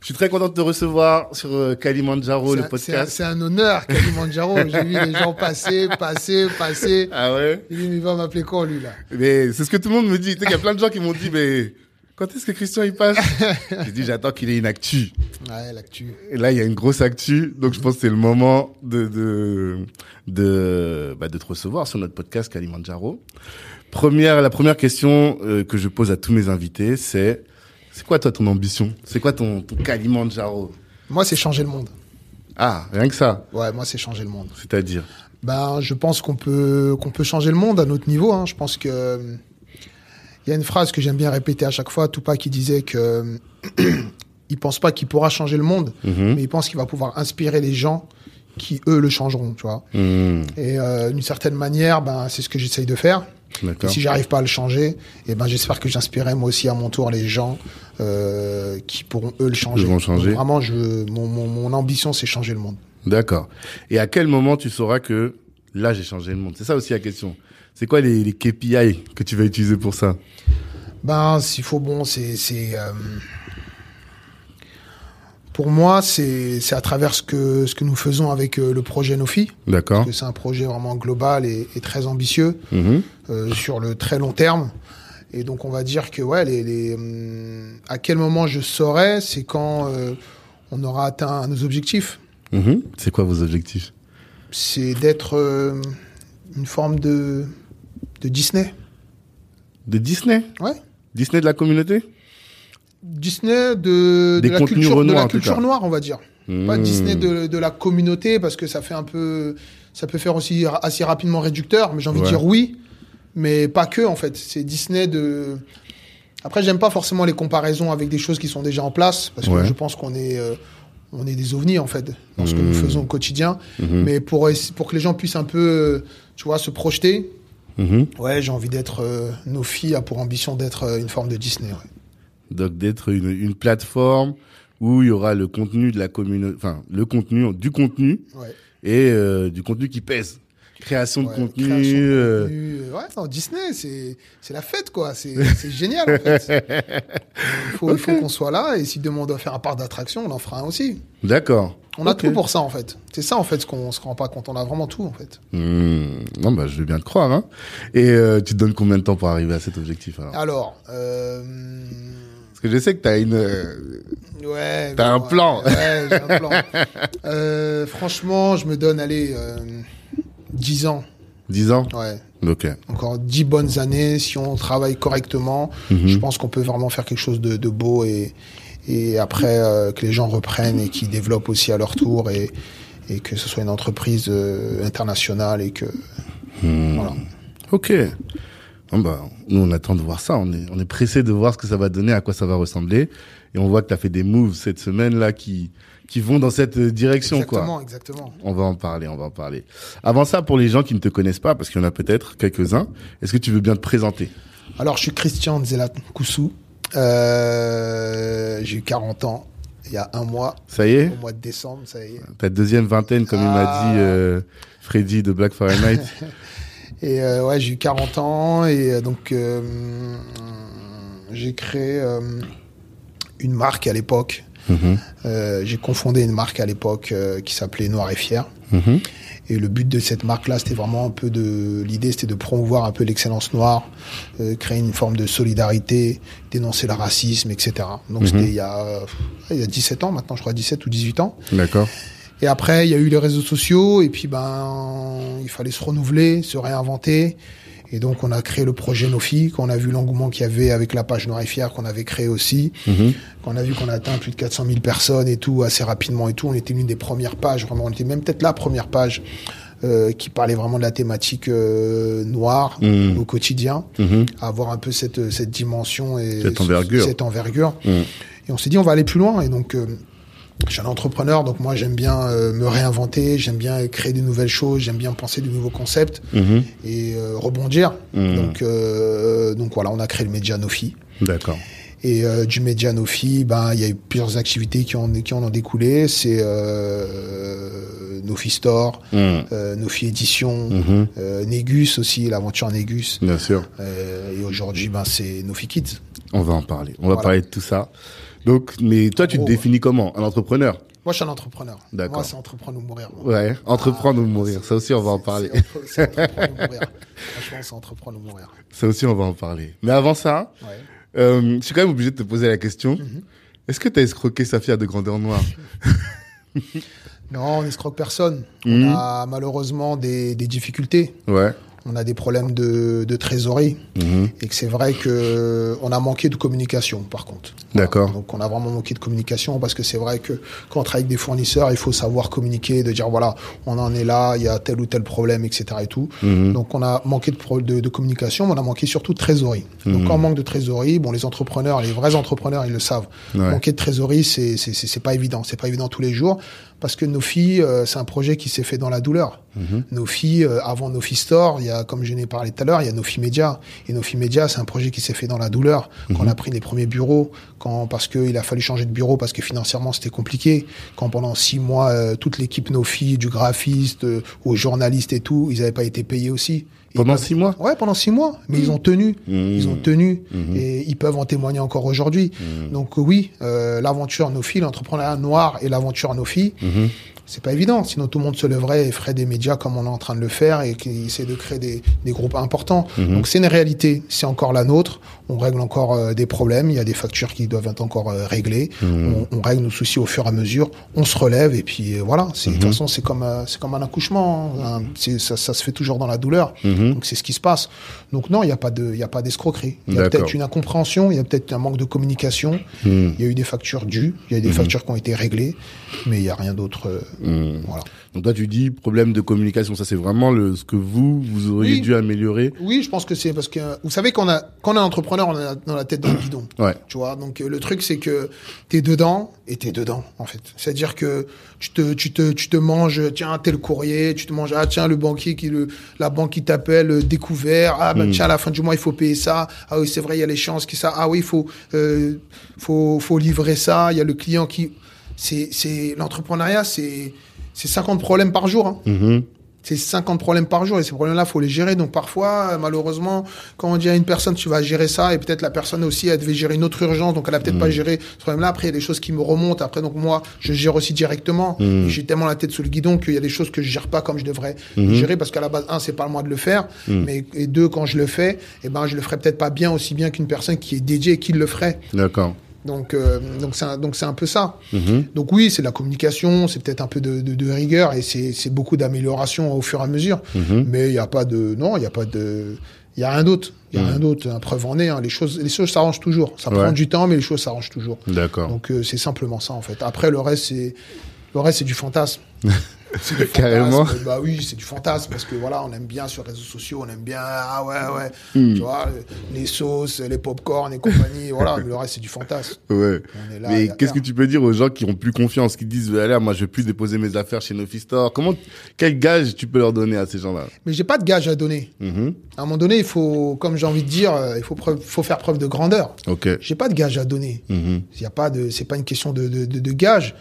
Je suis très content de te recevoir sur euh, Kalimandjaro, le podcast. C'est un, honneur, Kalimandjaro. J'ai vu les gens passer, passer, passer. Ah ouais? J'ai dit, mais il va m'appeler quand, lui, là? Mais c'est ce que tout le monde me dit. Tu sais qu'il y a plein de gens qui m'ont dit, mais quand est-ce que Christian il passe? J'ai dit, j'attends qu'il ait une actu. Ouais, l'actu. Et là, il y a une grosse actu, donc je pense que c'est le moment de de de, bah, de te recevoir sur notre podcast Kalimandjaro. Première, la première question euh, que je pose à tous mes invités, c'est c'est quoi toi ton ambition? C'est quoi ton, ton Kalimandjaro? Moi, c'est changer le monde. Ah, rien que ça, Ouais, moi, c'est changer le monde. c'est-à-dire? Ben, je pense qu'on peut, qu'on peut changer le monde à notre niveau. Hein. Je pense que euh, il y a une phrase que j'aime bien répéter à chaque fois. Tupac qui disait que euh, il pense pas qu'il pourra changer le monde, Mhm. mais il pense qu'il va pouvoir inspirer les gens qui eux le changeront. Tu vois. Mhm. Et euh, d'une certaine manière, ben, c'est ce que j'essaye de faire. Et si j'arrive pas à le changer, eh ben j'espère que j'inspirerai moi aussi à mon tour les gens euh, qui pourront eux le changer. vont changer. Donc, vraiment, je, mon, mon, mon ambition, c'est changer le monde. D'accord. Et à quel moment tu sauras que là j'ai changé le monde? C'est ça aussi la question. C'est quoi les, les KPI que tu vas utiliser pour ça? Ben, s'il faut, bon, c'est, euh, pour moi, c'est, à travers ce que, ce que nous faisons avec euh, le projet Nofi, D'accord. parce que c'est un projet vraiment global et, et très ambitieux Mhm. euh, sur le très long terme. Et donc, on va dire que, ouais, les, les, hum, à quel moment je saurai, c'est quand euh, on aura atteint nos objectifs. Mhm. C'est quoi vos objectifs? C'est d'être euh, une forme de, de Disney. De Disney? Ouais. Disney de la communauté? Disney de, la culture, de la culture noire, on va dire. Pas Mmh. Disney de, de la communauté, parce que ça fait un peu, ça peut faire aussi assez rapidement réducteur, mais j'ai envie Ouais. de dire oui, mais pas que, en fait. C'est Disney de. Après, j'aime pas forcément les comparaisons avec des choses qui sont déjà en place, parce que Ouais. je pense qu'on est, euh, on est des ovnis, en fait, dans ce que Mmh. nous faisons au quotidien. Mhm. Mais pour, pour que les gens puissent un peu, tu vois, se projeter, Mhm. ouais, j'ai envie d'être, euh, nos filles a pour ambition d'être euh, une forme de Disney, ouais. Donc d'être une, une plateforme où il y aura le contenu de la communauté, enfin le contenu, du contenu Ouais. et euh, du contenu qui pèse. Création de Ouais, contenu. création de euh, contenu, euh, Ouais, non, Disney, c'est la fête, quoi. C'est génial, en fait. Il faut, qu'on soit là, et si demain on doit faire un parc d'attractions, on en fera un aussi. D'accord. On a tout pour ça, en fait. C'est ça, en fait, ce qu'on se rend pas compte. On a vraiment tout, en fait. Hmm. Non, bah, je veux bien te croire. Hein. Et euh, tu te donnes combien de temps pour arriver à cet objectif alors? Alors, euh, Parce que je sais que tu as une... ouais. T'as un ouais, plan. Ouais, j'ai un plan. Euh, franchement, je me donne, allez, euh, 10 ans. 10 ans Ouais. Ok. Encore 10 bonnes années. Si on travaille correctement, Mhm. je pense qu'on peut vraiment faire quelque chose de, de beau et, et après euh, que les gens reprennent et qu'ils développent aussi à leur tour et, et que ce soit une entreprise euh, internationale et que Hmm. voilà. Ok. Bon, bah, nous, on attend de voir ça. On est, on est pressé de voir ce que ça va donner, à quoi ça va ressembler. Et on voit que tu as fait des moves cette semaine-là qui, qui vont dans cette euh, direction, exactement, quoi. exactement. On va en parler, on va en parler. Avant ça, pour les gens qui ne te connaissent pas, parce qu'il y en a peut-être quelques-uns, est-ce que tu veux bien te présenter? Alors, je suis Christian Zelat Koussou. Euh, j'ai eu 40 ans il y a un mois, Ça y est? Au mois de décembre, ça y est. Ta deuxième vingtaine, comme il m'a Ah. dit euh, Freddy de Black Fahrenheit. Et euh, ouais, j'ai eu 40 ans et donc j'ai créé une marque à l'époque. Mhm. Euh, j'ai confondé une marque à l'époque euh, qui s'appelait Noir et Fier. Mhm. Et le but de cette marque-là, c'était vraiment un peu de l'idée, c'était de promouvoir un peu l'excellence noire, euh, créer une forme de solidarité, dénoncer le racisme, etc. Donc c'était il y a euh, il y a 17 ans maintenant, je crois 17 ou 18 ans. D'accord. Et après, il y a eu les réseaux sociaux, et puis ben, il fallait se renouveler, se réinventer. Et donc, on a créé le projet Nofi, qu'on a vu l'engouement qu'il y avait avec la page Noir et Fier qu'on avait créé aussi, Mhm. qu'on a vu qu'on a atteint plus de 400 000 personnes et tout, assez rapidement et tout. On était l'une des premières pages, vraiment, on était même peut-être la première page euh, qui parlait vraiment de la thématique euh, noire Mhm. au quotidien, Mhm. à avoir un peu cette, cette dimension et Cette envergure. Cette envergure. Mhm. Et on s'est dit, on va aller plus loin. Et donc, euh, je suis un entrepreneur, donc moi, j'aime bien euh, me réinventer, j'aime bien créer de nouvelles choses, j'aime bien penser de nouveaux concepts Mhm. et euh, rebondir. Mhm. Donc, euh, donc voilà, on a créé le média Nofi. D'accord. Et du média Nofi, ben il y a eu plusieurs activités qui en qui en ont découlé. C'est Nofi Store, Mhm. Nofi Édition, Négus aussi, l'aventure Négus. Bien sûr. Et aujourd'hui, ben c'est Nofi Kids. On va en parler. On va parler de tout ça. Donc, mais toi, tu te Oh. définis comment? Un entrepreneur? Moi, je suis un entrepreneur. D'accord. Moi, c'est entreprendre ou mourir. moi. Ouais. Entreprendre ou mourir. Ça aussi, on va en parler. c'est entre- C'est entreprendre ou mourir. Franchement, c'est entreprendre ou mourir. Ça aussi, on va en parler. Mais avant ça, Ouais. euh, je suis quand même obligé de te poser la question. Mhm. Est-ce que tu as escroqué Safia de grandeur noire? Non, on n'escroque personne. Mhm. On a malheureusement des, des difficultés. Ouais. On a des problèmes de, de trésorerie. Mhm. Et que c'est vrai que on a manqué de communication, par contre. D'accord. Donc on a vraiment manqué de communication parce que c'est vrai que quand on travaille avec des fournisseurs, il faut savoir communiquer, de dire voilà, on en est là, il y a tel ou tel problème, etc. et tout. Mhm. Donc on a manqué de, pro- de, de communication, mais on a manqué surtout de trésorerie. Donc quand on manque de trésorerie, bon les entrepreneurs, les vrais entrepreneurs, ils le savent. Ouais. Manquer de trésorerie, c'est c'est pas évident, c'est pas évident tous les jours parce que nos filles, euh, c'est un projet qui s'est fait dans la douleur. Mhm. Nos filles, euh, avant Nofi Store, il y a, comme je n'ai parlé tout à l'heure, il y a Nofi Media. Et Nofi Media, c'est un projet qui s'est fait dans la douleur. Quand on a pris les premiers bureaux, quand, parce qu'il a fallu changer de bureau, parce que financièrement c'était compliqué. Quand pendant six mois, euh, toute l'équipe Nofi, du graphiste, euh, aux journalistes et tout, ils n'avaient pas été payés aussi. Pendant peuvent- six mois Ouais, pendant six mois. Mais ils ont tenu. Ils ont tenu. Mhm. Et ils peuvent en témoigner encore aujourd'hui. Donc oui, euh, l'aventure Nofi, l'entrepreneuriat noir et l'aventure Nofi, c'est pas évident. Sinon, tout le monde se leverait et ferait des médias comme on est en train de le faire et qui essaie de créer des, des groupes importants. Donc, c'est une réalité. C'est encore la nôtre. On règle encore euh, des problèmes. Il y a des factures qui doivent être encore euh, réglées. Mhm. On, on règle nos soucis au fur et à mesure. On se relève et puis euh, voilà. C'est, De toute façon, c'est comme, c'est comme un accouchement. hein. C'est, ça, ça se fait toujours dans la douleur. Donc, c'est ce qui se passe. Donc, non, il n'y a pas de, il y a pas d'escroquerie. Il y a D'accord. peut-être une incompréhension. Il y a peut-être un manque de communication. Il y a eu des factures dues. Il y a des Mhm. factures qui ont été réglées. Mais il n'y a rien d'autre. voilà. Donc toi, tu dis problème de communication. Ça, c'est vraiment le, ce que vous, vous auriez Oui. dû améliorer. Oui, je pense que c'est parce que vous savez qu'on a quand on est entrepreneur, on a dans la tête dans le guidon. Ouais. Tu vois, donc euh, le truc c'est que t'es dedans et t'es dedans en fait. C'est-à-dire que tu te tu te tu te manges tiens tel courrier, tu te manges ah tiens le banquier qui le la banque qui t'appelle euh, découvert ah ben tiens à la fin du mois il faut payer ça ah oui c'est vrai il y a l'échéance qui ça ah oui il faut euh, faut faut livrer ça il y a le client qui c'est c'est l'entrepreneuriat c'est c'est 50 problèmes par jour. Hein. Mhm. C'est 50 problèmes par jour et ces problèmes-là, faut les gérer. Donc parfois, euh, malheureusement, quand on dit à une personne tu vas gérer ça et peut-être la personne aussi elle devait gérer une autre urgence, donc elle a peut-être pas géré ce problème-là. Après, il y a des choses qui me remontent. Après, donc moi, je gère aussi directement. Et J'ai tellement la tête sous le guidon qu'il y a des choses que je gère pas comme je devrais gérer parce qu'à la base, un, c'est pas à moi de le faire, mais et deux, quand je le fais, eh ben je le ferai peut-être pas bien aussi bien qu'une personne qui est dédiée et qui le ferait. D'accord. Donc euh, donc c'est un, donc c'est un peu ça. Mhm. Donc oui, c'est de la communication, c'est peut-être un peu de, de, de rigueur et c'est c'est beaucoup d'amélioration au fur et à mesure. Mhm. Mais il n'y a pas de non, il y a pas de il y a rien d'autre. Il y a Mhm. rien d'autre. Un preuve en est. Hein. Les choses les choses s'arrangent toujours. Ça Ouais. prend du temps, mais les choses s'arrangent toujours. D'accord. Donc euh, c'est simplement ça en fait. Après le reste c'est le reste c'est du fantasme. Fantasme. Carrément. Bah oui, c'est du fantasme parce que voilà, on aime bien sur les réseaux sociaux, on aime bien ah ouais ouais, Hmm. tu vois les sauces, les pop-corn et compagnie. voilà, le reste c'est du fantasme. Ouais. On est là, Mais qu'est-ce que tu peux dire aux gens qui ont plus confiance, qui disent, allez, moi, je vais plus déposer mes affaires chez Nofi Store? Comment, quel gage tu peux leur donner à ces gens-là? Mais j'ai pas de gage à donner. Mhm. À un moment donné, il faut, comme j'ai envie de dire, euh, il faut, preuve- faut faire preuve de grandeur. Ok. J'ai pas de gage à donner. Mhm. Il y a pas de, c'est pas une question de, de, de, de gage.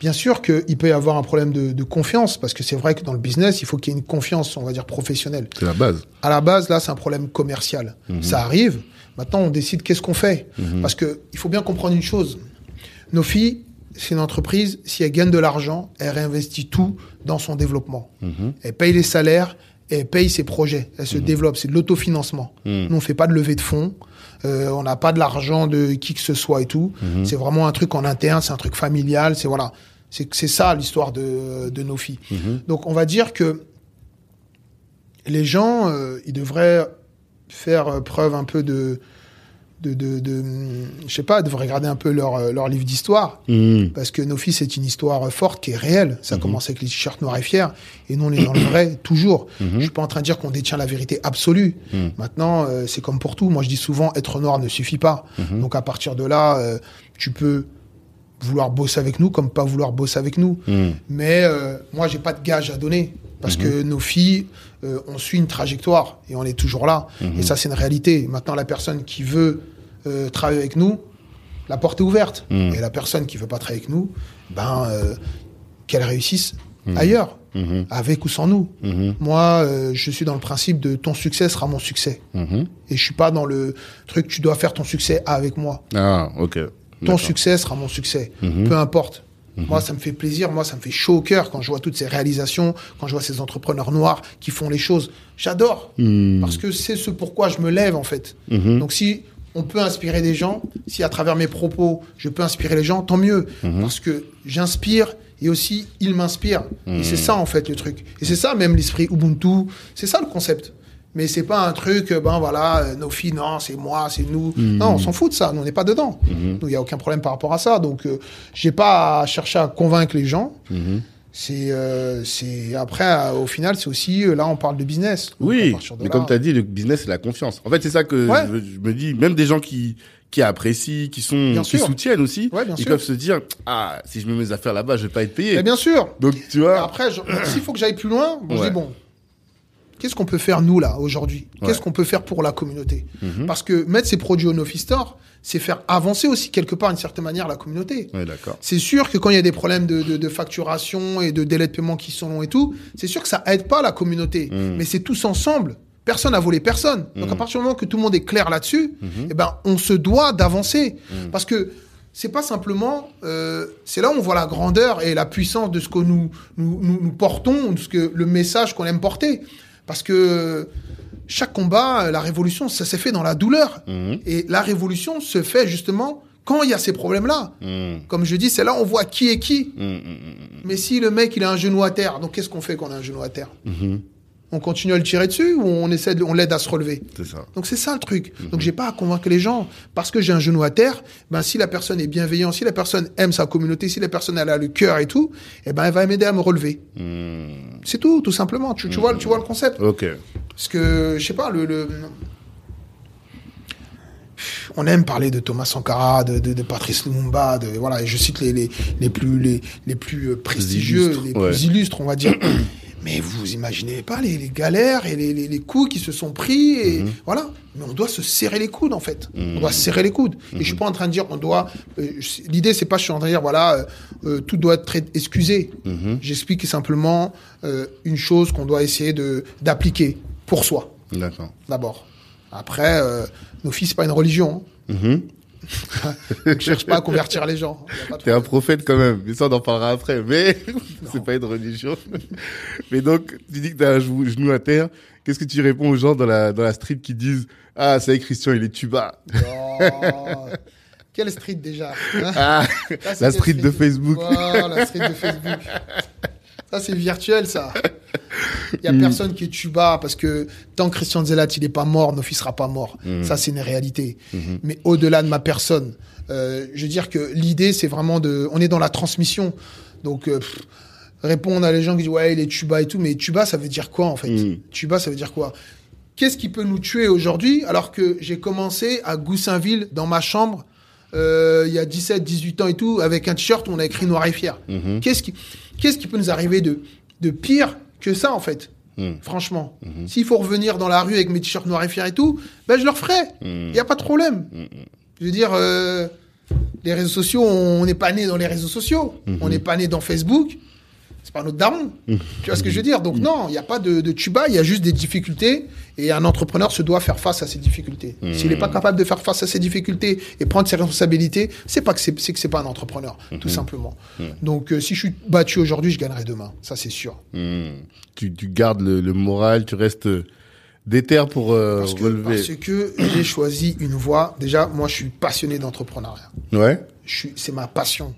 Bien sûr qu'il peut y avoir un problème de, de confiance, parce que c'est vrai que dans le business, il faut qu'il y ait une confiance, on va dire, professionnelle. C'est la base. À la base, là, c'est un problème commercial. Ça arrive. Maintenant, on décide qu'est-ce qu'on fait. Parce que il faut bien comprendre une chose. Nos filles, c'est une entreprise, si elle gagne de l'argent, elle réinvestit tout dans son développement. Elle paye les salaires, elle paye ses projets. Elle se développe, c'est de l'autofinancement. Nous, on fait pas de levée de fonds. Euh, on n'a pas de l'argent de qui que ce soit et tout. C'est vraiment un truc en interne, c'est un truc familial, c'est voilà. C'est c'est ça l'histoire de, de nos filles. Donc on va dire que les gens, euh, ils devraient faire preuve un peu de, de, de, de, je sais pas, devraient regarder un peu leur, euh, leur livre d'histoire. Mhm. Parce que nos filles, c'est une histoire euh, forte qui est réelle. Ça commence avec les t-shirts noirs et fiers. Et nous, on est dans le vrai, toujours. Je suis pas en train de dire qu'on détient la vérité absolue. Maintenant, euh, c'est comme pour tout. Moi, je dis souvent, être noir ne suffit pas. Donc, à partir de là, euh, tu peux vouloir bosser avec nous comme pas vouloir bosser avec nous. Mais euh, moi, j'ai pas de gage à donner. Parce que nos filles, euh, on suit une trajectoire et on est toujours là. Et ça, c'est une réalité. Maintenant, la personne qui veut euh, travailler avec nous, la porte est ouverte. Mhm. Et la personne qui veut pas travailler avec nous, ben, euh, qu'elle réussisse ailleurs, Mhm. avec ou sans nous. Mhm. Moi, je suis dans le principe de ton succès sera mon succès. Mhm. Et je suis pas dans le truc, tu dois faire ton succès avec moi. Ah, ok. Ton succès sera mon succès. Mhm. Peu importe. Moi, ça me fait plaisir. Moi, ça me fait chaud au cœur quand je vois toutes ces réalisations, quand je vois ces entrepreneurs noirs qui font les choses. J'adore. Mhm. Parce que c'est ce pourquoi je me lève, en fait. Mhm. Donc, si on peut inspirer des gens, si à travers mes propos, je peux inspirer les gens, tant mieux. Mhm. Parce que j'inspire et aussi, ils m'inspirent. Et Mhm. c'est ça, en fait, le truc. Et c'est ça, même l'esprit Ubuntu. C'est ça, le concept. Mais c'est pas un truc, euh, ben voilà, euh, nos filles, non, c'est moi, c'est nous. Mhm. Non, on s'en fout de ça. Nous, on n'est pas dedans. Donc, il n'y a aucun problème par rapport à ça. Donc, euh, j'ai pas à chercher à convaincre les gens. Mhm. C'est, euh, c'est après, au final, c'est aussi, là, on parle de business. Oui, de mais là- comme tu as dit, le business, c'est la confiance. En fait, c'est ça que Ouais. je, je me dis, même des gens qui, qui apprécient, qui sont, Bien qui sûr. soutiennent aussi, Ouais, bien ils sûr. peuvent se dire, ah, si je mets mes affaires là-bas, je vais pas être payé. Mais bien sûr. Donc, tu Et vois, Après, je- s'il faut que j'aille plus loin, bon, je Ouais. dis bon, qu'est-ce qu'on peut faire nous là aujourd'hui Qu'est-ce Ouais. Mhm. qu'on peut faire pour la communauté Parce que mettre ces produits au Nofi Store, c'est faire avancer aussi quelque part d'une certaine manière la communauté. ouais. C'est sûr que quand il y a des problèmes de, de- de facturation et de délai de paiement qui sont longs et tout, c'est sûr que ça aide pas la communauté. Mhm. Mais c'est tous ensemble. Personne n'a volé personne. Donc à partir du moment que tout le monde est clair là-dessus, Mhm. eh ben on se doit d'avancer parce que c'est pas simplement. euh, c'est là où on voit la grandeur et la puissance de ce que nous nous, nous, nous portons, de ce que le message qu'on aime porter. Parce que chaque combat, euh, la révolution, ça s'est fait dans la douleur. Mhm. Et la révolution se fait justement quand il y a ces problèmes-là. Mhm. Comme je dis, c'est là où on voit qui est qui. Mhm. Mais si le mec, il a un genou à terre, donc qu'est-ce qu'on fait quand on a un genou à terre? On continue à le tirer dessus ou on essaie de, on l'aide à se relever C'est ça. Donc c'est ça le truc. Donc j'ai pas à convaincre les gens parce que j'ai un genou à terre. Ben si la personne est bienveillante, si la personne aime sa communauté, si la personne elle a le cœur et tout, eh ben elle va m'aider à me relever. Mhm. C'est tout, tout simplement. Tu, tu vois, tu vois le concept Ok. Parce que je sais pas le, le- on aime parler de Thomas Sankara, de, de, de Patrice Lumumba, de voilà, et je cite les, les, les plus les, les plus euh, prestigieux, illustres, les ouais. plus illustres, on va dire. Mais vous imaginez pas les, les galères et les, les, les coups qui se sont pris et Mhm. voilà. Mais on doit se serrer les coudes en fait. On doit se serrer les coudes. Et je suis pas en train de dire on doit. euh, L'idée c'est pas je suis en train de dire voilà euh, euh, tout doit être excusé. Mhm. J'explique simplement euh, une chose qu'on doit essayer de d'appliquer pour soi D'accord. d'abord. Après, nos filles, c'est pas une religion. Mhm. On cherche pas à convertir les gens. Y T'es un prophète quand même, mais ça on en parlera après. Mais c'est pas une religion. mais donc, tu dis que t'as un genou à terre. Qu'est-ce que tu réponds aux gens dans la dans la street qui disent ah c'est Christian il est tuba. Oh. Quelle street déjà hein Ah Ça, la street de Facebook. La street de Facebook. Ça, c'est virtuel, ça. Il y a Mm. personne qui est tuba parce que tant que Christian Zelat, il est pas mort, Nofi sera pas mort. Mm. Ça, c'est une réalité. Mm-hmm. Mais au-delà de ma personne, euh, je veux dire que l'idée, c'est vraiment de, on est dans la transmission. Donc, euh, pff, répondre à les gens qui disent, ouais, il est tuba et tout. Mais tuba, ça veut dire quoi, en fait? Mm. Tuba, ça veut dire quoi? Qu'est-ce qui peut nous tuer aujourd'hui alors que j'ai commencé à Goussainville dans ma chambre euh, il y a 17, 18 ans et tout, avec un t-shirt où on a écrit noir et fier. Mhm. Qu'est-ce qui, qu'est-ce qui peut nous arriver de, de pire que ça, en fait Mhm. Franchement. S'il faut revenir dans la rue avec mes t-shirts noirs et fiers et tout, ben je le referai. Il Mhm. n'y a pas de problème. Je veux dire, euh, Les réseaux sociaux, on n'est pas né dans les réseaux sociaux. On n'est pas né dans Facebook. C'est pas notre daron. Tu vois ce que je veux dire? Donc non, il n'y a pas de, de tuba, il y a juste des difficultés. Et un entrepreneur se doit faire face à ces difficultés. S'il n'est pas capable de faire face à ces difficultés et prendre ses responsabilités, c'est pas que c'est que c'est pas un entrepreneur, tout simplement. Donc euh, si je suis battu aujourd'hui, je gagnerai demain. Ça c'est sûr. Hmm. Tu, tu gardes le, le moral, tu restes déter pour euh, Parce que, relever. parce que j'ai choisi une voie. Déjà, moi, je suis passionné d'entrepreneuriat. Ouais. Je suis, c'est ma passion.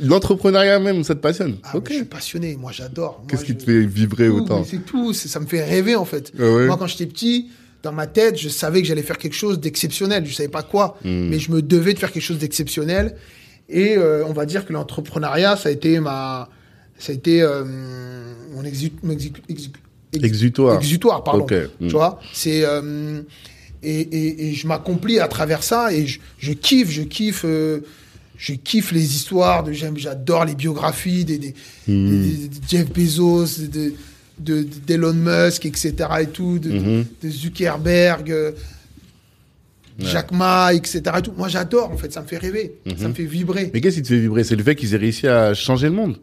L'entrepreneuriat même, ça te passionne. Ah, je suis passionné. Moi, j'adore. Qu'est-ce qui je- te fait vibrer Tout, autant C'est tout. Ça me fait rêver, en fait. Ah ouais Moi, quand j'étais petit, dans ma tête, je savais que j'allais faire quelque chose d'exceptionnel. Je savais pas quoi, Hmm. mais je me devais de faire quelque chose d'exceptionnel. Et euh, on va dire que l'entrepreneuriat, ça a été ma, ça a été euh, mon exu, mon exu- exu- ex- Exutoire. exutoire, pardon. Ok. Tu vois, c'est euh, et, et, et je m'accomplis à travers ça et je, je kiffe, je kiffe, je kiffe les histoires de j'aime, j'adore les biographies des, des, Mm. des- des- de Jeff Bezos, de de- d'Elon Musk, etc. et tout, de, Mhm. de Zuckerberg, euh, Jack Ma, etc. et tout. Moi, j'adore, en fait, ça me fait rêver, ça me fait vibrer. Mais qu'est-ce qui te fait vibrer? C'est le fait qu'ils aient réussi à changer le monde?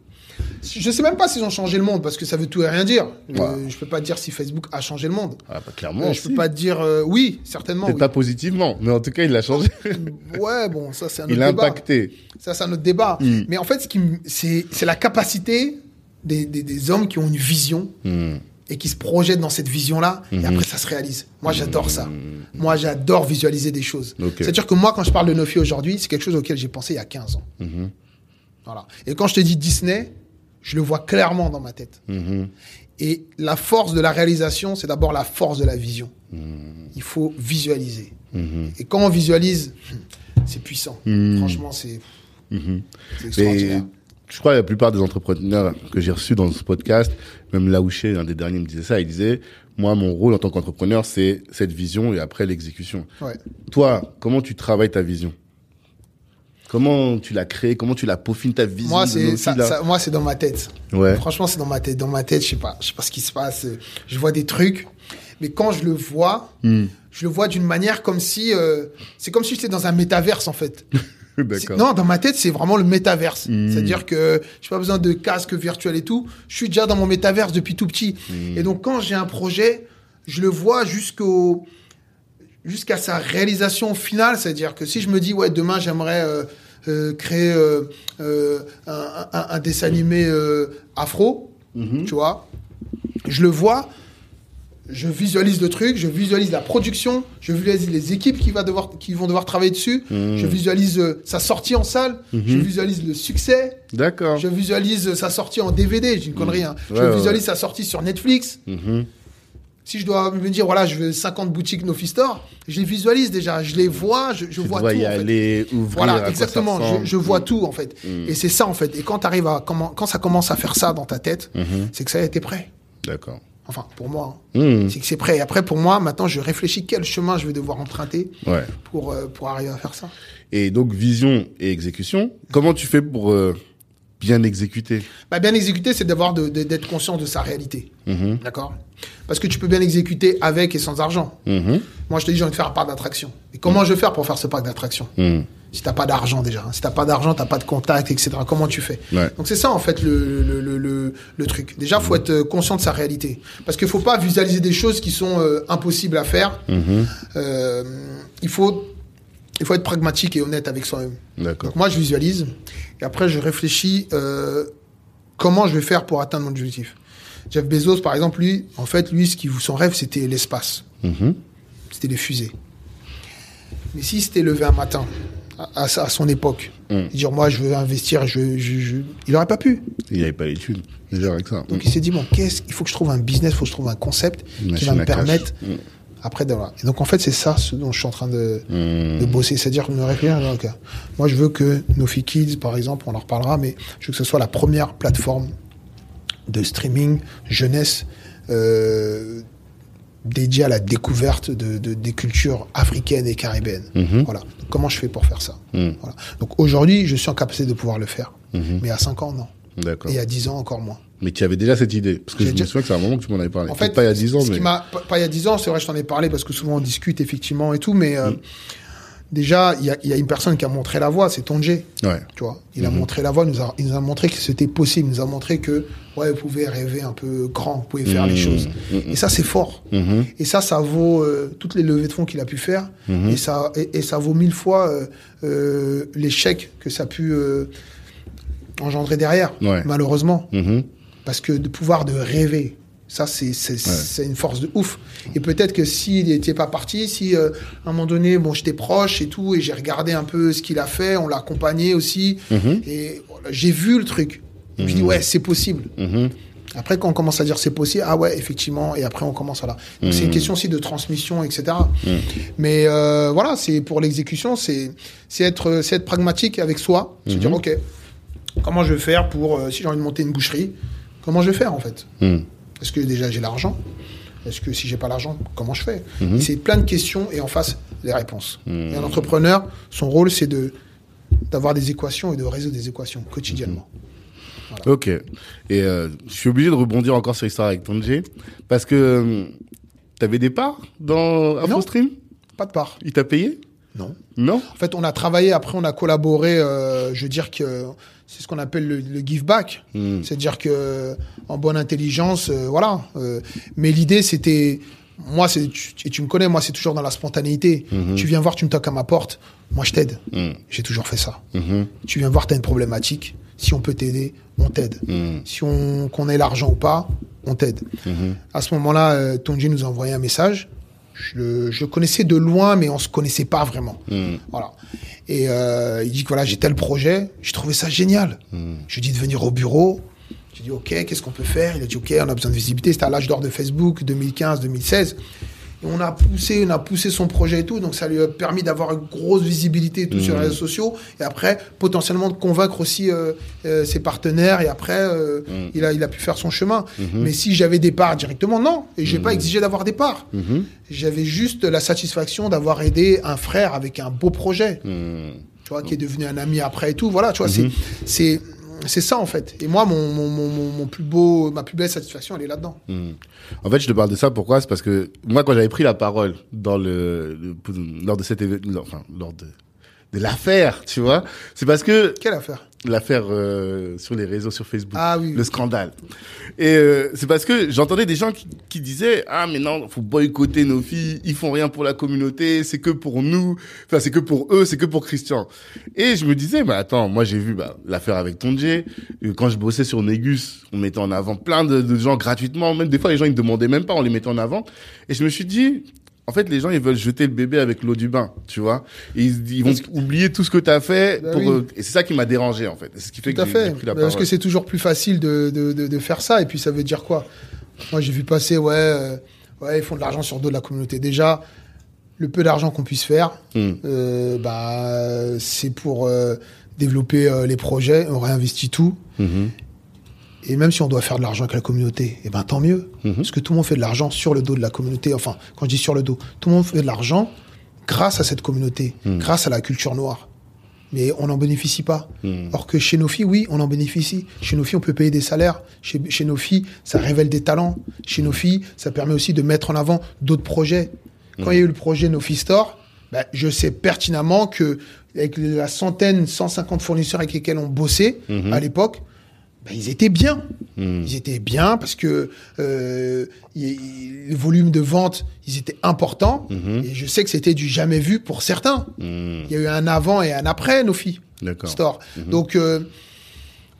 Je sais même pas s'ils ont changé le monde parce que ça veut tout et rien dire. Euh, Ouais. je peux pas dire si Facebook a changé le monde. Ah, bah, clairement. Euh, je peux pas dire euh, oui, certainement. Peut-être oui. pas positivement, mais en tout cas, il l'a changé. Ouais, bon, ça c'est un autre il a débat. impacté. Ça c'est un autre débat. Mm. Mais en fait, ce qui me- c'est c'est la capacité des, des, des hommes qui ont une vision Hmm. et qui se projettent dans cette vision-là, et après ça se réalise. Moi, j'adore ça. Moi, j'adore visualiser des choses. C'est-à-dire que moi, quand je parle de Nofi aujourd'hui, c'est quelque chose auquel j'ai pensé il y a 15 ans. Mhm. Voilà. Et quand je te dis Disney, je le vois clairement dans ma tête. Mhm. Et la force de la réalisation, c'est d'abord la force de la vision. Mhm. Il faut visualiser. Mhm. Et quand on visualise, c'est puissant. Franchement, c'est extraordinaire. je crois que la plupart des entrepreneurs que j'ai reçus dans ce podcast, même Laouché, un des derniers, me disait ça. Il disait, moi, mon rôle en tant qu'entrepreneur, c'est cette vision et après l'exécution. Ouais. Toi, comment tu travailles ta vision? Comment tu l'as créée Comment tu la peaufines ta vision Moi, c'est Nofi, ça, là? ça- moi, c'est dans ma tête. Ouais. Franchement, c'est dans ma tête. Dans ma tête, je sais pas, je sais pas ce qui se passe. Je vois des trucs, mais quand je le vois, Hmm. je le vois d'une manière comme si, euh, c'est comme si j'étais dans un métaverse en fait. Non, dans ma tête, c'est vraiment le métaverse. Mm. C'est-à-dire que j'ai pas besoin de casque virtuel et tout. Je suis déjà dans mon métaverse depuis tout petit. Mm. Et donc, quand j'ai un projet, je le vois jusqu'au jusqu'à sa réalisation finale. C'est-à-dire que si je me dis, ouais, demain, j'aimerais euh, euh, créer euh, un, un- un dessin animé afro, Mhm. tu vois, je le vois. Je visualise le truc, je visualise la production, je visualise les équipes qui, va devoir, qui vont devoir travailler dessus, Mhm. je visualise euh, sa sortie en salle, je visualise le succès, D'accord. je visualise euh, sa sortie en DVD, j'ai une connerie, hein. Ouais, je ouais, visualise sa sortie sur Netflix. Mhm. Si je dois me dire, voilà, je veux 50 boutiques Nofi Store, je les visualise déjà, je les vois, je, vois dois tout. y en fait. aller, ouvrir. Voilà, exactement. Je, vois tout en fait. Mm. Et c'est ça en fait. Et quand t'arrives à comment, quand ça commence à faire ça dans ta tête, Mhm. c'est que ça a été prêt. D'accord. Enfin, pour moi, hein. C'est que c'est prêt. Et après, pour moi, maintenant, je réfléchis quel chemin je vais devoir emprunter Ouais. pour euh, pour arriver à faire ça. Et donc, vision et exécution. Comment tu fais pour euh, bien exécuter Bah, bien exécuter, c'est d'avoir de- de- d'être conscient de sa réalité. Mhm. D'accord? Parce que tu peux bien exécuter avec et sans argent. Mhm. Moi, je te dis, j'ai envie de faire un parc d'attraction. Et comment je vais faire pour faire ce parc d'attraction Mhm. Si t'as pas d'argent déjà, hein. si t'as pas d'argent, t'as pas de contact, etc. Comment tu fais? Ouais. Donc c'est ça en fait le, le, le, le, le truc. Déjà, faut être euh, conscient de sa réalité, parce qu'il faut pas visualiser des choses qui sont euh, impossibles à faire. Mhm. Euh, il faut il faut être pragmatique et honnête avec soi-même. D'accord. Donc moi, je visualise et après je réfléchis euh, comment je vais faire pour atteindre mon objectif. Jeff Bezos, par exemple, lui, en fait, lui, ce qui son rêve, c'était l'espace, Mhm. c'était les fusées. Mais s'il s'était levé un matin à, son époque, Mm. et dire moi, je veux investir, je, je, je- il aurait pas pu. Il n'y avait pas l'étude. Déjà avec ça. Donc il s'est dit bon, qu'est-ce il faut que je trouve un business, il faut que je trouve un concept Une qui va me à cash. Après voilà. Et donc en fait c'est ça ce dont je suis en train de, de bosser, c'est-à-dire me réfléchir. donc, moi je veux que Nofi Kids par exemple, on en reparlera, mais je veux que ce soit la première plateforme de streaming jeunesse euh, dédiée à la découverte de, de- des cultures africaines et caribéennes. Mhm. Voilà. Donc, comment je fais pour faire ça. Voilà. Donc aujourd'hui je suis en capacité de pouvoir le faire, Mhm. mais à 5 ans non, et à 10 ans encore moins. Mais tu avais déjà cette idée Parce que je me déjà- souviens que c'est un moment que tu m'en avais parlé. En fait, pas il y a 10 ans, mais. pas, pas il y a 10 ans, c'est vrai, je t'en ai parlé parce que souvent on discute effectivement et tout, mais euh, déjà, il y a, il y a une personne qui a montré la voie, c'est Tonje. Ouais. Tu vois, il a montré la voie, il nous a, il nous a montré que c'était possible, il nous a montré que ouais, vous pouvez rêver un peu grand, vous pouvez faire les choses. Et ça, c'est fort. Et ça, ça vaut euh, toutes les levées de fonds qu'il a pu faire, et ça, et, et ça vaut mille fois euh, l'échec que ça a pu engendrer derrière, Ouais. malheureusement. Parce que de pouvoir de rêver. Ça, c'est une force de ouf. Et peut-être que s'il n'était pas parti, si euh, à un moment donné, bon, j'étais proche et tout, et j'ai regardé un peu ce qu'il a fait, on l'a accompagné aussi, et voilà, j'ai vu le truc. Je me dis, ouais, c'est possible. Mhm. Après, quand on commence à dire c'est possible, ah ouais, effectivement, et après on commence à là. Donc c'est une question aussi de transmission, etc. Mais euh, voilà, c'est pour l'exécution, c'est être être pragmatique avec soi, se dire ok, comment je vais faire pour euh, si j'ai envie de monter une boucherie, comment je vais faire en fait Mhm. Est-ce que déjà j'ai l'argent Est-ce que si j'ai pas l'argent, comment je fais Et C'est plein de questions et en face les réponses. Et un entrepreneur, son rôle c'est de d'avoir des équations et de résoudre des équations quotidiennement. Ok. Et euh, je suis obligé de rebondir encore sur l'histoire avec Tonje parce que euh, t'avais des parts dans AfroStream? Pas de part. Il t'a payé? Non. Non? En fait, on a travaillé, après on a collaboré, euh, je veux dire que c'est ce qu'on appelle le, le give back. Mm. C'est-à-dire que en bonne intelligence, euh, voilà. euh, mais l'idée, c'était, moi, c'est, tu, et tu me connais, moi, c'est toujours dans la spontanéité. Tu viens voir, tu me toques à ma porte, moi, je t'aide. Mm. J'ai toujours fait ça. Tu viens voir, tu as une problématique. Si on peut t'aider, on t'aide. Si on qu'on ait l'argent ou pas, on t'aide. À ce moment-là, euh, Tonji nous a envoyé un message. Je le, je connaissais de loin, mais on se connaissait pas vraiment. Mm. Voilà. Et euh, il dit que voilà, j'ai tel projet. J'ai trouvé ça génial. Je lui dis de venir au bureau. J'ai dit ok, qu'est-ce qu'on peut faire? Il a dit ok, on a besoin de visibilité. C'était à l'âge d'or de Facebook, 2015-2016. Et on a poussé, on a poussé son projet et tout, donc ça lui a permis d'avoir une grosse visibilité et tout sur les réseaux sociaux. Et après, potentiellement de convaincre aussi euh, euh, ses partenaires. Et après, euh, il a, il a pu faire son chemin. Mais si j'avais des parts directement, non. Et j'ai pas exigé d'avoir des parts. J'avais juste la satisfaction d'avoir aidé un frère avec un beau projet tu vois, qui est devenu un ami après et tout. Voilà, tu vois, c'est, c'est, c'est ça en fait. Et moi, mon, mon, mon, mon- mon plus beau, ma plus belle satisfaction, elle est là-dedans. Mm. En fait, je te parle de ça. Pourquoi? C'est parce que moi, quand j'avais pris la parole dans le, le- lors de cet événement, enfin lors de de l'affaire, tu vois, c'est parce que Quelle affaire? L'affaire euh, sur les réseaux, sur Facebook, Ah oui, le oui. scandale. Et euh, c'est parce que j'entendais des gens qui, qui disaient ah mais non, faut boycotter nos filles, ils font rien pour la communauté, c'est que pour nous, enfin c'est que pour eux, c'est que pour Christian. Et je me disais mais attends, moi j'ai vu bah, l'affaire avec Tonje, Euh, quand je bossais sur Négus, on mettait en avant plein de, de gens gratuitement, même des fois les gens ils me demandaient même pas, on les mettait en avant. Et je me suis dit en fait, les gens, ils veulent jeter le bébé avec l'eau du bain, tu vois. Et ils, ils vont oublier tout ce que tu as fait. Bah pour, oui. euh, et c'est ça qui m'a dérangé, en fait. C'est ce qui fait Tout que fait. pris la Parce parole. que c'est toujours plus facile de, de, de, de faire ça. Et puis ça veut dire quoi? Moi, j'ai vu passer, ouais, euh, ouais, ils font de l'argent sur le dos de la communauté. Déjà, le peu d'argent qu'on puisse faire, Mm. euh, bah, c'est pour euh, développer les projets. On réinvestit tout. Mhm. Et même si on doit faire de l'argent avec la communauté, eh ben tant mieux. Mhm. Parce que tout le monde fait de l'argent sur le dos de la communauté. Enfin, quand je dis sur le dos, tout le monde fait de l'argent grâce à cette communauté, Mhm. grâce à la culture noire. Mais on n'en bénéficie pas. Mhm. Or que chez nos filles, oui, on en bénéficie. Chez nos filles, on peut payer des salaires. Chez, chez nos filles, ça révèle des talents. Chez nos filles, ça permet aussi de mettre en avant d'autres projets. Quand il y a eu le projet No Fee Store, ben, je sais pertinemment que avec la centaine, 150 fournisseurs avec lesquels on bossait à l'époque, ben, ils étaient bien. Mhm. Ils étaient bien parce que euh, y- y- les volumes de vente, ils étaient importants. Mhm. Et je sais que c'était du jamais vu pour certains. Mhm. Il y a eu un avant et un après, nos filles. D'accord. Store. Donc, euh,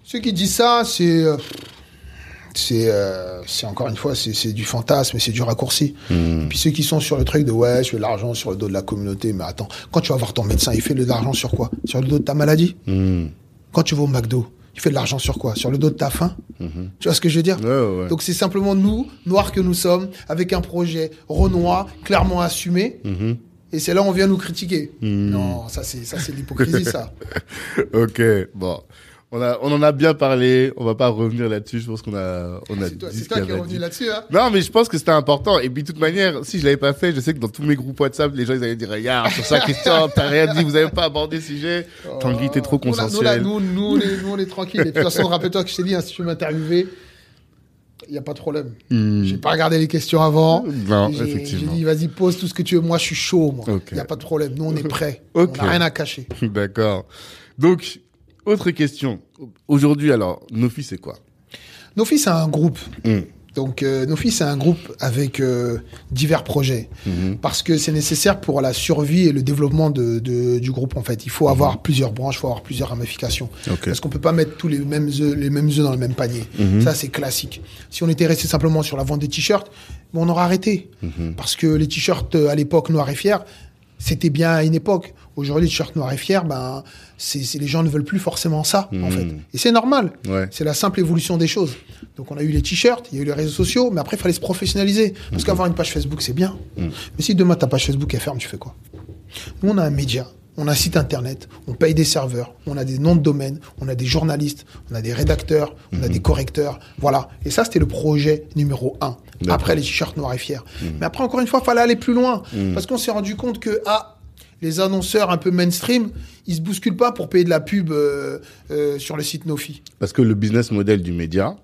ceux qui disent ça, c'est. euh, c'est euh, encore une fois, c'est du fantasme, c'est du raccourci. Mhm. Et puis ceux qui sont sur le truc de ouais, je fais de l'argent sur le dos de la communauté, mais attends, quand tu vas voir ton médecin, il fait de l'argent sur quoi? Sur le dos de ta maladie? Mhm. Quand tu vas au McDo, il fait de l'argent sur quoi? Sur le dos de ta faim? Tu vois ce que je veux dire? Ouais, ouais. Donc c'est simplement nous, noirs que nous sommes, avec un projet renois, clairement assumé, Mhm. et c'est là où on vient nous critiquer. Mhm. Non, ça c'est ça c'est de l'hypocrisie ça. ok, bon. On, a, on en a bien parlé, on va pas revenir là-dessus, je pense qu'on a, on a C'est toi, qui es revenu là-dessus, hein Non, mais je pense que c'était important. Et puis, de toute manière, si je l'avais pas fait, je sais que dans tous mes groupes WhatsApp, les gens, ils allaient dire, regarde, sur ça, Christian, t'as rien dit, vous avez pas abordé le sujet. Tanguy, t'es trop Nous, là, nous, là, consensuel. Nous, nous, on est, nous, on est tranquille. Et de toute façon, rappelle-toi que je t'ai dit, hein, si tu veux m'interviewer, Il n'y a pas de problème. Hmm. J'ai pas regardé les questions avant. Non, J'ai- J'ai effectivement. dit, vas-y, pose tout ce que tu veux. Moi, je suis chaud, moi. Il n'y a pas de problème. Nous, on est prêts. On n'a rien à cacher. D'accord. Donc, autre question. Aujourd'hui, alors, Nofi, c'est quoi? Nofi, c'est un groupe. Hmm. Donc, euh, Nofi, c'est un groupe avec euh, divers projets. Mhm. Parce que c'est nécessaire pour la survie et le développement de, de- du groupe, en fait. Il faut avoir plusieurs branches, il faut avoir plusieurs ramifications. Parce qu'on peut pas mettre tous les mêmes œufs, les mêmes œufs dans le même panier. Ça, c'est classique. Si on était resté simplement sur la vente des t-shirts, on aurait arrêté. Parce que les t-shirts, euh, à l'époque, noirs et fiers, c'était bien à une époque. Aujourd'hui, les t-shirts noirs et fiers, ben, c'est, les gens ne veulent plus forcément ça, en Mhm. fait. Et c'est normal. Ouais. C'est la simple évolution des choses. Donc on a eu les t-shirts, il y a eu les réseaux sociaux, mais après il fallait se professionnaliser. Parce qu'avoir une page Facebook, c'est bien. Mais si demain ta page Facebook elle ferme, tu fais quoi? Nous on a un média, on a un site internet, on paye des serveurs, on a des noms de domaine, on a des journalistes, on a des rédacteurs, on a des correcteurs. Voilà. Et ça c'était le projet numéro un. Après les t-shirts noirs et fiers. Mais après encore une fois, il fallait aller plus loin. Parce qu'on s'est rendu compte que ah, les annonceurs un peu mainstream, ils se bousculent pas pour payer de la pub euh, euh, sur le site Nofi. Parce que le business model du média,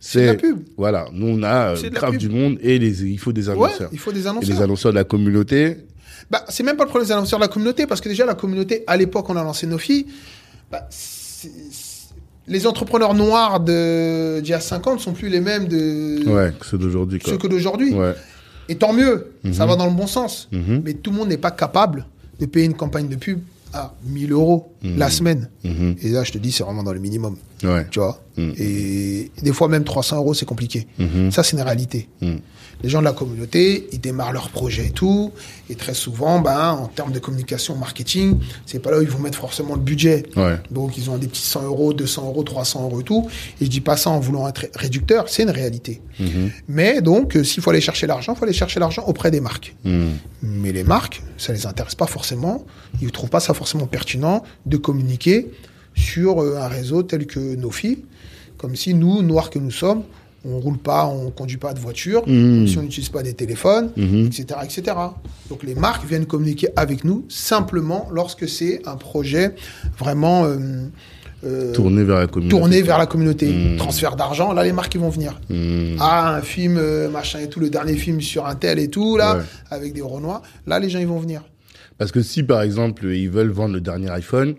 C'est la pub. Voilà, nous on a euh, grave du monde et les, il faut des Ouais, annonceurs. il faut des et annonceurs. les annonceurs de la communauté. Bah, c'est même pas le problème des annonceurs de la communauté, parce que déjà, la communauté, à l'époque, on a lancé Nofi. Bah, les entrepreneurs noirs de- d'il y a 5 ans ne sont plus les mêmes de Ouais, que ceux d'aujourd'hui. ceux que d'aujourd'hui. Ouais. Et tant mieux, ça va dans le bon sens. Mhm. Mais tout le monde n'est pas capable de payer une campagne de pub à 1000 euros la semaine. Mhm. Et là, je te dis, c'est vraiment dans le minimum. Ouais. Tu vois Mhm. Et des fois, même 300 euros, c'est compliqué. Mhm. Ça, c'est une réalité. Les gens de la communauté, ils démarrent leur projet et tout. Et très souvent, ben, en termes de communication, marketing, c'est pas là où ils vont mettre forcément le budget. Ouais. Donc, ils ont des petits 100 euros, 200 euros, 300 euros et tout. Et je dis pas ça en voulant être réducteur, c'est une réalité. Mhm. Mais donc, euh, s'il faut aller chercher l'argent, il faut aller chercher l'argent auprès des marques. Mhm. Mais les marques, ça les intéresse pas forcément. Ils ne trouvent pas ça forcément pertinent de communiquer sur euh, un réseau tel que Nofi. Comme si nous, noirs que nous sommes, on roule pas, on conduit pas de voiture, Mhm. si on n'utilise pas des téléphones, Mhm. etc., etc. Donc les marques viennent communiquer avec nous simplement lorsque c'est un projet vraiment euh, euh, Tourner vers la communauté. tourné vers la communauté. Mhm. Transfert d'argent, là les marques ils vont venir. Ah, un film, euh, machin et tout, le dernier film sur un tel et tout, là, Ouais. avec des Renois. Là, les gens, ils vont venir. Parce que si, par exemple, ils veulent vendre le dernier iPhone,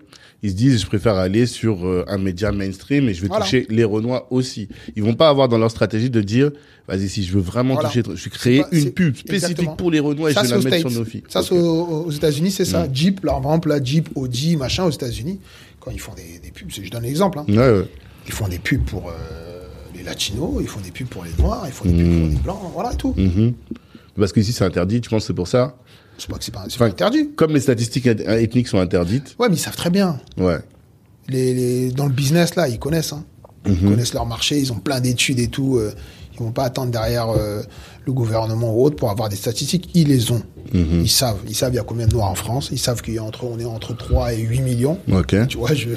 ils se disent, je préfère aller sur euh, un média mainstream et je vais Voilà. toucher les Renois aussi. Ils vont pas avoir dans leur stratégie de dire, vas-y, si je veux vraiment Voilà. toucher, je vais créer pas- une pub spécifique exactement. pour les Renois et ça, je vais la mettre States. sur Nofi. Ça, Ok. c'est aux, aux États-Unis, c'est ça. Mm. Jeep, par exemple, là, Jeep, Audi, machin, aux États-Unis, quand ils font des, des pubs, je donne l'exemple, hein. Ouais, ouais. ils font des pubs pour euh, les Latinos, ils font des pubs pour les Noirs, ils font des Mm. pubs pour les Blancs, voilà et tout. Mhm. Parce qu'ici, c'est interdit, tu penses que c'est pour ça? C'est pas que c'est pas, c'est pas interdit. Comme les statistiques eth- ethniques sont interdites. Ouais, mais ils savent très bien. Ouais. Les, les- dans le business, là, ils connaissent. Hein. Ils Mhm. connaissent leur marché, ils ont plein d'études et tout. euh, ils vont pas attendre derrière euh, le gouvernement ou autre pour avoir des statistiques. Ils les ont. Mhm. Ils savent. Ils savent il y a combien de noirs en France. Ils savent qu'il y a entre, on est entre 3 et 8 millions. Ok. Tu vois, je,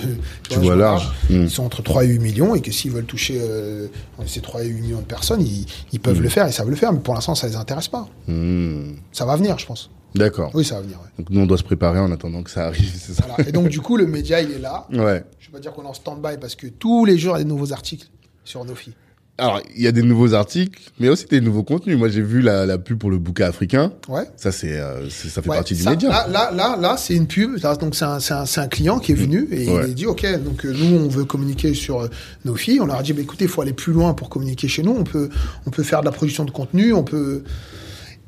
Tu vois je large. Mm. Ils sont entre 3 et 8 millions et que s'ils veulent toucher euh, ces 3 et 8 millions de personnes, ils, ils peuvent le faire, ils savent le faire. Mais pour l'instant, ça les intéresse pas. Mhm. Ça va venir, je pense. D'accord. Oui, ça va venir. ouais. Donc nous, on doit se préparer en attendant que ça arrive, c'est ça Voilà. Et donc, du coup, le média, il est là. Ouais. Je vais pas dire qu'on est en stand-by parce que tous les jours, il y a des nouveaux articles sur Nofi. Alors, il y a des nouveaux articles, mais aussi des nouveaux contenus. Moi, j'ai vu la, la pub pour le bouquet africain. Ouais. Ça, c'est, euh, ça fait Ouais, partie du média. Là, là, là, là, c'est une pub. Donc, c'est un, client qui est venu et Ouais. il a dit, OK, donc euh, nous, on veut communiquer sur euh, nos filles. On leur a dit, bah, écoutez, il faut aller plus loin pour communiquer chez nous. On peut, on peut faire de la production de contenu. On peut.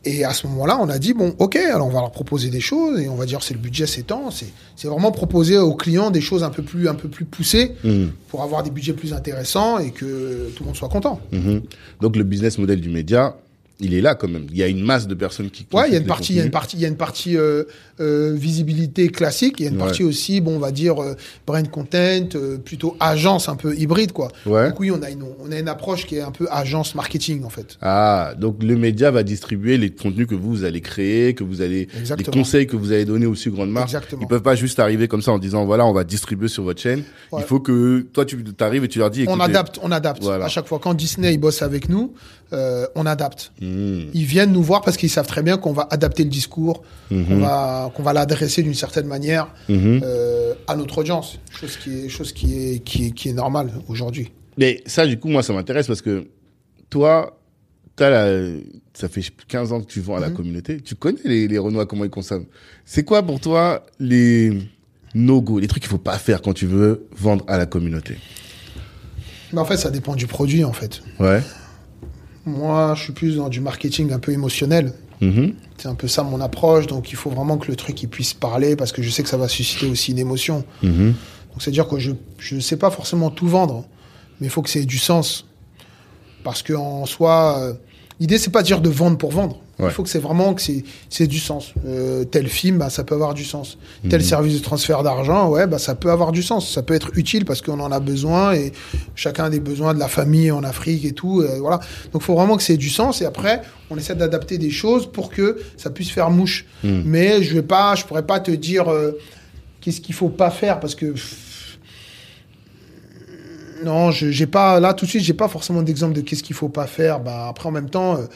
Et à ce moment-là, on a dit, bon, OK, alors on va leur proposer des choses et on va dire, c'est le budget, c'est c'est vraiment proposer aux clients des choses un peu plus, un peu plus poussées Mhm. pour avoir des budgets plus intéressants et que tout le monde soit content. Mhm. Donc, le business model du média, il est là quand même. Il y a une masse de personnes qui. Ouais, il y a une partie, il y a une partie, il y a une partie euh, euh, visibilité classique, il y a une Ouais. partie aussi, bon, on va dire euh, brand content, euh, plutôt agence un peu hybride quoi. Ouais. Donc oui, on a une, on a une approche qui est un peu agence marketing en fait. Ah, donc le média va distribuer les contenus que vous, allez créer, que vous allez, Exactement. les conseils que vous allez donner aussi aux grandes marques. Exactement. Ils peuvent pas juste arriver comme ça en disant voilà, on va distribuer sur votre chaîne. Ouais. Il faut que toi tu arrives et tu leur dis On adapte, on adapte. Voilà. À chaque fois, quand Disney bosse avec nous, euh, on adapte. Mhm. Ils viennent nous voir parce qu'ils savent très bien qu'on va adapter le discours, qu'on va, qu'on va l'adresser d'une certaine manière Mhm. euh, à notre audience. Chose qui est, chose qui est, qui est, qui est normale aujourd'hui. Mais ça, du coup, moi, ça m'intéresse parce que toi, t'as la, ça fait 15 ans que tu vends à la communauté. Tu connais les, les Renois, comment ils consomment. C'est quoi pour toi les no-go, les trucs qu'il faut pas faire quand tu veux vendre à la communauté? Mais en fait, ça dépend du produit, en fait. Ouais. Moi, je suis plus dans du marketing un peu émotionnel. Mhm. C'est un peu ça mon approche. Donc, il faut vraiment que le truc il puisse parler parce que je sais que ça va susciter aussi une émotion. Mhm. Donc, c'est-à-dire que je ne sais pas forcément tout vendre, mais il faut que ça ait du sens. Parce qu'en soi, euh, l'idée, c'est pas de dire de vendre pour vendre. Ouais. Il faut que c'est vraiment que c'est du sens. Euh, tel film, bah, ça peut avoir du sens. Tel Mhm. service de transfert d'argent, ouais, bah, ça peut avoir du sens. Ça peut être utile parce qu'on en a besoin et chacun a des besoins de la famille en Afrique et tout. euh, voilà. Donc, il faut vraiment que c'est du sens. Et après, on essaie d'adapter des choses pour que ça puisse faire mouche. Mhm. Mais je vais pas, je pourrais pas te dire euh, qu'est-ce qu'il faut pas faire parce que pff, non, je j'ai pas là tout de suite, j'ai pas forcément d'exemple de qu'est-ce qu'il faut pas faire. Bah après en même temps, euh,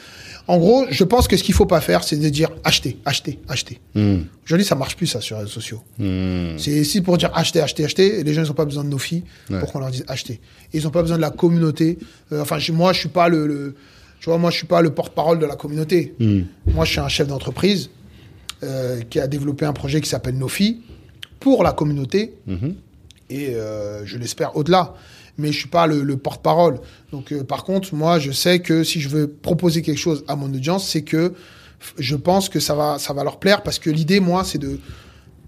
en gros, je pense que ce qu'il faut pas faire, c'est de dire acheter, acheter, acheter. Mhm. Aujourd'hui, ça marche plus ça sur les réseaux sociaux. Mhm. C'est ici pour dire acheter, acheter, acheter. Et les gens, ils ont pas besoin de nos filles Ouais. pour qu'on leur dise acheter. Et ils ont pas besoin de la communauté. Euh, enfin, moi, je suis pas le, le- tu vois, moi, je suis pas le porte-parole de la communauté. Mhm. Moi, je suis un chef d'entreprise euh, qui a développé un projet qui s'appelle Nofi pour la communauté Mhm. et je l'espère au-delà. Mais je suis pas le, le porte-parole. Donc, euh, par contre, moi, je sais que si je veux proposer quelque chose à mon audience, c'est que je pense que ça va, ça va leur plaire parce que l'idée, moi, c'est de,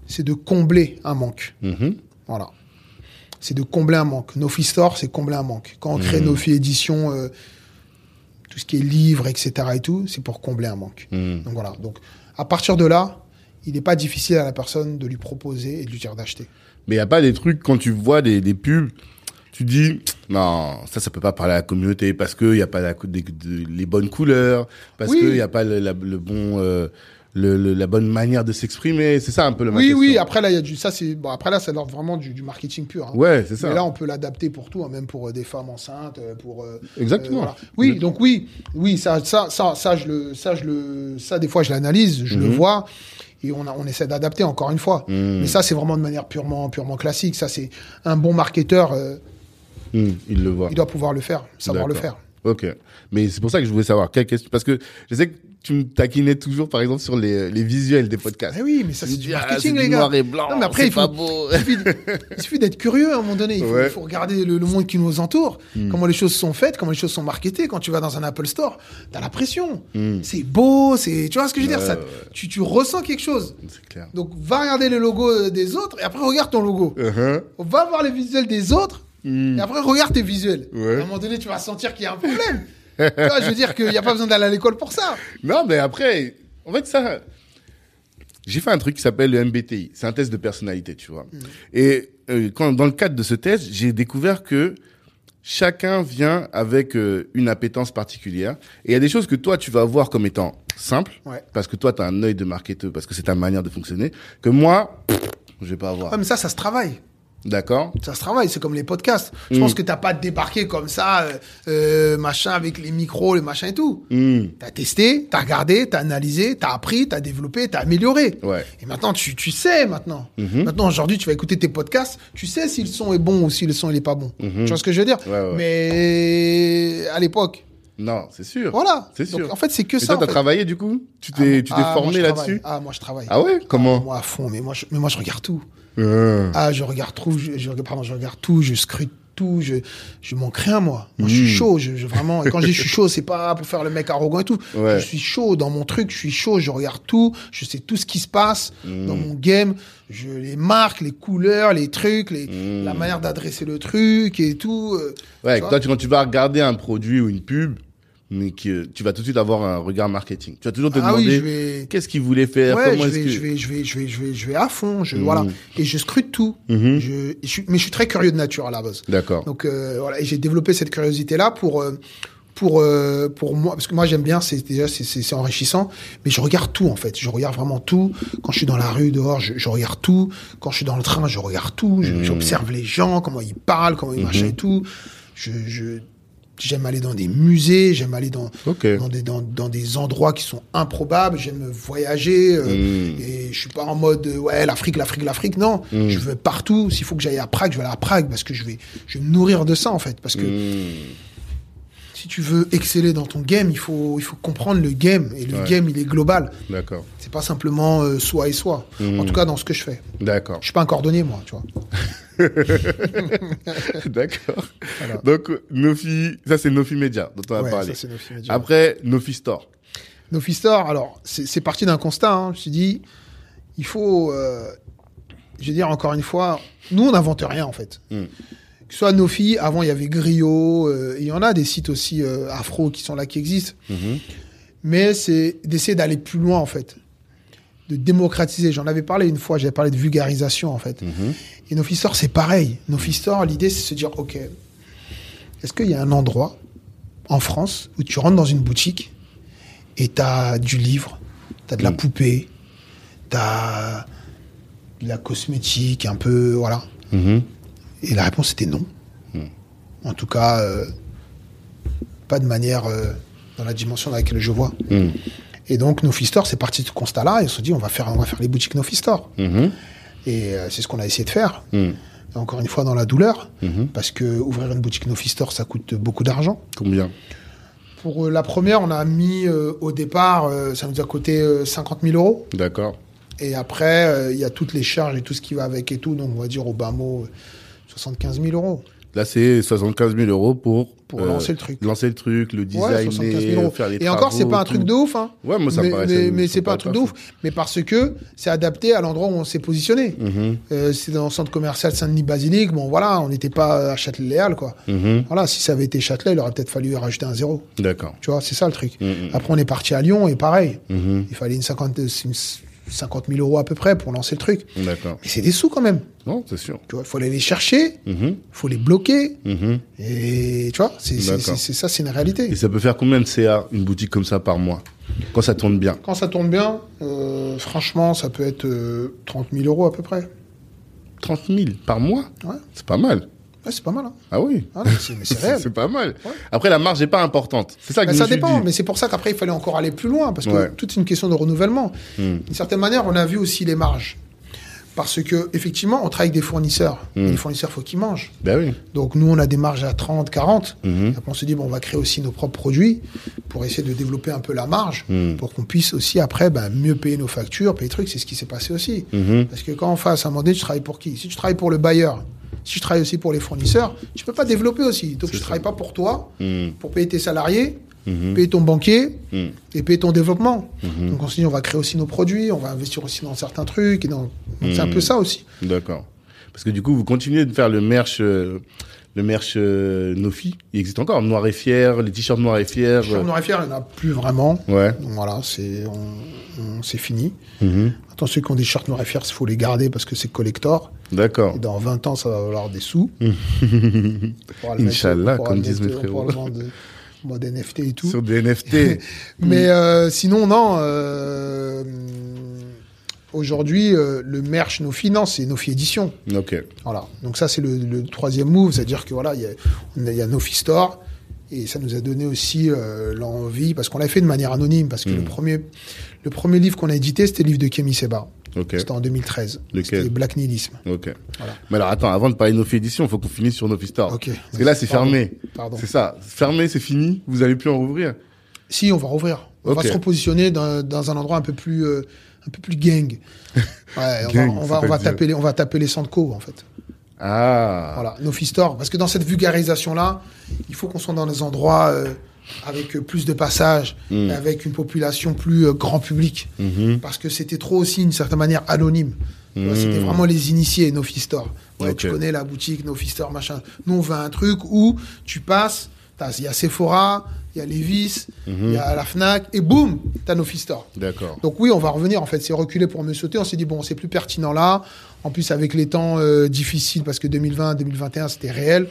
c'est de combler un manque. Mhm. Voilà. C'est de combler un manque. Nofi Store, c'est combler un manque. Quand on crée Nofi Édition, euh, tout ce qui est livre, etc. et tout, c'est pour combler un manque. Mhm. Donc voilà. Donc à partir de là, il n'est pas difficile à la personne de lui proposer et de lui dire d'acheter. Mais il y a pas des trucs quand tu vois des, des pubs, tu dis non, ça ça peut pas parler à la communauté parce que il y a pas la, des- de- les bonnes couleurs, parce Oui. que il y a pas le, la, le bon euh, le, le- la bonne manière de s'exprimer, c'est ça un peu le Oui, oui. Après là, il y a du ça c'est bon. Après là, c'est vraiment du, du marketing pur. hein. Ouais, c'est ça. Mais là, on peut l'adapter pour tout, hein, même pour euh, des femmes enceintes, euh, pour. euh, Exactement. voilà. Oui, donc oui, oui, ça, ça, ça, ça, je le, ça, je le, ça, des fois, je l'analyse, je le Mhm. vois, et on, a, on essaie d'adapter encore une fois. Mhm. Mais ça, c'est vraiment de manière purement, purement classique. Ça, c'est un bon marketeur, euh, Hmm, il le voit. il doit pouvoir le faire, savoir le faire. Ok. Mais c'est pour ça que je voulais savoir quelle question parce que je sais que tu me taquinais toujours par exemple sur les, les visuels des podcasts. Eh oui, mais ça, Tu c'est du ah, marketing, les gars. Noir et blanc. Non, mais après, il faut- pas beau. Il suffit d'être curieux à un moment donné. Il faut, Ouais. il faut regarder le, le monde qui nous entoure, Hmm. comment les choses sont faites, comment les choses sont marketées. Quand tu vas dans un Apple Store, t'as la pression. Hmm. C'est beau, c'est, tu vois ce que je veux dire? Ça, ouais. tu, tu ressens quelque chose. C'est clair. Donc, va regarder le logo des autres et après, regarde ton logo. Uh-huh. Va voir les visuels des autres Hmm. et après, regarde tes visuels. Ouais. À un moment donné, tu vas sentir qu'il y a un problème. je veux dire qu'il n'y a pas besoin d'aller à l'école pour ça. Non, mais après, en fait, ça. J'ai fait un truc qui s'appelle le MBTI. C'est un test de personnalité, tu vois. Et euh, quand, dans le cadre de ce test, j'ai découvert que chacun vient avec euh, une appétence particulière. Et il y a des choses que toi, tu vas voir comme étant simples, Ouais. parce que toi, tu as un œil de marketeur, parce que c'est ta manière de fonctionner, que moi, pff, je vais pas avoir. Ouais, mais ça, ça se travaille. D'accord Ça se travaille, c'est comme les podcasts. Je Mm. pense que t'as pas débarqué comme ça, euh, euh, machin, avec les micros, les machins et tout. Hmm. T'as testé, t'as regardé, t'as analysé, t'as appris, t'as développé, t'as amélioré. Ouais. Et maintenant, tu, tu sais maintenant. Mhm. Maintenant, aujourd'hui, tu vas écouter tes podcasts, tu sais si le son est bon ou si le son il est pas bon. Mhm. Tu vois ce que je veux dire? Ouais, ouais. Mais à l'époque, Non, c'est sûr. voilà. C'est Donc, sûr. en fait, c'est que ça. toi, en t'as fait. travaillé du coup? Tu Ah, t'es tu t'es ah, moi, formé là-dessus? Ah, moi, je travaille. Ah ouais? Comment? Moi, à fond. Mais moi, je, mais moi, je regarde tout. Euh. Ah, je regarde tout, je, je, pardon, je regarde tout, je scrute tout, je, je manque rien, moi. Moi, je suis Mm. chaud, je, je- vraiment, et quand je dis je suis chaud, c'est pas pour faire le mec arrogant et tout. Ouais. Je suis chaud dans mon truc, je suis chaud, je regarde tout, je sais tout ce qui se passe Mm. dans mon game, je les marques, les couleurs, les trucs, les, Mm. la manière d'adresser le truc et tout. euh, Ouais, tu vois. toi, tu- quand tu vas regarder un produit ou une pub, mais que tu vas tout de suite avoir un regard marketing. Tu vas toujours te ah oui, demander vais, qu'est-ce qu'il voulait faire, ouais, comment je vais, que. je vais, je vais, je vais, je vais, je vais à fond, je, Mm. voilà. Et je scrute tout. Mhm. Je, je mais je suis très curieux de nature à la base. D'accord. Donc euh, voilà, j'ai développé cette curiosité là pour euh, pour euh, pour moi parce que moi j'aime bien, c'est déjà c'est- enrichissant, mais je regarde tout en fait, je regarde vraiment tout. Quand je suis dans la rue dehors, je, je regarde tout. Quand je suis dans le train, je regarde tout. Mhm. J'observe les gens, comment ils parlent, comment ils Mhm. marchent et tout. Je je J'aime aller dans des musées, j'aime aller dans, dans, des, dans, dans des endroits qui sont improbables, j'aime voyager, euh, Mm. et je suis pas en mode, euh, ouais, l'Afrique, l'Afrique, l'Afrique, non. Mm. Je veux partout. S'il faut que j'aille à Prague, je vais aller à Prague parce que je vais, je vais me nourrir de ça, en fait. Parce que Mm. Si tu veux exceller dans ton game, il faut, il faut comprendre le game. Et le Ouais. game, il est global. D'accord. C'est pas simplement euh, soi et soi. En tout cas, dans ce que je fais. D'accord. Je suis pas un cordonnier, moi, tu vois. D'accord. Voilà. Donc, Nofi, ça c'est Nofi Media dont on a Ouais, parlé. ça, c'est Nofi Media. Après, Nofi Store. Nofi Store, alors, c'est c'est parti d'un constat. hein. Je me suis dit, il faut. euh, je vais dire encore une fois, nous, on n'invente rien, en fait. Mm. Que ce soit Nofi, avant, il y avait Griot, euh, il y en a des sites aussi euh, afro qui sont là, qui existent. Mhm. Mais c'est d'essayer d'aller plus loin, en fait. De démocratiser. J'en avais parlé une fois, j'avais parlé de vulgarisation, en fait. Mhm. Et Nofi Store, c'est pareil. Nofi Store, l'idée, c'est de se dire, OK, est-ce qu'il y a un endroit en France où tu rentres dans une boutique et tu as du livre, tu as de la Mm. poupée, tu as de la cosmétique, un peu, voilà. Mhm. Et la réponse était non. Mm. En tout cas, euh, pas de manière euh, dans la dimension dans laquelle je vois. Mhm. Et donc, Nofi Store, c'est parti de ce constat-là. Et on se dit, on va faire, on va faire les boutiques Nofi Store. Mhm. Et euh, c'est ce qu'on a essayé de faire. Encore une fois, dans la douleur. Parce que ouvrir une boutique Nofi Store, ça coûte beaucoup d'argent. Combien? Pour la première, on a mis au départ, ça nous a coûté euh, 50 000 euros. D'accord. Et après, il y a toutes les charges et tout ce qui va avec et tout. Donc, on va dire au bas mot, 75 000 euros. Là, c'est 75 000 euros pour, Pour lancer le truc. Lancer le truc, le designer, 75 000 euros. faire les Et encore, c'est travaux, pas un truc de ouf. Hein. Ouais, moi, ça me mais, paraissait- mais, c'est pas un truc de ouf. Mais parce que c'est adapté à l'endroit où on s'est positionné. Euh, c'est dans le centre commercial Saint-Denis-Basilique. Bon, voilà, on n'était pas à Châtelet-Léal, quoi. Mhm. Voilà, si ça avait été Châtelet, il aurait peut-être fallu rajouter un zéro. D'accord. Tu vois, c'est ça le truc. Mhm. Après, on est parti à Lyon et pareil. Mhm. Il fallait une 50, une 50 000 euros à peu près pour lancer le truc. D'accord. Mais c'est des sous quand même. Non, c'est sûr. Tu vois, il faut aller les chercher, il Mhm. faut les bloquer. Mhm. Et tu vois, c'est ça, c'est une réalité. Et ça peut faire combien de CA, une boutique comme ça par mois? Quand ça tourne bien? Quand ça tourne bien, euh, franchement, ça peut être euh, 30 000 euros à peu près. 30 000 par mois? Ouais, C'est pas mal. Ouais, c'est pas mal. Hein. Ah oui Ah c'est- réel. C'est pas mal. Ouais. Après, la marge n'est pas importante. C'est ça que Ben, je ça me suis dépend, dit. mais c'est pour ça qu'après, il fallait encore aller plus loin, parce que Ouais. tout est une question de renouvellement. Hmm. D'une certaine manière, on a vu aussi les marges. Parce que, effectivement, on travaille avec des fournisseurs. Hmm. Les fournisseurs, il faut qu'ils mangent. Ben oui. Donc, nous, on a des marges à 30, 40. Mhm. Après, on se dit, bon, on va créer aussi nos propres produits pour essayer de développer un peu la marge, Hmm. pour qu'on puisse aussi, après, ben, mieux payer nos factures, payer les trucs. C'est ce qui s'est passé aussi. Parce que quand on face, à un moment donné, tu travailles pour qui? Si tu travailles pour le bailleur, si tu travailles aussi pour les fournisseurs, tu peux pas développer aussi. Donc, tu ça. travailles pas pour toi, Mhm. pour payer tes salariés, Mhm. payer ton banquier Mhm. et payer ton développement. Donc on se dit on va créer aussi nos produits, on va investir aussi dans certains trucs. Et dans... C'est un peu ça aussi. D'accord. Parce que du coup, vous continuez de faire le merch, euh, le merch euh, Nofi. Il existe encore. Noir et fier, les t-shirts noir et fier. Sur euh, Noir et Fier, il n'y en a plus vraiment. Ouais. Donc voilà, c'est on, on- c'est fini. Mhm. Attends, ceux qui ont des shirts Noir et Fier, il faut les garder parce que c'est collector. D'accord. Et dans 20 ans, ça va valoir des sous. Mettre- Inch'Allah, pourra comme disent mettre- mes frérots. le vendre de- en mode NFT et tout. Sur des NFT. Mais euh, sinon, non. euh, Aujourd'hui, euh, le merch Nofi, non, c'est Nofi Édition. ok. Voilà. Donc ça, c'est le, le troisième move, c'est-à-dire que voilà, il y a, on a- y a Nofi Store et ça nous a donné aussi euh, l'envie parce qu'on l'a fait de manière anonyme parce que le premier, le premier livre qu'on a édité, c'était le livre de Kémy Seba. Ok. C'était en 2013. Lequel C'était Black Nihilisme. Ok. Voilà. Mais alors attends, avant de parler de Nofi Édition, il faut qu'on finisse sur Nofi Store. Ok. Parce que là, c'est fermé. Pardon. C'est ça. Fermé, c'est fini. Vous allez plus en rouvrir. Si, on va rouvrir. On va se repositionner dans, dans un endroit un peu plus, euh, un peu plus gang. Ouais, on, va, on, va, on, va c'est-à-dire taper les, on va taper les en fait. Ah. Voilà, Nofi Store. Parce que dans cette vulgarisation-là, il faut qu'on soit dans des endroits euh, avec euh, plus de passages, Mm. avec une population plus euh, grand public. Mhm. Parce que c'était trop aussi, d'une certaine manière, anonyme. C'était vraiment les initiés. Ouais, Ok. tu connais la boutique Nofi Store, machin. Nous, on veut un truc où tu passes, il y a Sephora, il y a Levi's, il y a la Fnac, et boum, t'as Nofi Store. D'accord. Donc oui, on va revenir. En fait, c'est reculer pour mieux sauter. On s'est dit bon, c'est plus pertinent là. En plus, avec les temps euh, difficiles, parce que 2020, 2021, c'était réel.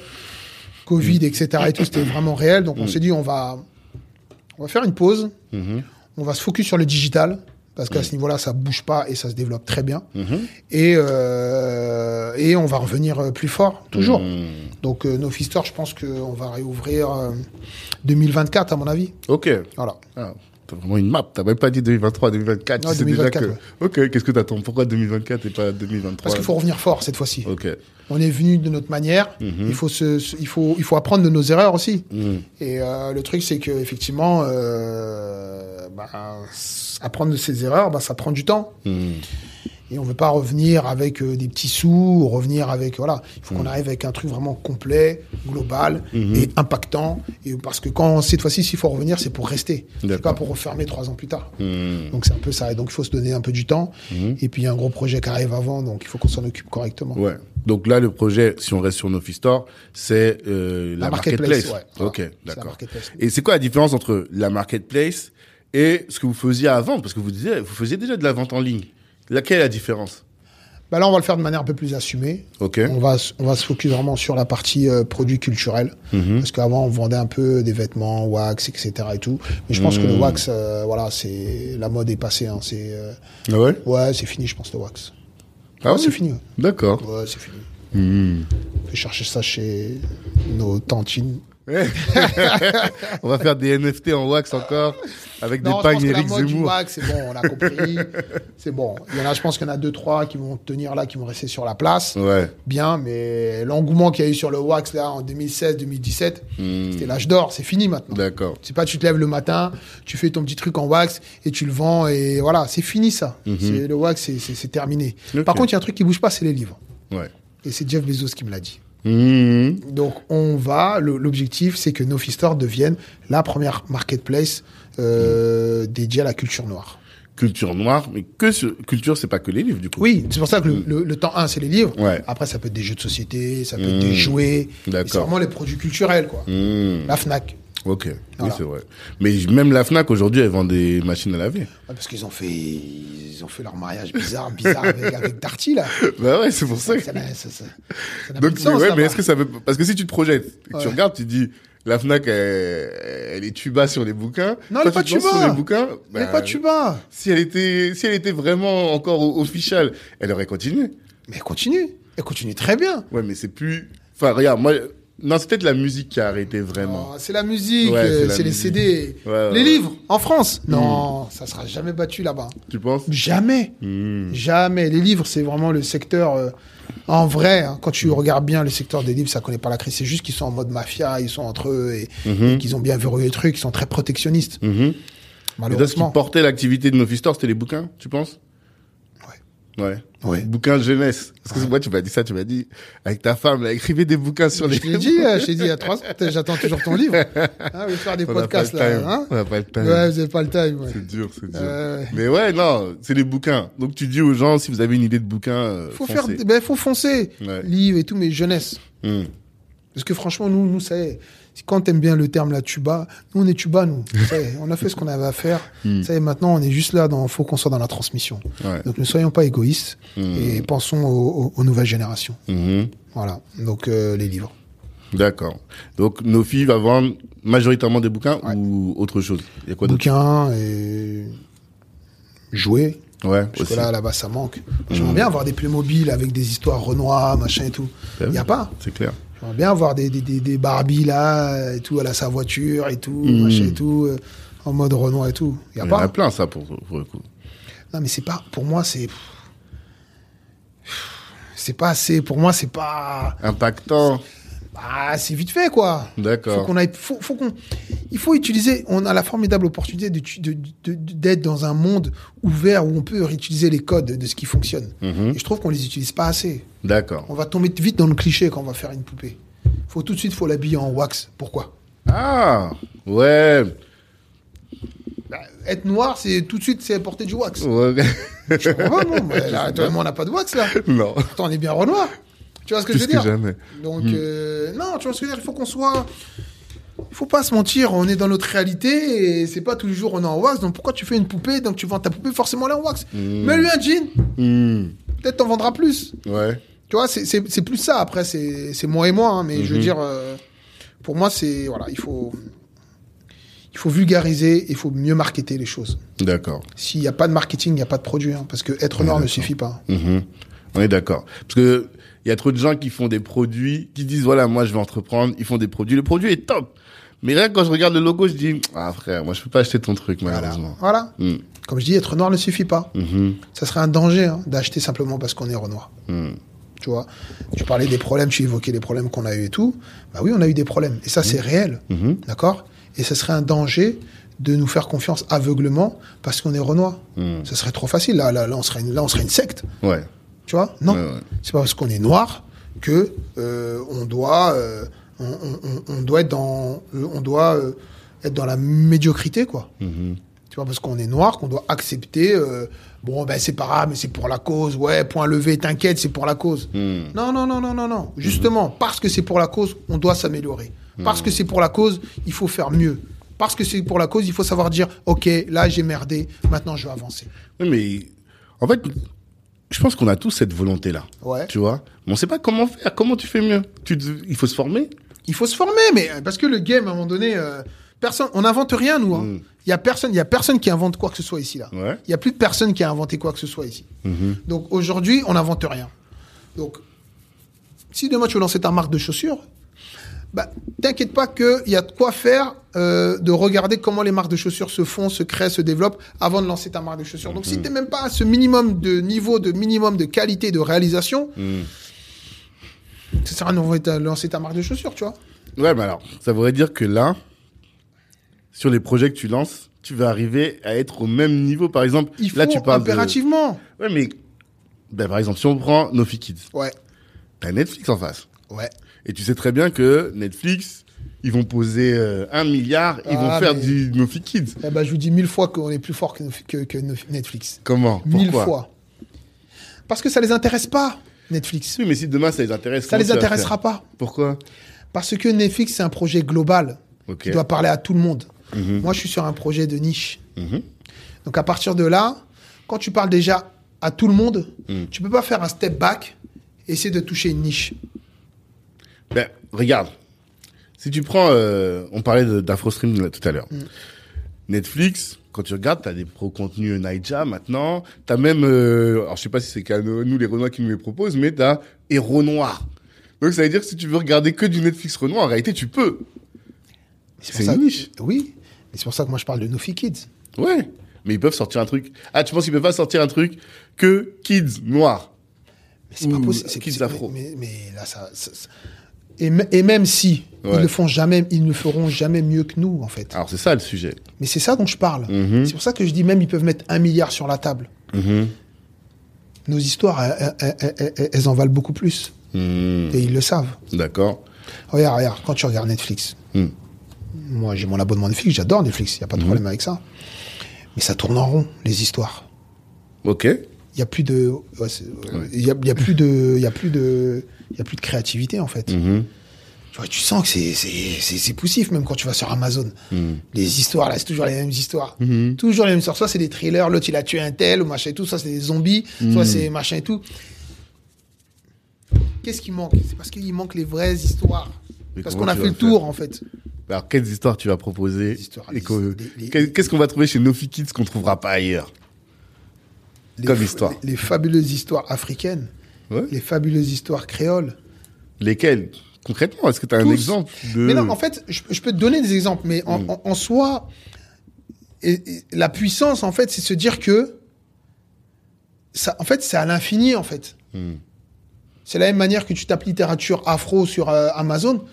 Covid, etc. Et tout, c'était vraiment réel. Donc on s'est dit on va, on va faire une pause. Mhm. On va se focus sur le digital parce qu'à ce niveau-là, ça bouge pas et ça se développe très bien. Mhm. Et euh, et on va revenir euh, plus fort toujours. Mhm. Donc euh, No Store, je pense qu'on va réouvrir euh, 2024 à mon avis. Ok. Voilà. Ah. t'as vraiment une map. T'as même pas dit 2023, 2024. Non, tu sais 2024, déjà que. Ok, qu'est-ce que t'attends? Pourquoi 2024 et pas 2023 Parce qu'il faut revenir fort cette fois-ci. Ok. On est venu de notre manière. Il faut se, se- il faut, il faut apprendre de nos erreurs aussi. Mhm. Et euh, le truc, c'est que effectivement, euh, bah, apprendre de ses erreurs, bah, ça prend du temps. Mhm. Et on veut pas revenir avec euh, des petits sous, ou revenir avec voilà. Il faut qu'on arrive avec un truc vraiment complet, global et impactant. Et parce que quand cette fois-ci, s'il faut revenir, c'est pour rester. C'est pas pour refermer trois ans plus tard. Donc c'est un peu ça. Et donc il faut se donner un peu du temps. Et puis il y a un gros projet qui arrive avant, donc il faut qu'on s'en occupe correctement. Ouais. Donc là, le projet, si on reste sur Nofi Store, c'est euh, la, La marketplace. marketplace, ouais. Ok, d'accord. Et c'est quoi la différence entre la marketplace et ce que vous faisiez avant Parce que vous disiez, vous faisiez déjà de la vente en ligne. Laquelle est la différence? Bah là, on va le faire de manière un peu plus assumée. Ok. On va, on va se focus vraiment sur la partie euh, produits culturels. Mhm. Parce qu'avant, on vendait un peu des vêtements, wax, etc. et tout. Mais je pense que le Mhm. wax, euh, voilà, c'est, la mode est passée, hein. C'est, euh, Ah ouais? Ouais, c'est fini, je pense, le wax. Ah Ouais, oui c'est fini. D'accord. Ouais, c'est fini. On peut chercher ça chez nos tantines. on va faire des NFT en wax encore avec Non, des pagnes Eric Zemmour. c'est bon, on a compris. c'est bon. Il y en a, je pense qu'il y en a deux, trois qui vont tenir là, qui vont rester sur la place. Ouais. Bien, mais l'engouement qu'il y a eu sur le wax là en 2016-2017, Mhm. c'était l'âge d'or, c'est fini maintenant. D'accord. C'est pas tu te lèves le matin, tu fais ton petit truc en wax et tu le vends et voilà, c'est fini ça. C'est le wax, c'est- terminé. Par contre, il y a un truc qui bouge pas, c'est les livres. Ouais. Et c'est Jeff Bezos qui me l'a dit. Mhm. Donc on va, l'objectif c'est que Nofi Store devienne la première marketplace euh, dédiée à la culture noire. Culture noire, mais que ce... culture, c'est pas que les livres du coup. Oui, c'est pour ça que le, le- le temps 1 c'est les livres. Ouais. Après ça peut être des jeux de société, ça peut être des jouets. C'est vraiment les produits culturels quoi. Mhm. La Fnac. Ok, oui, Voilà. c'est vrai. Mais même la Fnac aujourd'hui, elle vend des machines à laver. Ouais, parce qu'ils ont fait, ils ont fait leur mariage bizarre, bizarre avec, avec Darty là. bah ouais, c'est pour ça. que- Ça n'a- ça- ça- Donc, sens, ouais, mais est-ce que ça veut, parce que si tu te projettes, et que tu Ouais. regardes, tu dis, la Fnac, elle, elle est tuba sur les bouquins. Non, elle est pas tuba. sur les bouquins. Elle est bah, pas tuba. Si elle était, si elle était vraiment encore official, elle aurait continué. Mais elle continue. Elle continue très bien. Ouais, mais c'est plus, enfin, regarde, moi, non, c'est peut-être la musique qui a arrêté vraiment. C'est la musique, Ouais, euh, c'est les. CD. Ouais, ouais, les livres, en France. Non, ça sera jamais battu là-bas. Tu penses? Jamais. Hmm. Jamais. Les livres, c'est vraiment le secteur. euh, en vrai, hein, quand tu regardes bien le secteur des livres, ça connaît pas la crise. C'est juste qu'ils sont en mode mafia, ils sont entre eux et, et qu'ils ont bien verrouillé le truc, ils sont très protectionnistes. Mhm. Et là, ce qui Malheureusement. portait l'activité de Store, c'était les bouquins, tu penses? Ouais. Ouais. Bouquins jeunesse. Parce que moi, tu m'as dit ça, tu m'as dit, avec ta femme, là, écrivez des bouquins sur les Je t'ai dit, euh, je t'ai dit il y a trois ans, j'attends toujours ton livre. Hein, vous faire des On podcasts là. Hein On n'a pas le time. ouais, vous avez pas le time. Ouais. C'est dur, c'est dur. Euh, Mais ouais, non, c'est les bouquins. Donc tu dis aux gens, si vous avez une idée de bouquin, euh, faut foncez. faire, ben, faut foncer. Livres et tout, mais jeunesse. Hmm. Parce que franchement, nous, nous, ça y est, quand t'aimes bien le terme la tuba, nous, on est tuba, nous. Est, on a fait ce qu'on avait à faire. Hmm. Ça maintenant, on est juste là, dans, faut qu'on soit dans la transmission. Ouais. Donc, ne soyons pas égoïstes Hmm. et pensons aux, aux- aux nouvelles générations. Mhm. Voilà. Donc, euh, les livres. D'accord. Donc nos filles va vendre majoritairement des bouquins Ouais. ou autre chose? Il y a quoi Bouquins et jouets. Ouais, Parce que là, là-bas, ça manque. J'aimerais bien avoir des Playmobil avec des histoires Renoir, machin et tout. Il oui, y a pas. C'est clair. J'aimerais bien avoir des, des, des, des Barbie là, et tout, à la sa voiture et tout, Mhm. machin et tout, euh, en mode Renoir et tout. Il y a Il y en a plein ça pour, pour le coup. Non, mais c'est pas. Pour moi, c'est. C'est pas assez. Pour moi, c'est pas. Impactant. Ah, c'est vite fait, quoi. Faut D'accord. qu'on aille. Faut, faut qu'on. Il faut utiliser. On a la formidable opportunité de- de- de- d'être dans un monde ouvert où on peut réutiliser les codes de ce qui fonctionne. Mhm. Et je trouve qu'on les utilise pas assez. D'accord. On va tomber vite dans le cliché quand on va faire une poupée. Faut tout de suite, faut l'habiller en wax. Pourquoi? Ah ouais. Bah, Être noir, c'est tout de suite, c'est porter du wax. Ouais. Je comprends pas, non mais là, toi et moi, on n'a pas de wax là. non. Pourtant, on est bien renoir. Tu vois ce que Plus je veux dire jamais. Donc, euh, non, tu vois ce que je veux dire Il faut qu'on soit. Il faut pas se mentir, on est dans notre réalité et c'est pas tous les jours on est en wax. Donc pourquoi tu fais une poupée Donc tu vends ta poupée, forcément est en wax. Mm. Mets-lui un jean, Hmm. peut-être t'en vendras plus. Ouais. Tu vois, c'est- c'est c'est plus ça. Après, c'est c'est moi et moi, hein, mais je veux Mhm. dire, euh, pour moi, c'est. Voilà, il faut. Il faut vulgariser, il faut mieux marketer les choses. D'accord. S'il n'y a pas de marketing, il n'y a pas de produit. hein, parce que être noir ne suffit pas. On est d'accord. Parce que il y a trop de gens qui font des produits, qui disent voilà, moi je vais entreprendre, ils font des produits. Le produit est top. Mais là, quand je regarde le logo, je dis, ah frère, moi je peux pas acheter ton truc, Voilà. malheureusement. Voilà. Mm. Comme je dis, être noir ne suffit pas. Mhm. Ça serait un danger hein, d'acheter simplement parce qu'on est renoir. Mm. Tu vois, tu parlais des problèmes, tu évoquais les problèmes qu'on a eu et tout. Bah oui, on a eu des problèmes. Et ça, c'est réel. Mhm. D'accord? Et ce serait un danger de nous faire confiance aveuglement parce qu'on est renoir. Mm. Ce serait trop facile. Là, là, là, on serait une, là, on serait une secte. Ouais. Tu vois? Non. Ouais, ouais. C'est pas parce qu'on est noir que euh, on doit euh, on, on- on- on doit être dans euh, on doit euh, être dans la médiocrité quoi. Mhm. Tu vois? Parce qu'on est noir qu'on doit accepter bon ben c'est pas grave mais c'est pour la cause ouais point levé t'inquiète c'est pour la cause. Mm. Non non non non non non justement parce que c'est pour la cause on doit s'améliorer. Parce que c'est pour la cause il faut faire mieux. Parce que c'est pour la cause il faut savoir dire ok là j'ai merdé maintenant je vais avancer. Oui, mais en fait, je pense qu'on a tous cette volonté-là. Ouais. Tu vois Mais on sait pas comment faire. Comment tu fais mieux tu Il faut se former Il faut se former, mais parce que le game, à un moment donné, euh, personne, on n'invente rien, nous. hein. Mm. Il y a personne, il y a personne qui invente quoi que ce soit ici là. Ouais. Il y a plus de personne qui a inventé quoi que ce soit ici. Mhm. Donc aujourd'hui, on n'invente rien. Donc, si demain tu veux lancer ta marque de chaussures, bah, t'inquiète pas qu'il y a de quoi faire euh, de regarder comment les marques de chaussures se font, se créent, se développent avant de lancer ta marque de chaussures. Donc si t'es même pas à ce minimum de niveau, de minimum de qualité, de réalisation, Mm. ça sert à rien de lancer ta marque de chaussures, tu vois. Ouais, mais alors, ça voudrait dire que là, sur les projets que tu lances, tu vas arriver à être au même niveau. Par exemple, Il faut là, tu parles de- impérativement. Ouais, mais ben, par exemple, si on prend Nofi Kids, Ouais, t'as Netflix en face. ouais. Et tu sais très bien que Netflix, ils vont poser euh, un milliard, ils vont Ah, faire mais- du Nofi Kids. Eh ben, je vous dis mille fois qu'on est plus fort que, que- que Netflix. Comment? Mille fois. Parce que ça les intéresse pas, Netflix. Oui, mais si demain ça les intéresse, Ça les intéressera pas. Pourquoi? Parce que Netflix, c'est un projet global qui doit parler à tout le monde. Mhm. Moi, je suis sur un projet de niche. Mhm. Donc, à partir de là, quand tu parles déjà à tout le monde, Mhm. tu peux pas faire un step back et essayer de toucher une niche. Ben, regarde. Si tu prends, euh, on parlait d'AfroStream tout à l'heure. Netflix, quand tu regardes, t'as des pro contenus Naija maintenant. T'as même, euh, alors je sais pas si c'est qu'à nous, les Renois qui nous les proposent, mais t'as Héros Noir. Donc ça veut dire que si tu veux regarder que du Netflix Renoir, en réalité tu peux. C'est une niche. Oui, mais c'est pour ça que moi, je parle de Nofi Kids. Ouais. Mais ils peuvent sortir un truc. Ah, tu penses qu'ils peuvent pas sortir un truc que kids noirs? Mais c'est pas possible. c'est- Kids Afro. Mais, mais là, ça. ça- ça- Et, même si Ouais. ils le font jamais, ils ne feront jamais mieux que nous, en fait. Alors c'est ça le sujet. Mais c'est ça dont je parle. Mhm. C'est pour ça que je dis même ils peuvent mettre un milliard sur la table. Mhm. Nos histoires, elles, elles- elles- elles- elles en valent beaucoup plus. Hmm. Et ils le savent. D'accord. Regarde, regarde, quand tu regardes Netflix, Hmm. moi j'ai mon abonnement Netflix, j'adore Netflix, il n'y a pas de problème avec ça. Mais ça tourne en rond, les histoires. Ok. Il y a plus de, il y a, il y a plus de, il y a plus de, il y a plus de créativité en fait. Mhm. Tu vois, tu sens que c'est, c'est, poussif même quand tu vas sur Amazon. Hmm. Les histoires là, c'est toujours les mêmes histoires. Mhm. Toujours les mêmes histoires. Soit c'est des thrillers, l'autre il a tué un tel ou machin et tout. Soit c'est des zombies, soit c'est machin et tout. Qu'est-ce qui manque? C'est parce qu'il manque les vraies histoires. Mais parce qu'on a fait le tour en fait. Alors quelles histoires tu vas proposer Qu'est-ce qu'on va trouver chez Nofi Kids qu'on trouvera pas ailleurs? Comme histoire. Les, les fabuleuses histoires africaines, Ouais. les fabuleuses histoires créoles. Lesquelles Concrètement, est-ce que tu as un exemple de... Mais non, en fait, je, je peux te donner des exemples, mais en, Mm. en- en soi, et- et la puissance, en fait, c'est se dire que, ça, en fait, c'est à l'infini, en fait. Hmm. C'est la même manière que tu tapes littérature afro sur euh, Amazon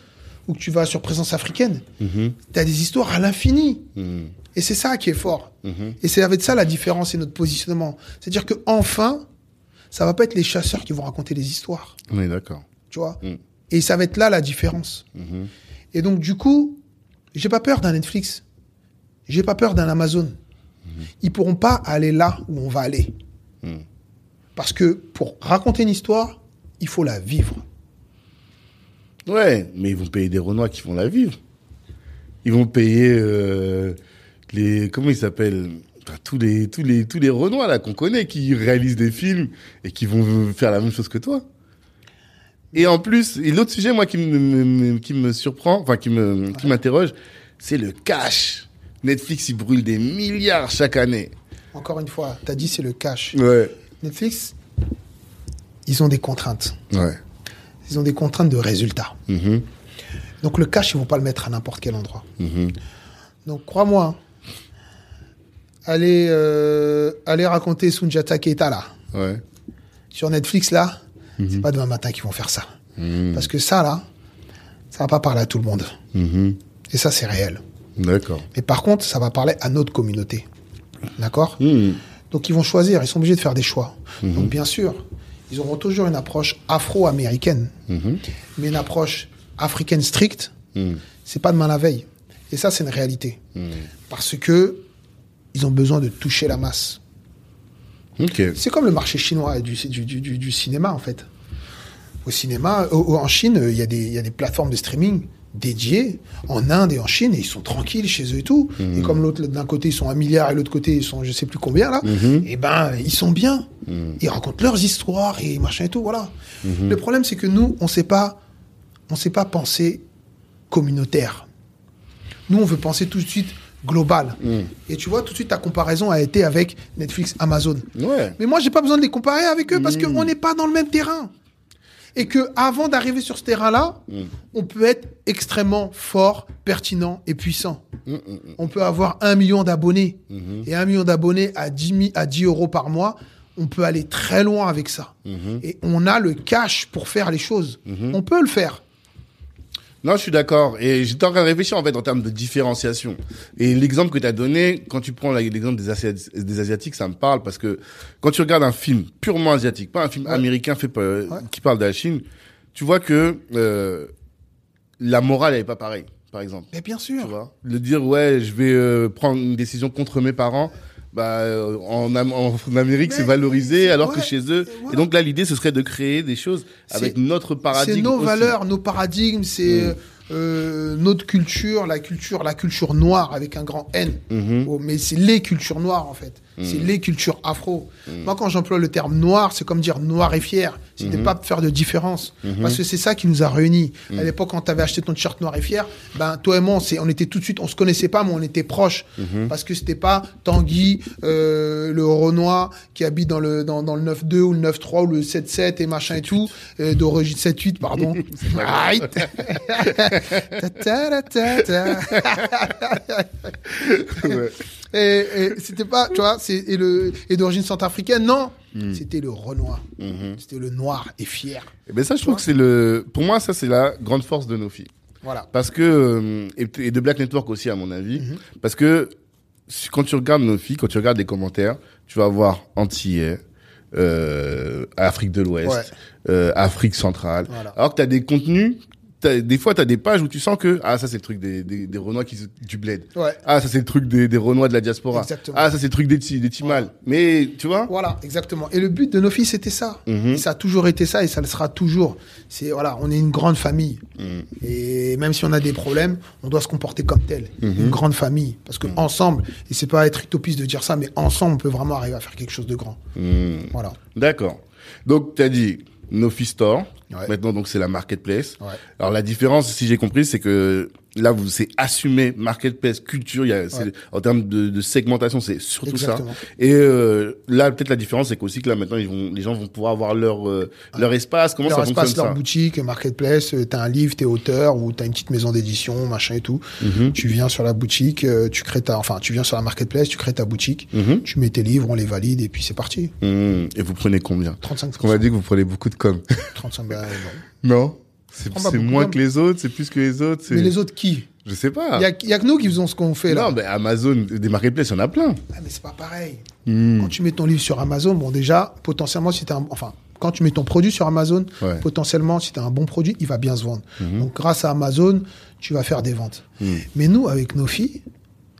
ou que tu vas sur présence africaine. Mhm. Tu as des histoires à l'infini. Hmm. Et c'est ça qui est fort. Mhm. Et c'est avec ça la différence et notre positionnement. C'est-à-dire que enfin, ça va pas être les chasseurs qui vont raconter les histoires. On est d'accord. Tu vois Mm. Et ça va être là la différence. Mhm. Et donc, du coup, j'ai pas peur d'un Netflix. J'ai pas peur d'un Amazon. Ils pourront pas aller là où on va aller. Mm. Parce que pour raconter une histoire, il faut la vivre. Ouais, mais ils vont payer des Renois qui vont la vivre. Ils vont payer euh, les comment ils s'appellent? Tous les tous les tous les Renois là qu'on connaît qui réalisent des films et qui vont faire la même chose que toi. Et en plus, et l'autre sujet moi qui me, qui me surprend, enfin qui me qui m'interroge, c'est le cash. Netflix il brûle des milliards chaque année. Encore une fois, tu as dit c'est le cash. Ouais. Netflix, ils ont des contraintes. Ouais. Ils ont des contraintes de résultats. Mhm. Donc le cash, ils vont pas le mettre à n'importe quel endroit. Mhm. Donc crois-moi, allez, euh, allez raconter Sunjata Keita là, Ouais. sur Netflix là, Mhm. c'est pas demain matin qu'ils vont faire ça. Parce que ça là, ça va pas parler à tout le monde. Mhm. Et ça, c'est réel. D'accord. Mais par contre, ça va parler à notre communauté. D'accord Mhm. Donc ils vont choisir, ils sont obligés de faire des choix. Donc bien sûr, ils auront toujours une approche afro-américaine, Mhm. mais une approche africaine stricte, Mhm. c'est pas demain la veille. Et ça, c'est une réalité. Mhm. Parce que ils ont besoin de toucher la masse. Ok. C'est comme le marché chinois du, du, du, du- du cinéma, en fait. Au cinéma, au- au- en Chine, il y, a des, il y a des plateformes de streaming dédiées en Inde et en Chine, et ils sont tranquilles chez eux et tout. Et comme l'autre, d'un côté, ils sont un milliard, et l'autre côté, ils sont je sais plus combien, là, et ben, ils sont bien. Ils racontent leurs histoires et machin et tout, voilà. Le problème, c'est que nous, on sait pas, on sait pas penser communautaire. Nous, on veut penser tout de suite global. Et tu vois, tout de suite, ta comparaison a été avec Netflix, Amazon. Ouais. Mais moi, j'ai pas besoin de les comparer avec eux parce qu'on n'est pas dans le même terrain. Et que avant d'arriver sur ce terrain-là, on peut être extrêmement fort, pertinent et puissant. On peut avoir un million d'abonnés. Et un million d'abonnés à 10, mi- à 10 euros par mois, on peut aller très loin avec ça. Et on a le cash pour faire les choses. On peut le faire. Non, je suis d'accord. Et j'étais en train de réfléchir, en fait, en termes de différenciation. Et l'exemple que tu as donné, quand tu prends l'exemple des, Asi- des Asiatiques, ça me parle parce que quand tu regardes un film purement asiatique, pas un film américain fait par- qui parle de la Chine, tu vois que euh, la morale, elle est pas pareille, par exemple. Mais bien Tu sûr. vois? Le dire, ouais, je vais euh, prendre une décision contre mes parents, bah, euh, en, Am- en Amérique, c'est valorisé, alors que chez eux. et donc là, l'idée, ce serait de créer des choses avec notre paradigme. C'est nos aussi. valeurs, nos paradigmes, c'est Mm. euh, notre culture, la culture, la culture noire avec un grand N. Mhm. Oh, mais c'est les cultures noires en fait. C'est les cultures afro. Moi, quand j'emploie le terme noir, c'est comme dire noir et fier. C'est de pas faire de différence. Parce que c'est ça qui nous a réunis. À l'époque, quand tu avais acheté ton t-shirt noir et fier, ben, toi et moi, on, était tout de suite, on se connaissait pas, mais on était proches. Parce que c'était pas Tanguy, euh, le Renoir, qui habite dans le, dans, dans le 9-2 ou le 9-3 ou le 7-7 et machin et tout, euh, d'origine 7-8, pardon. Et, et c'était pas, tu vois, c'est et le et d'origine centrafricaine, non, Hmm. c'était le Renoir, c'était le noir et fier. Et ben ça, je trouve que c'est le, pour moi, ça c'est la grande force de nos filles. Voilà. Parce que euh, et, de Black Network aussi à mon avis, Mhm. parce que quand tu regardes nos filles, quand tu regardes les commentaires, tu vas voir Antillais, euh, Afrique de l'Ouest, Ouais. euh, Afrique centrale. Voilà. Alors que tu as des contenus, des fois tu as des pages où tu sens que ah ça c'est le truc des des, des Renois qui du bled. Ouais. Ah ça c'est le truc des des Renois de la diaspora. Exactement. Ah ça c'est le truc des des Timal. Mais tu vois? Voilà, exactement. Et le but de nos filles, c'était ça. Mhm. Et ça a toujours été ça et ça le sera toujours. C'est voilà, on est une grande famille. Mhm. Et même si on a des problèmes, on doit se comporter comme tel, Mhm. une grande famille. Parce que ensemble, et c'est pas être utopiste de dire ça, mais ensemble, on peut vraiment arriver à faire quelque chose de grand. Voilà. D'accord. Donc, tu as dit Nofi Store. Ouais. Maintenant, donc, c'est la marketplace. Ouais. Alors, la différence, si j'ai compris, c'est que là, vous, c'est assumé marketplace, culture. Il y a, Ouais. En termes de, de segmentation, c'est surtout Exactement. ça. Et euh, là, peut-être la différence, c'est qu'aussi que là, maintenant, ils vont, les gens vont pouvoir avoir leur, euh, leur espace. Comment leur ça espace, fonctionne leur ça boutique, marketplace, euh, t'as un livre, t'es auteur ou t'as une petite maison d'édition, machin et tout. Mhm. Tu viens sur la boutique, euh, tu crées ta, enfin, tu viens sur la marketplace, tu crées ta boutique, Mhm. tu mets tes livres, on les valide et puis c'est parti. Hmm. Et vous prenez combien? 35 Parce qu'on m'a dit que vous prenez beaucoup de com. 35 bah, non. non? C'est pas c'est beaucoup moins com. que les autres, c'est plus que les autres. Mais les autres qui Je sais pas. Il y a, que nous qui faisons ce qu'on fait là. Non, mais Amazon, des marketplaces, il y en a plein. Ah, mais c'est pas pareil. Hmm. Quand tu mets ton livre sur Amazon, bon déjà, potentiellement, si t'as un, enfin, quand tu mets ton produit sur Amazon, Ouais. potentiellement, si tu as un bon produit, il va bien se vendre. Donc, grâce à Amazon, tu vas faire des ventes. Mhm. Mais nous, avec nos filles,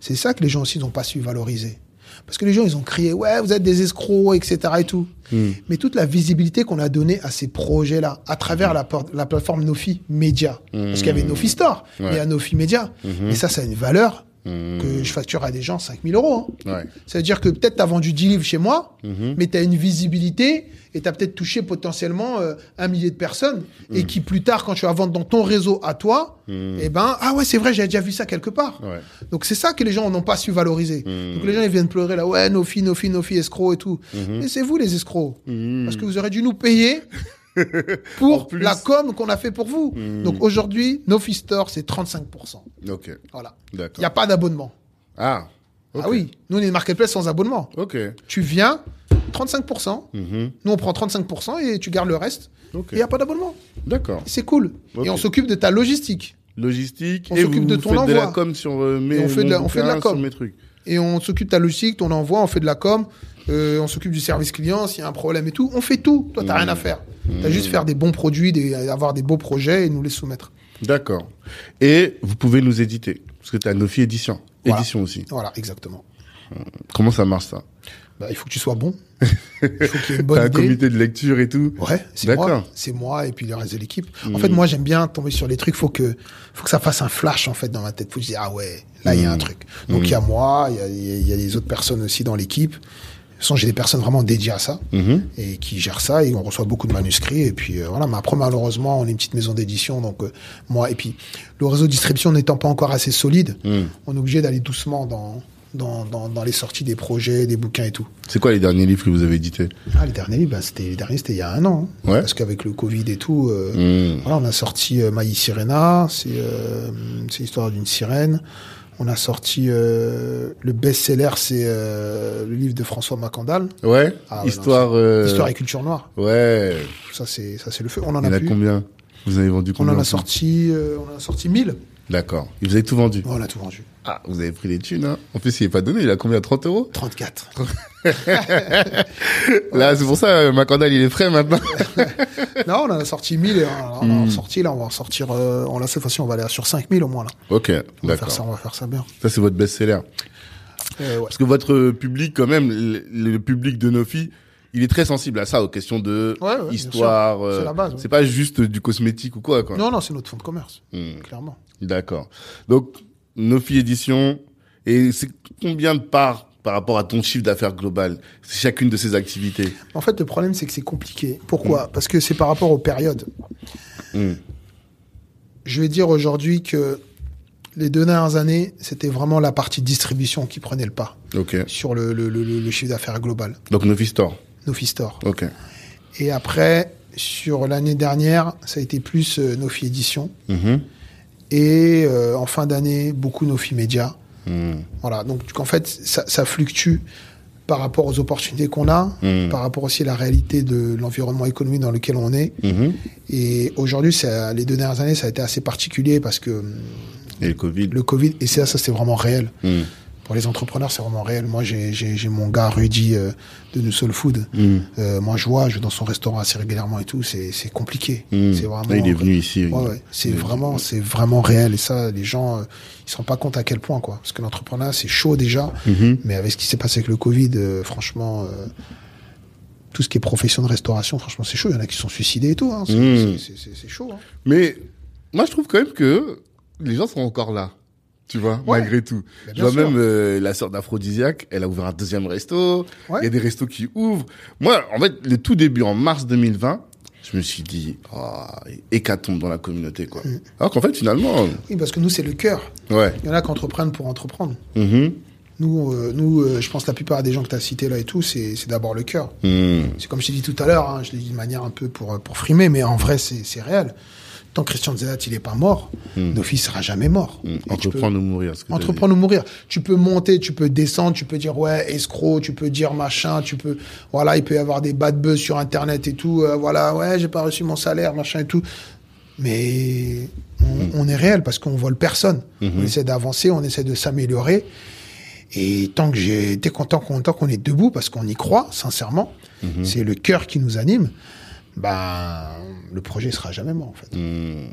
c'est ça que les gens aussi n'ont pas su valoriser. Parce que les gens, ils ont crié, ouais, vous êtes des escrocs, etc. et tout. Hmm. Mais toute la visibilité qu'on a donnée à ces projets-là, à travers la, plateforme Nofi Media, parce qu'il y avait Nofi Store, Ouais. mais il y a Nofi Media. Et ça, ça a une valeur Hmm. que je facture à des gens 5000 euros. hein. Ouais. Ça veut dire que peut-être tu as vendu 10 livres chez moi, mais tu as une visibilité et tu as peut-être touché potentiellement euh, un millier de personnes et qui plus tard, quand tu vas vendre dans ton réseau à toi, eh ben, ah ouais, c'est vrai, j'ai déjà vu ça quelque part. Ouais. Donc c'est ça que les gens n'ont pas su valoriser. Mhm. Donc les gens ils viennent pleurer là, ouais, nos filles, nos filles, nos filles, escrocs et tout. Mais c'est vous les escrocs. Parce que vous aurez dû nous payer pour la com qu'on a fait pour vous. Hmm. Donc aujourd'hui, Nofi Store, c'est 35%. Ok, Voilà. Il n'y a pas d'abonnement. Ah. Ah oui, nous on est une marketplace sans abonnement. Ok. Tu viens, 35%. Mhm. Nous on prend 35% et tu gardes le reste. Ok. Il n'y a pas d'abonnement. D'accord. C'est cool. Et on s'occupe de ta logistique. Logistique. On s'occupe de ton faites de la envoi. com sur euh, mes, on fait de la- on fait de la com. sur mes trucs. Et on s'occupe de ta logistique, ton envoi, on fait de la com, euh, on s'occupe du service client, s'il y a un problème et tout. On fait tout. Toi, t'as Mmh. rien à faire. T'as juste faire des bons produits, des, avoir des beaux projets et nous les soumettre. D'accord. Et vous pouvez nous éditer. Parce que tu as Nofi Édition. Voilà. Édition aussi. Voilà, exactement. Comment ça marche ça? Bah, il faut que tu sois bon. Il faut qu'il y ait une bonne un idée. comité de lecture et tout Ouais, c'est moi. C'est moi et puis le reste de l'équipe. En Mhm. fait, moi, j'aime bien tomber sur les trucs. Faut que, faut que ça fasse un flash, en fait, dans ma tête. Faut que je dise, ah ouais, là, il y a un Mhm. truc. Donc, il y a moi, il y a, les autres personnes aussi dans l'équipe. De toute façon, j'ai des personnes vraiment dédiées à ça et qui gèrent ça et on reçoit beaucoup de manuscrits et puis euh, voilà mais après malheureusement on est une petite maison d'édition donc euh, moi et puis le réseau de distribution n'étant pas encore assez solide on est obligé d'aller doucement dans dans, dans dans les sorties des projets des bouquins et tout C'est quoi les derniers livres que vous avez édités? Ah les derniers livres bah, c'était les derniers c'était il y a un an hein. Ouais. parce qu'avec le covid et tout euh, voilà on a sorti euh, Maï Sirena c'est euh, c'est l'histoire d'une sirène on a sorti euh, le best-seller c'est le livre de François Macandal Ouais. Ah ouais, Histoire. non, Histoire et culture noire Ouais. ça c'est ça c'est le feu on en Il y en a a plus combien? Vous avez vendu On combien en a sorti, on en a sorti 1000. D'accord. Et vous avez tout vendu? On a tout vendu. Ah, vous avez pris les thunes, hein En plus, il n'est pas donné. Il a combien 30 euros? 34. Là, c'est pour ça, euh, Macandal, il est frais maintenant. non, on en a sorti 1000 et on, Hmm. en a sorti, là, on va en sortir, euh, on l'a cette fois-ci, on va aller sur 5000 au moins, là. ok, On va faire ça, d'accord. on va faire ça bien. Ça, c'est votre best-seller. Euh, ouais. Parce que votre public, quand même, le, le public de Nofi, il est très sensible à ça, aux questions de Ouais, ouais, histoire. euh, C'est la base, ouais. C'est pas juste du cosmétique ou quoi, quoi. Non, non, c'est notre fonds de commerce, Hmm. clairement. D'accord. Donc, Nofi Édition, et c'est combien de parts par rapport à ton chiffre d'affaires global? C'est chacune de ces activités. En fait, le problème, c'est que c'est compliqué. Pourquoi? Parce que c'est par rapport aux périodes. Hmm. Je vais dire aujourd'hui que les deux dernières années, c'était vraiment la partie distribution qui prenait le pas sur le, le, le, le chiffre d'affaires global. Donc, Nofi Store. Nofi Store. Ok. Et après, sur l'année dernière, ça a été plus euh, Nofi Édition. Mhm. Et euh, en fin d'année, beaucoup Nofi Média. Hmm. Voilà, donc en fait, ça, ça fluctue par rapport aux opportunités qu'on a, Mhm. par rapport aussi à la réalité de l'environnement économique dans lequel on est. Mhm. Et aujourd'hui, les deux dernières années, ça a été assez particulier parce que Et le Covid. le Covid, et ça, ça c'est vraiment réel. Pour les entrepreneurs, c'est vraiment réel. Moi, j'ai j'ai- j'ai mon gars Rudy euh, de New Soul Food. Hmm. Euh, moi, je vois, je vais dans son restaurant assez régulièrement et tout. C'est c'est compliqué. Hmm. C'est vraiment. Là, il est venu ici. Ouais, ouais. C'est vraiment, c'est vraiment réel. Et ça, les gens, euh, ils se rendent pas compte à quel point, quoi. Parce que l'entrepreneuriat, c'est chaud déjà. Mhm. Mais avec ce qui s'est passé avec le Covid, euh, franchement, euh, tout ce qui est profession de restauration, franchement, c'est chaud. Il y en a qui sont suicidés et tout. Hein. C'est Mm. c'est- c'est- c'est chaud. Hein. Mais moi, je trouve quand même que les gens sont encore là. Tu vois, Ouais. malgré tout. Bah, Je bien vois même euh, la sœur d'Aphrodisiaque, elle a ouvert un deuxième resto. Il y a des restos qui ouvrent. Moi, en fait, le tout début, en mars 2020, je me suis dit, oh, hécatombe dans la communauté, quoi. Mm. Alors qu'en fait, finalement, Oui, parce que nous, c'est le cœur. ouais. Il y en a qui entreprennent pour entreprendre. Mhm. Nous, euh, nous euh, je pense que la plupart des gens que tu as cités là et tout, c'est d'abord le cœur. Mhm. C'est comme je t'ai dit tout à l'heure, hein, je l'ai dit de manière un peu pour, pour frimer, mais en vrai, c'est réel. Tant que Christian Zelat, il est pas mort, Mm. Nofi sera jamais mort. Et tu peux- Entreprendre ou mourir. Entreprendre ou mourir. Tu peux monter, tu peux descendre, tu peux dire ouais, escroc, tu peux dire machin, tu peux, voilà, il peut y avoir des bad buzz sur Internet et tout, euh, voilà, ouais, j'ai pas reçu mon salaire, machin et tout. Mais on, on est réel parce qu'on vole personne. On essaie d'avancer, on essaie de s'améliorer. Et tant que j'ai, t'es content qu'on, tant qu'on est debout parce qu'on y croit, sincèrement, c'est le cœur qui nous anime, ben, le projet sera jamais mort, en fait. Hmm.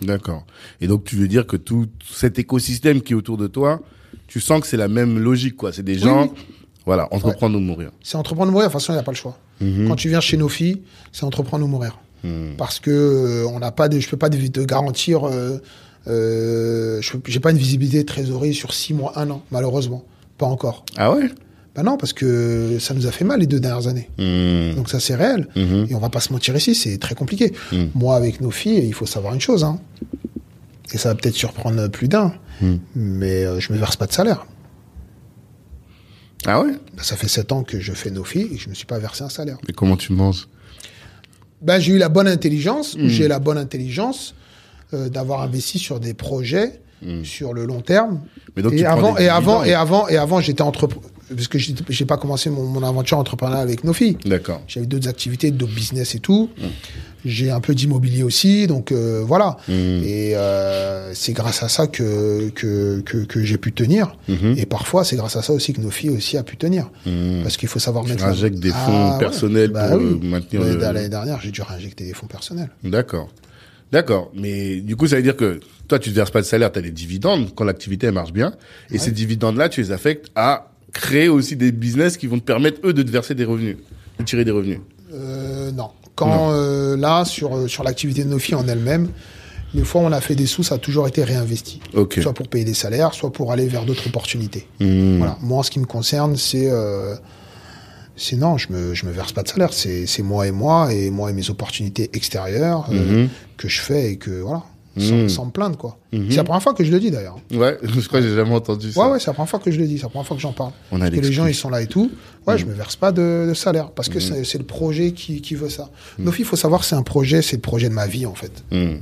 D'accord. Et donc, tu veux dire que tout cet écosystème qui est autour de toi, tu sens que c'est la même logique, quoi. C'est des gens, oui. voilà, entreprendre ou mourir. C'est entreprendre ou mourir, de toute façon, il n'y a pas le choix. Quand tu viens chez nos filles, c'est entreprendre ou mourir. Hmm. Parce que euh, on n'a pas de, je peux pas te, te garantir, euh, euh, j'ai pas une visibilité de trésorerie sur six mois, un an, malheureusement. Pas encore. Ah ouais? Ben non, parce que ça nous a fait mal les deux dernières années. Hmm. Donc ça, c'est réel. Mhm. Et on va pas se mentir ici, c'est très compliqué. Mm. Moi, avec nos filles, il faut savoir une chose, hein. Et ça va peut-être surprendre plus d'un. Mais euh, je me verse pas de salaire. Ah ouais? Ben, ça fait sept ans que je fais nos filles et je me suis pas versé un salaire. Mais comment tu manges Ben, j'ai eu la bonne intelligence, Hmm. j'ai la bonne intelligence euh, d'avoir investi sur des projets sur le long terme. Hmm. Mais donc, et, avant, et avant, dividendes. et avant, et avant, j'étais entrepreneur, parce que j'ai pas commencé mon, mon aventure entrepreneuriale avec Nofi. D'accord. J'avais d'autres activités, d'autres business et tout. J'ai un peu d'immobilier aussi, donc euh, voilà. Et euh, c'est grâce à ça que que, que, que j'ai pu tenir. Et parfois, c'est grâce à ça aussi que Nofi aussi a pu tenir. Parce qu'il faut savoir mettre. injectes des Ah, fonds ouais. personnels Bah pour oui. euh, maintenir Ouais, le... L'année dernière, j'ai dû réinjecter des fonds personnels. D'accord. D'accord. Mais du coup, ça veut dire que toi, tu ne verses pas de salaire, tu as des dividendes quand l'activité marche bien. Et ces dividendes-là, tu les affectes à créer aussi des business qui vont te permettre, eux, de te verser des revenus, de tirer des revenus. Euh, non. Quand euh, là, sur, euh, sur l'activité de Nofi en elle-même, les fois où on a fait des sous, ça a toujours été réinvesti. Soit pour payer des salaires, soit pour aller vers d'autres opportunités. Hmm. Voilà. Moi, en ce qui me concerne, c'est. Euh, c'est non, je me, je me verse pas de salaire. C'est, moi et moi, et moi et mes opportunités extérieures euh, Mhm. que je fais et que, voilà. Sans, sans me plaindre, quoi. C'est la première fois que je le dis, d'ailleurs. Ouais, je crois que j'ai jamais entendu ça. Ouais, ouais, c'est la première fois que je le dis, c'est la première fois que j'en parle. On a Parce que les gens, ils sont là et tout. Ouais, Mm. je me verse pas de, de salaire parce que c'est c'est le projet qui, qui veut ça. Nofi, il faut savoir c'est un projet, c'est le projet de ma vie, en fait. Hmm.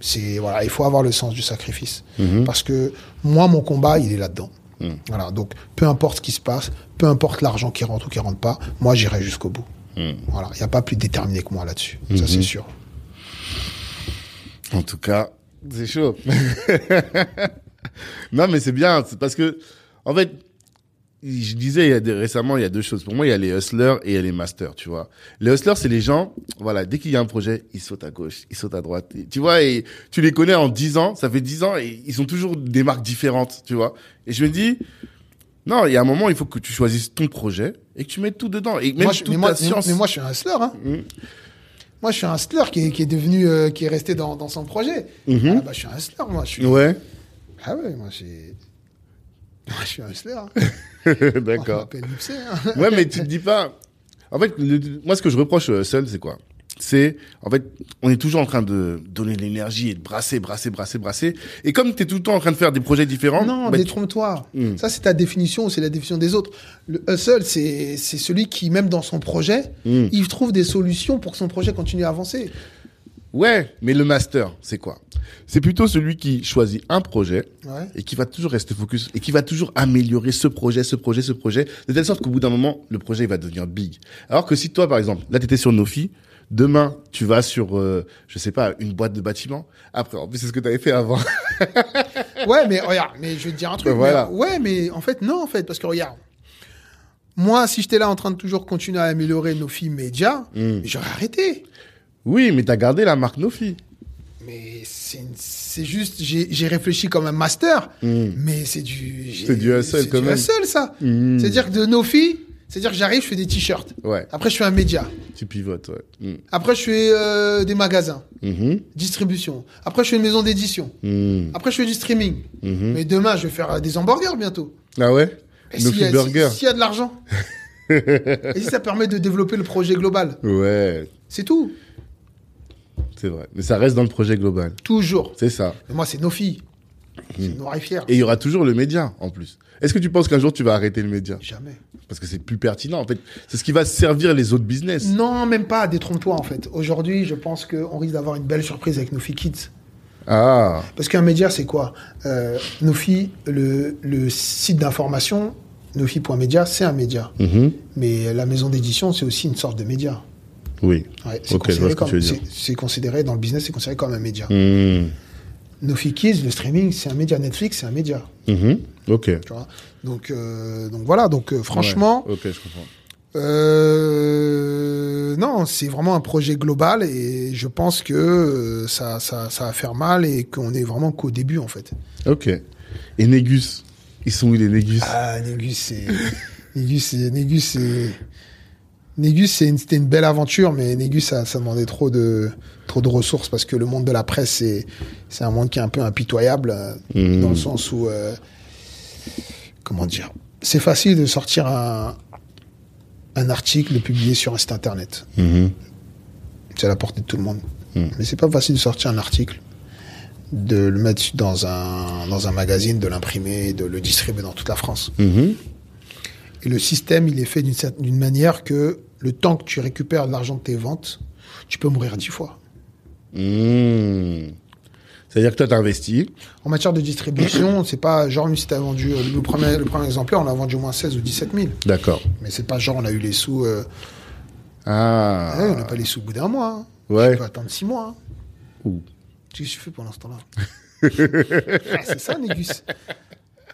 C'est, voilà, il faut avoir le sens du sacrifice. Parce que moi, mon combat, il est là-dedans. Voilà, donc peu importe ce qui se passe, peu importe l'argent qui rentre ou qui rentre pas, moi, j'irai jusqu'au bout. Voilà, il n'y a pas plus déterminé que moi là-dessus. Ça, c'est sûr. En tout cas, c'est chaud. non, mais c'est bien, c'est parce que, en fait, je disais il y a des- récemment, il y a deux choses. Pour moi, il y a les hustlers et il y a les masters, tu vois. Les hustlers, c'est les gens, voilà, dès qu'il y a un projet, ils sautent à gauche, ils sautent à droite. Et, tu vois, et tu les connais en 10 ans, ça fait 10 ans, et ils ont toujours des marques différentes, tu vois. Et je me dis, non, il y a un moment, il faut que tu choisisses ton projet et que tu mettes tout dedans. Et même moi, je, toute mais, moi, ta science. mais moi, je suis un hustler. Hein. Mm. Moi, je suis un hustler qui est, qui est devenu, euh, qui est resté dans, dans son projet. Mhm. Ah, bah, je suis un hustler, moi. Je suis... Ouais, Ah ouais, moi, j'ai... Moi, je suis un hustler. Hein. D'accord. hein. Ouais, mais tu te dis pas. En fait, le- moi, ce que je reproche au Hustle, c'est quoi? C'est, en fait, on est toujours en train de donner de l'énergie et de brasser, brasser, brasser, brasser. Et comme tu es tout le temps en train de faire des projets différents, Non, bah, détrompe-toi. Mm. Ça, c'est ta définition ou c'est la définition des autres. Le hustle, c'est c'est celui qui, même dans son projet, Mm. il trouve des solutions pour que son projet continue à avancer. ouais, mais le master, c'est quoi? C'est plutôt celui qui choisit un projet Ouais. et qui va toujours rester focus et qui va toujours améliorer ce projet, ce projet, ce projet, de telle sorte qu'au bout d'un moment, le projet il va devenir big. Alors que si toi, par exemple, là, tu étais sur Nofi, demain, tu vas sur, euh, je sais pas, une boîte de bâtiment. Après, en plus, c'est ce que tu avais fait avant. Ouais, mais regarde, mais je vais te dire un truc. Voilà. mais- ouais, mais en fait, non, en fait, parce que regarde. Moi, si j'étais là en train de toujours continuer à améliorer nos films médias, Mm. j'aurais arrêté. Oui, mais t'as gardé la marque Nofi. Mais c'est c'est juste, j'ai réfléchi comme un master, Mm. mais c'est du. C'est du hustle, c'est quand du même. hustle, ça. Mm. C'est-à-dire que de filles, c'est-à-dire que j'arrive, je fais des t-shirts. Ouais, Après, je fais un média. tu pivotes, ouais. Mm. Après, je fais euh, des magasins, Mhm. distribution. Après, je fais une maison d'édition. Mm. Après, je fais du streaming. Mhm. Mais demain, je vais faire euh, des hamburgers bientôt. Ah ouais? S'il y si- S'il y a de l'argent. Et si ça permet de développer le projet global. Ouais, C'est tout. c'est vrai. Mais ça reste dans le projet global. Toujours. C'est ça. Moi, c'est nos filles. C'est noir et fier. Et il y aura toujours le média, en plus. Est-ce que tu penses qu'un jour tu vas arrêter le média? Jamais. Parce que c'est plus pertinent, en fait. C'est ce qui va servir les autres business. Non, même pas. Détrompe-toi, en fait. Aujourd'hui, je pense qu'on risque d'avoir une belle surprise avec filles Kids. Ah, Parce qu'un média, c'est quoi? Euh, Nofi, le, le site d'information, nofi.media, c'est un média. Mhm. Mais la maison d'édition, c'est aussi une sorte de média. oui. Ouais, c'est Ok, je vois considéré considéré dans le business, c'est considéré comme un média. Mhm. Nofi Kids, le streaming, c'est un média. Netflix, c'est un média. Mhm. Ok. Tu vois donc, euh, donc voilà. Donc euh, franchement, Ouais. Ok, je comprends. euh, non, c'est vraiment un projet global et je pense que ça, ça, ça va faire mal et qu'on est vraiment qu'au début en fait. Ok. Et Négus Ils sont où les Négus? Ah, Négus, c'est. Négus, c'est. Négus, c'est. Négus, c'est une- c'était une belle aventure, mais Négus, ça, ça demandait trop de, trop de ressources parce que le monde de la presse, c'est, c'est un monde qui est un peu impitoyable, Mhm. dans le sens où, euh, comment dire, c'est facile de sortir un, un article, de publier sur un site internet. Mhm. C'est à la portée de tout le monde. Mhm. Mais c'est pas facile de sortir un article, de le mettre dans un, dans un magazine, de l'imprimer, de le distribuer dans toute la France. Mhm. Et le système, il est fait d'une manière que le temps que tu récupères de l'argent de tes ventes, tu peux mourir dix fois. Mmh. C'est-à-dire que toi, tu as investi. En matière de distribution, c'est pas genre, si tu as vendu euh, le premier, le premier exemplaire, on a vendu au moins 16 ou 17 000. D'accord. Mais c'est pas genre, on a eu les sous. euh, Ah. ouais, on n'a pas les sous au bout d'un mois. hein. Ouais. Tu peux attendre 6 mois. hein. Ouh. Qu'est-ce que tu fais pendant ce temps-là? Ah, C'est ça, Négus.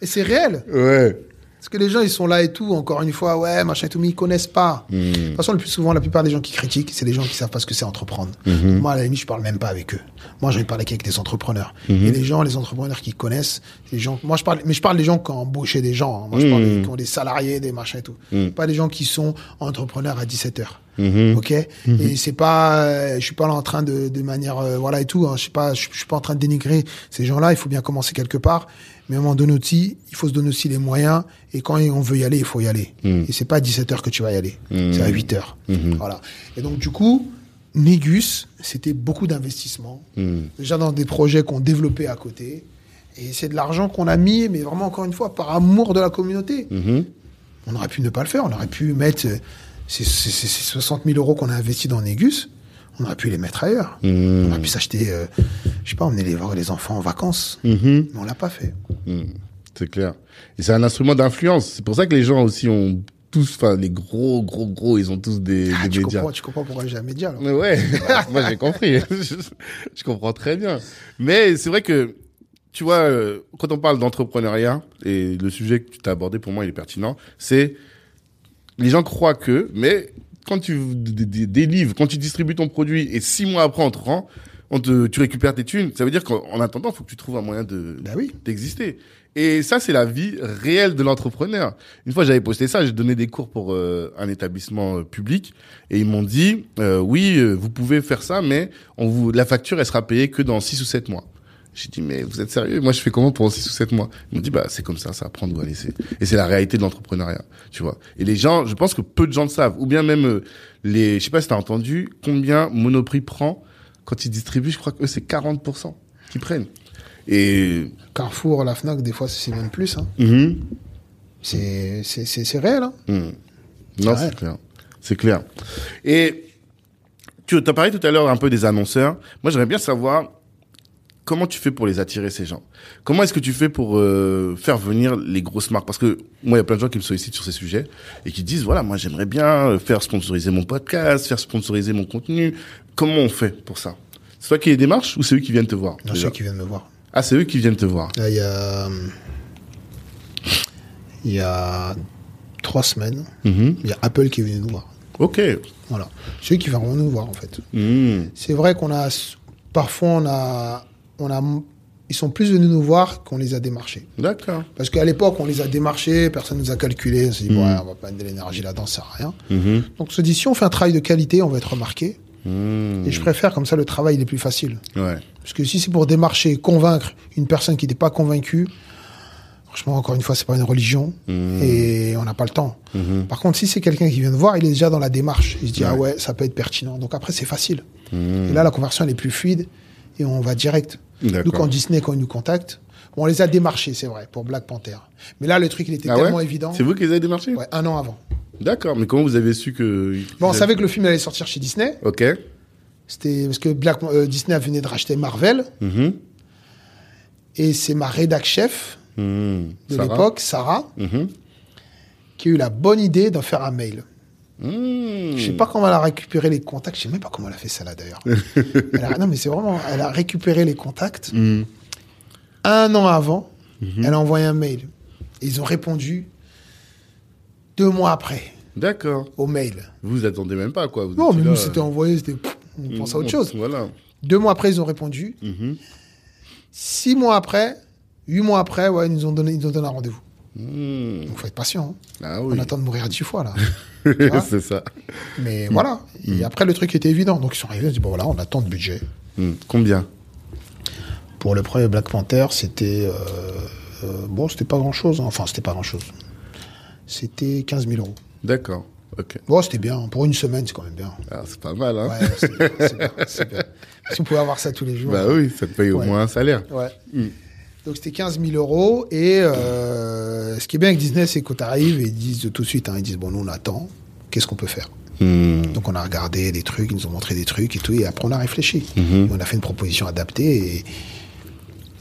Et c'est réel. Ouais. Parce que les gens, ils sont là et tout, encore une fois, ouais, machin et tout, mais ils connaissent pas. Hmm. De toute façon, le plus souvent, la plupart des gens qui critiquent, c'est les gens qui savent pas ce que c'est entreprendre. Mhm. Moi, à la limite, je parle même pas avec eux. Moi, j'ai parlé qu'avec des entrepreneurs. Mhm. Et les gens, les entrepreneurs qui connaissent, les gens, moi, je parle, mais je parle des gens qui ont embauché des gens. hein. Moi, je parle des, qui ont des salariés, des machins et tout. Pas des gens qui sont entrepreneurs à 17 heures. Mhm. Ok? Et c'est pas euh, je suis pas là en train de de manière euh, voilà et tout hein, je suis pas je, je suis pas en train de dénigrer ces gens-là il faut bien commencer quelque part mais à un moment donné aussi il faut se donner aussi les moyens et quand on veut y aller il faut y aller Mm. et c'est pas à 17 heures que tu vas y aller Mm. c'est à 8 heures Mhm. voilà et donc du coup Négus c'était beaucoup d'investissement Mhm. déjà dans des projets qu'on développait à côté et c'est de l'argent qu'on a mis mais vraiment encore une fois par amour de la communauté on aurait pu ne pas le faire. On aurait pu mettre euh, ces- ces 60 000 euros qu'on a investis dans Négus. On aurait pu les mettre ailleurs. Mhm. On aurait pu s'acheter, euh, je sais pas, emmener les, les enfants en vacances. Mhm. Mais on l'a pas fait. Mhm. C'est clair. Et c'est un instrument d'influence. C'est pour ça que les gens aussi ont tous, enfin, les gros, gros, gros, ils ont tous des, Ah, des tu, médias. comprends, tu comprends pourquoi j'ai un média, alors. Mais Ouais, moi j'ai compris. je, je comprends très bien. Mais c'est vrai que, tu vois, euh, quand on parle d'entrepreneuriat, et le sujet que tu t'as abordé pour moi il est pertinent, c'est les gens croient que, mais quand tu délivres, quand tu distribues ton produit et six mois après on te rend, on te, tu récupères tes thunes, ça veut dire qu'en en attendant, il faut que tu trouves un moyen de Bah oui. d'exister. Et ça, c'est la vie réelle de l'entrepreneur. Une fois, j'avais posté ça, j'ai donné des cours pour euh, un établissement euh, public, et ils m'ont dit, euh, oui, euh, vous pouvez faire ça, mais on vous, la facture, elle sera payée que dans 6 ou 7 mois. J'ai dit, mais vous êtes sérieux? Moi, je fais comment pour 6 ou 7 mois? Ils m'ont dit, bah, c'est comme ça, ça va prendre ou à laisser. Et c'est la réalité de l'entrepreneuriat, tu vois. Et les gens, je pense que peu de gens le savent. Ou bien même euh, les, je sais pas si t'as entendu, combien Monoprix prend quand ils distribuent, je crois que c'est 40% qu'ils prennent. Et Carrefour, la Fnac, des fois, c'est même plus. Hein. Mhm. C'est, c'est, réel. Hein. Mhm. Non, c'est clair. C'est clair. Et tu as parlé tout à l'heure un peu des annonceurs. Moi, j'aimerais bien savoir comment tu fais pour les attirer, ces gens? Comment est-ce que tu fais pour euh, faire venir les grosses marques? Parce que moi, il y a plein de gens qui me sollicitent sur ces sujets et qui disent, voilà, moi, j'aimerais bien euh, faire sponsoriser mon podcast, faire sponsoriser mon contenu. Comment on fait pour ça? C'est toi qui les démarches ou c'est eux qui viennent te voir a déjà? ceux qui viennent me voir. Ah, c'est eux qui viennent te voir. Là, il y a, euh, il y a trois semaines, Mhm. il y a Apple qui est venu nous voir. Ok. Voilà. C'est eux qui viendront nous voir, en fait. Mhm. C'est vrai qu'on a, parfois, on a, on a, ils sont plus venus nous voir qu'on les a démarchés. D'accord. Parce qu'à l'époque, on les a démarchés, personne nous a calculé, on s'est dit, Mhm. ouais, on va pas mettre de l'énergie là-dedans, ça sert à rien. Mhm. Donc, on se dit, si on fait un travail de qualité, on va être remarqué. Mhm. Et je préfère, comme ça, le travail, il est plus facile. Ouais. Parce que si c'est pour démarcher, convaincre une personne qui n'est pas convaincue, franchement, encore une fois, c'est pas une religion. Mhm. Et on n'a pas le temps. Mhm. Par contre, si c'est quelqu'un qui vient de voir, il est déjà dans la démarche. Il se dit, Ouais. ah ouais, ça peut être pertinent. Donc après, c'est facile. Mhm. Et là, la conversion, elle est plus fluide et on va direct. Nous, quand Disney, quand ils nous contactent, bon, on les a démarchés, c'est vrai, pour Black Panther. Mais là, le truc, il était Ah ouais tellement évident. C'est vous qui les avez démarchés? Ouais, un an avant. D'accord, mais comment vous avez su que... Bon, on savait que le film allait sortir chez Disney. Ok. C'était parce que Black, euh, Disney venait de racheter Marvel. Mhm. Et c'est ma rédac chef Mhm. de l'époque, Sarah, Mhm. qui a eu la bonne idée d'en faire un mail. Mhm. Je sais pas comment elle a récupéré les contacts. Je sais même pas comment elle a fait ça là d'ailleurs. Non, mais c'est vraiment. Elle a récupéré les contacts. Mhm. Un an avant, elle a envoyé un mail. Ils ont répondu deux mois après D'accord. au mail. Vous vous attendez même pas, quoi. Vous Non, mais là, nous, c'était euh, envoyé, c'était. On pense à autre chose. Voilà. Deux mois après, ils ont répondu. Mhm. Six mois après, huit mois après, ouais, ils nous ont donné, ils nous ont donné un rendez-vous. Mhm. Donc, faut être patient. hein. Ah oui. On attend de mourir dix fois, là. c'est ça. Mais voilà. Mm. Et après, le truc était évident. Donc, ils sont arrivés, ils ont dit, bon, voilà, on a tant de budget. Mhm. Combien? Pour le premier Black Panther, c'était. euh, euh, bon, c'était pas grand chose. Enfin, c'était pas grand chose. C'était 15 000 euros. D'accord. Ok. Bon, c'était bien. Pour une semaine, c'est quand même bien. Ah, c'est pas mal, hein Ouais, c'est bien. Si on pouvait avoir ça tous les jours. Bah oui, ça te paye au Ouais. moins un salaire. Ouais. Donc c'était 15 000 euros. Et euh, ce qui est bien avec Disney, c'est quand tu arrives et ils disent tout de suite, hein, ils disent bon, nous on attend. Qu'est-ce qu'on peut faire? Hmm. Donc on a regardé des trucs, ils nous ont montré des trucs et tout, et après on a réfléchi. Et on a fait une proposition adaptée et,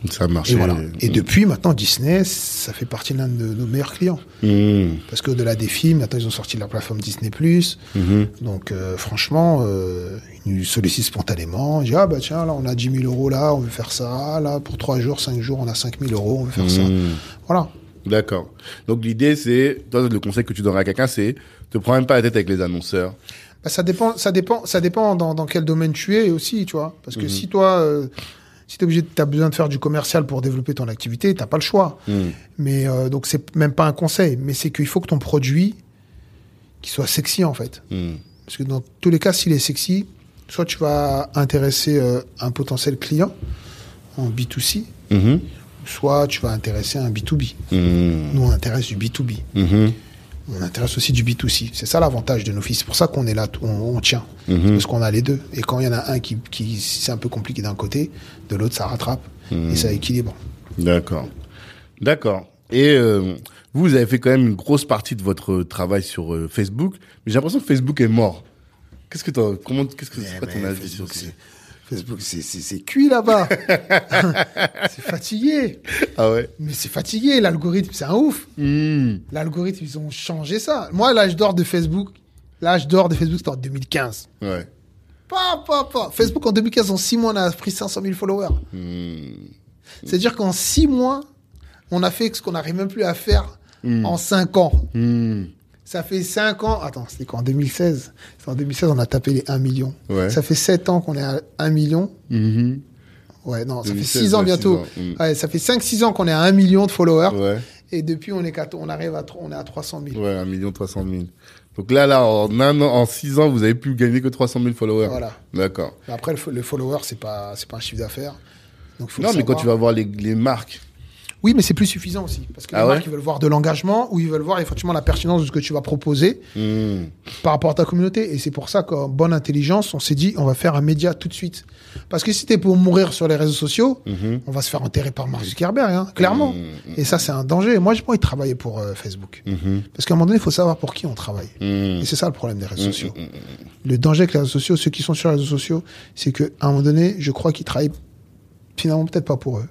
Ça a marché. et voilà. Et depuis maintenant Disney, ça fait partie de l'un de nos meilleurs clients. Hmm. Parce qu'au-delà des films, maintenant ils ont sorti leur plateforme Disney+. Donc euh, franchement, euh, ils nous sollicitent spontanément. Ils disent, ah bah tiens, là on a 10 000 euros là, on veut faire ça. Là pour 3 jours, 5 jours, on a 5 000 euros, on veut faire ça. Hmm. Voilà. D'accord. Donc l'idée, c'est, toi, le conseil que tu donnerais à quelqu'un, c'est, te prends même pas la tête avec les annonceurs. Bah, ça dépend, ça dépend, ça dépend dans, dans quel domaine tu es aussi, tu vois. Parce que si toi, euh, si t'es obligé, t'as besoin de faire du commercial pour développer ton activité, t'as pas le choix. Hmm. Mais euh, donc c'est même pas un conseil, mais c'est qu'il faut que ton produit, qu'il soit sexy en fait. Hmm. Parce que dans tous les cas, s'il est sexy, soit tu vas intéresser euh, un potentiel client en B2C, Mhm. soit tu vas intéresser un B2B. Hmm. Nous, on intéresse du B2B. Mhm. On intéresse aussi du B2C. C'est ça l'avantage de nos filles. C'est pour ça qu'on est là, on, on tient. Mhm. Parce qu'on a les deux. Et quand il y en a un qui, qui c'est un peu compliqué d'un côté, de l'autre, ça rattrape. Mhm. Et ça équilibre. D'accord. D'accord. Et euh, vous, vous avez fait quand même une grosse partie de votre travail sur euh, Facebook, mais j'ai l'impression que Facebook est mort. Qu'est-ce que t'as, comment, qu'est-ce que c'est quoi ton Mais avis sur Facebook, ça? C'est- Facebook, cuit là-bas. c'est fatigué. Ah ouais? Mais c'est fatigué. L'algorithme, c'est un ouf. Hmm. L'algorithme, ils ont changé ça. Moi, l'âge d'or de Facebook, l'âge d'or de Facebook, c'était en 2015. Ouais. Pas, pas, pas. Facebook, en 2015, en 6 mois, on a pris 500 000 followers. Hmm. C'est-à-dire qu'en 6 mois, on a fait ce qu'on n'arrive même plus à faire en 5 ans. Ça fait 5 ans. Attends, c'était quoi En 2016 C'est en 2016, on a tapé les 1 million. Ouais. Ça fait 7 ans qu'on est à 1 million. Mhm. Ouais, non, ça fait 2016, 6 ans ouais, bientôt. six ans. Mm. Ouais, ça fait 5-6 ans qu'on est à 1 million de followers. Ouais. Et depuis, on, est on arrive à, on est à 300 000. Ouais, 1 million 300 000. Donc là, là, en un an, en 6 ans, vous avez pu gagner que 300 000 followers. Voilà. D'accord. Après, le, fo- le follower, c'est pas, c'est pas un chiffre d'affaires. Non, mais quand tu vas voir les, les marques, Oui, mais c'est plus suffisant aussi. Parce que Ah les ouais marques, ils veulent voir de l'engagement ou ils veulent voir effectivement la pertinence de ce que tu vas proposer hmm, par rapport à ta communauté. Et c'est pour ça qu'en bonne intelligence, on s'est dit, on va faire un média tout de suite. Parce que si t'es pour mourir sur les réseaux sociaux, mhm, on va se faire enterrer par Mark Zuckerberg, hein, clairement. Mhm. Et ça, c'est un danger. Moi, j'ai pas envie de travailler pour euh, Facebook. mhm, Parce qu'à un moment donné, il faut savoir pour qui on travaille. hmm, Et c'est ça le problème des réseaux sociaux. Le danger avec les réseaux sociaux, ceux qui sont sur les réseaux sociaux, c'est qu'à un moment donné, je crois qu'ils travaillent finalement peut-être pas pour eux.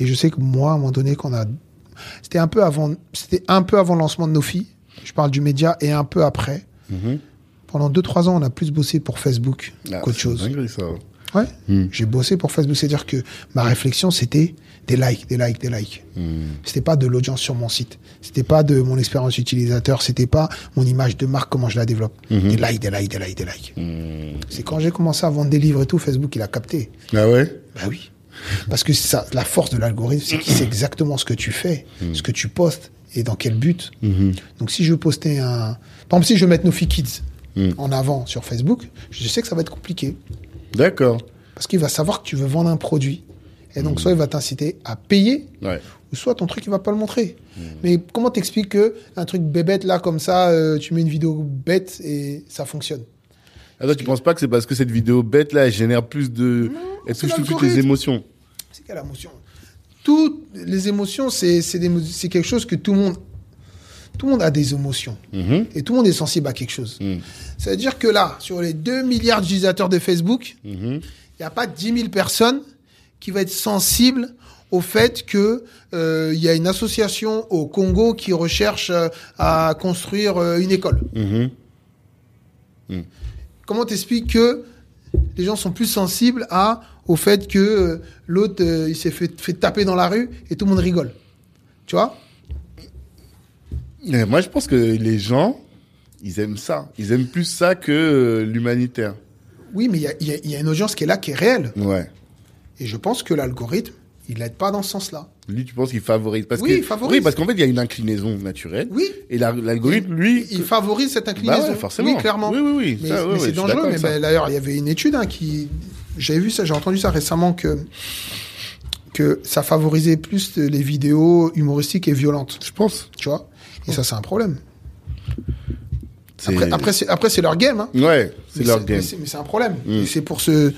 Et je sais que moi, à un moment donné, qu'on a, c'était un peu avant, c'était un peu avant le lancement de nos filles. Je parle du média et un peu après. mhm. Pendant 2-3 ans, on a plus bossé pour Facebook Ah, qu'autre chose. dinguerie, ça. Ouais. Hmm. J'ai bossé pour Facebook. C'est-à-dire que ma réflexion, c'était des likes, des likes, des likes. Hmm. C'était pas de l'audience sur mon site. C'était pas de mon expérience utilisateur. C'était pas mon image de marque, comment je la développe. Mhm. Des likes, des likes, des likes, des likes. Hmm. C'est quand j'ai commencé à vendre des livres et tout, Facebook, il a capté. Ah ouais? Bah oui. Parce que ça, la force de l'algorithme, c'est qu'il sait exactement ce que tu fais, ce que tu postes et dans quel but. Mhm. Donc si je postais un... Par exemple, si je veux mettre Nofi Kids Mm. en avant sur Facebook, je sais que ça va être compliqué. D'accord. Parce qu'il va savoir que tu veux vendre un produit. Et donc, soit il va t'inciter à payer, Ouais. ou soit ton truc, il va pas le montrer. Mais comment t'expliques que un truc bébête là, comme ça, euh, tu mets une vidéo bête et ça fonctionne? Attends, tu penses pas que c'est parce que cette vidéo bête là, elle génère plus de. Elle touche tout de suite les émotions. C'est quelle émotion Toutes les émotions, c'est quelque chose que tout le monde... Tout le monde a des émotions. Mhm. Et tout le monde est sensible à quelque chose. C'est-à-dire que là, sur les 2 milliards d'utilisateurs de Facebook, Mhm. il n'y a pas 10 000 personnes qui vont être sensibles au fait que euh, il y a une association au Congo qui recherche euh, à construire euh, une école. Mhm. Comment t'expliques que les gens sont plus sensibles à au fait que euh, l'autre euh, il s'est fait, fait taper dans la rue et tout le monde rigole. Tu vois? Moi, je pense que les gens, ils aiment ça. Ils aiment plus ça que euh, l'humanitaire. Oui, mais il y y a une audience qui est là, qui est réelle. Ouais. Et je pense que l'algorithme, il l'aide pas dans ce sens-là. Lui, tu penses qu'il favorise parce Oui, que il favorise. oui, parce qu'en fait, il y a une inclinaison naturelle. Oui. Et la- l'algorithme, lui, il favorise cette inclinaison. Bah ouais, forcément. Oui, clairement. Oui, oui, oui. Mais, c'est dangereux. Mais ben, d'ailleurs, il y avait une étude hein, qui, j'avais vu ça, j'ai entendu ça récemment que que ça favorisait plus les vidéos humoristiques et violentes. je pense. Tu vois? Et ça, c'est un problème. Après, après, c'est, leur game. Hein. ouais, c'est leur game. mais c'est un problème. Mm. Et c'est pour se,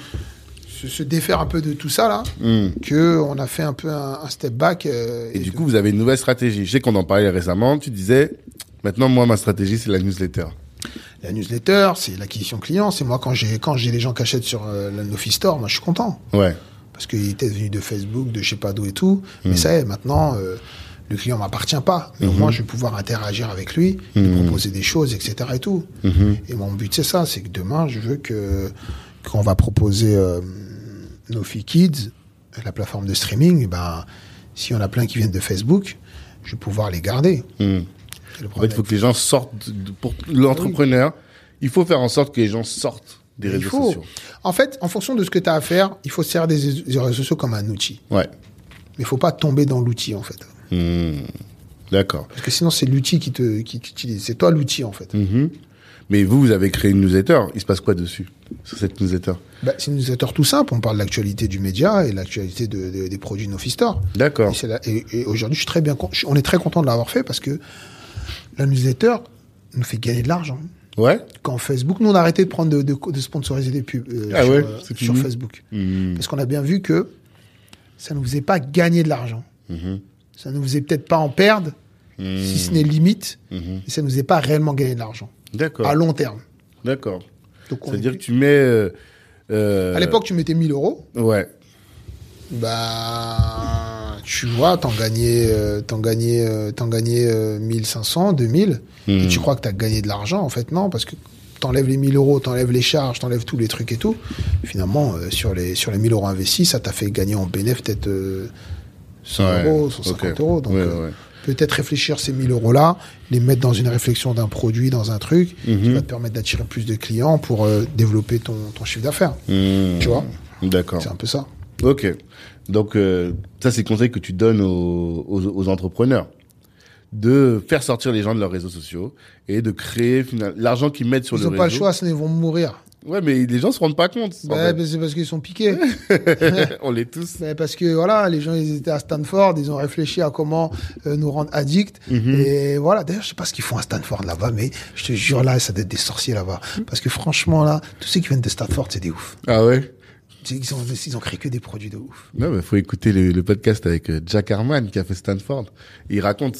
se, se défaire un peu de tout ça là Mm. que on a fait un peu un, un step back. euh, Et du coup, vous avez une nouvelle stratégie. Je sais qu'on en parlait récemment. Tu disais, maintenant, moi, ma stratégie, c'est la newsletter. La newsletter, c'est l'acquisition client. C'est moi quand j'ai quand j'ai les gens qui achètent sur euh, l'Office Store, moi je suis content Ouais. parce qu'il était venu de Facebook, de je sais pas d'où et tout. Mais ça y est, maintenant, euh, le client m'appartient pas. Mais au moins, je vais pouvoir interagir avec lui, lui proposer des choses, etc. et tout. Et mon but, c'est ça, c'est que demain, je veux que quand on va proposer euh, filles kids, la plateforme de streaming, eh ben, si on a plein qui viennent de Facebook, je vais pouvoir les garder. Hmm. Le En fait, il faut que les gens sortent de- pour l'entrepreneur. Il faut faire en sorte que les gens sortent des Il réseaux faut. sociaux. En fait, en fonction de ce que tu as à faire, il faut se servir des, des réseaux sociaux comme un outil. Ouais. Mais il faut pas tomber dans l'outil, en fait. Hmm. D'accord. Parce que sinon, c'est l'outil qui te qui t'utilise. C'est toi l'outil, en fait. Mhm. Mais vous, vous avez créé une newsletter. Il se passe quoi dessus sur cette newsletter? Bah, c'est une newsletter tout simple. On parle de l'actualité du média et l'actualité de, de- des produits Office Store. D'accord. Et, c'est la- et- et aujourd'hui, je suis très bien, con- je- on est très content de l'avoir fait parce que la newsletter nous fait gagner de l'argent. Ouais. Quand Facebook, nous on a arrêté de prendre de, de, de sponsoriser des pubs euh, Ah sur, ouais, euh, sur. Facebook, Hmm. parce qu'on a bien vu que ça ne nous faisait pas gagner de l'argent. Mhm. Ça ne nous faisait peut-être pas en perdre, Hmm. si ce n'est limite, Mhm. et ça ne nous faisait pas réellement gagner de l'argent D'accord. à long terme. D'accord. C'est-à-dire que tu mets. euh, euh, à l'époque, tu mettais 1000 euros. Ouais. Bah, tu vois, t'en gagnais, euh, t'en gagnais, euh, t'en gagnais euh, 1500, 2000, et Hmm. tu crois que t'as gagné de l'argent. En fait, non, parce que t'enlèves les 1000 euros, t'enlèves les charges, t'enlèves tous les trucs et tout. Finalement, euh, sur les sur les 1000 euros investis, ça t'a fait gagner en bénéfice peut-être euh, 100 Ouais. euros, 150 Ok. euros. Donc, Ouais, euh, ouais. Peut-être réfléchir ces 1000 euros là, les mettre dans une réflexion d'un produit, dans un truc, Mhm. qui va te permettre d'attirer plus de clients pour euh, développer ton, ton chiffre d'affaires. Hmm. Tu vois? D'accord. C'est un peu ça. Ok. Donc, euh, ça, c'est le conseil que tu donnes aux, aux, aux entrepreneurs. De faire sortir les gens de leurs réseaux sociaux et de créer l'argent qu'ils mettent sur Ils le n'ont réseau. pas le choix, sinon ils vont mourir. Ouais, mais les gens se rendent pas compte. fait. mais c'est parce qu'ils sont piqués. On l'est tous. Mais parce que voilà, les gens ils étaient à Stanford, ils ont réfléchi à comment euh, nous rendre addicts. Mhm. Et voilà, d'ailleurs, je sais pas ce qu'ils font à Stanford là-bas, mais je te jure là, ça doit être des sorciers là-bas. Parce que franchement là, tous ceux qui viennent de Stanford, c'est des ouf. Ah ouais? Ils ont, ils ont créé que des produits de ouf. Non, mais faut écouter le, le podcast avec euh, Jack Harman qui a fait Stanford. Il raconte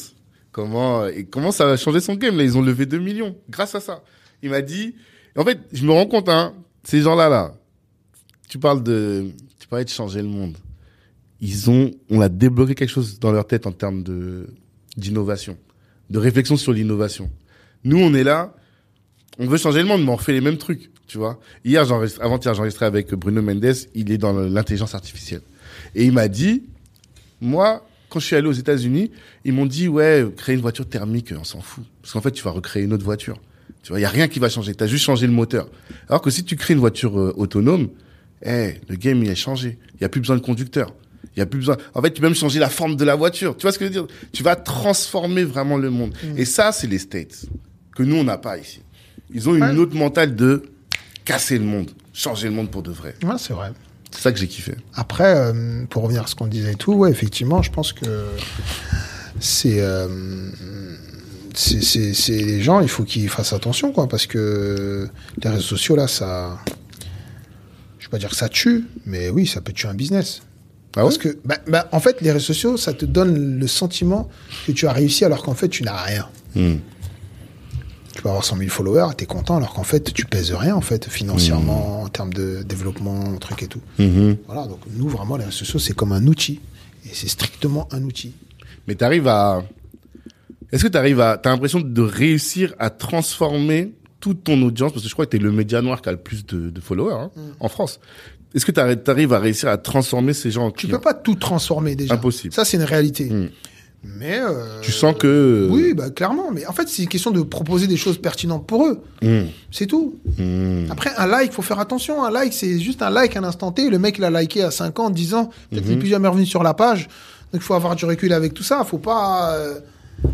comment et comment ça a changé son game. Là, ils ont levé 2 millions grâce à ça. Il m'a dit. En fait, je me rends compte, hein, ces gens-là, là, tu parles de, tu parlais de changer le monde. Ils ont, on a débloqué quelque chose dans leur tête en termes de d'innovation, de réflexion sur l'innovation. Nous, on est là, on veut changer le monde, mais on fait les mêmes trucs, tu vois. Hier, avant-hier, j'enregistrais avec Bruno Mendes, il est dans l'intelligence artificielle. Et il m'a dit, moi, quand je suis allé aux États-Unis, ils m'ont dit, ouais, créer une voiture thermique, on s'en fout. Parce qu'en fait, tu vas recréer une autre voiture. Tu vois, il y a rien qui va changer. Tu as juste changé le moteur. Alors que si tu crées une voiture euh, autonome, eh, le game, il a changé. Il y a plus besoin de conducteur. Il y a plus besoin. En fait, tu peux même changer la forme de la voiture. Tu vois ce que je veux dire? Tu vas transformer vraiment le monde. Et ça, c'est les States que nous on n'a pas ici. Ils ont une Ouais. autre mentale de casser le monde, changer le monde pour de vrai. Ouais, c'est vrai. C'est ça que j'ai kiffé. Après, euh, pour revenir à ce qu'on disait et tout, ouais, effectivement, je pense que c'est euh, c'est les gens, il faut qu'ils fassent attention, quoi, parce que les réseaux sociaux là, ça, je vais pas dire que ça tue, mais oui, ça peut tuer un business. Ah parce que, bah, bah, en fait, les réseaux sociaux, ça te donne le sentiment que tu as réussi alors qu'en fait, tu n'as rien. Hmm. Tu peux avoir 100 000 followers, t'es content, alors qu'en fait, tu pèses rien, en fait, financièrement, en termes de développement, truc et tout. Mhm. Voilà, donc nous, vraiment, les réseaux sociaux, c'est comme un outil. Et c'est strictement un outil. Mais tu arrives à. Est-ce que tu arrives à. T'as l'impression de réussir à transformer toute ton audience? Parce que je crois que tu es le média noir qui a le plus de, de followers hein, Mm. en France. Est-ce que tu arrives à réussir à transformer ces gens en Tu clients? peux pas tout transformer déjà. Impossible. Ça, c'est une réalité. Mm. Mais. euh, Tu sens que. Oui, bah, clairement. Mais en fait, c'est une question de proposer des choses pertinentes pour eux. Hmm. C'est tout. Après, un like, faut faire attention. Un like, c'est juste un like à un instant T. Le mec, il a liké à 5 ans, 10 ans. Peut-être Mhm. qu'il n'est plus jamais revenu sur la page. Donc, il faut avoir du recul avec tout ça. Faut pas. euh,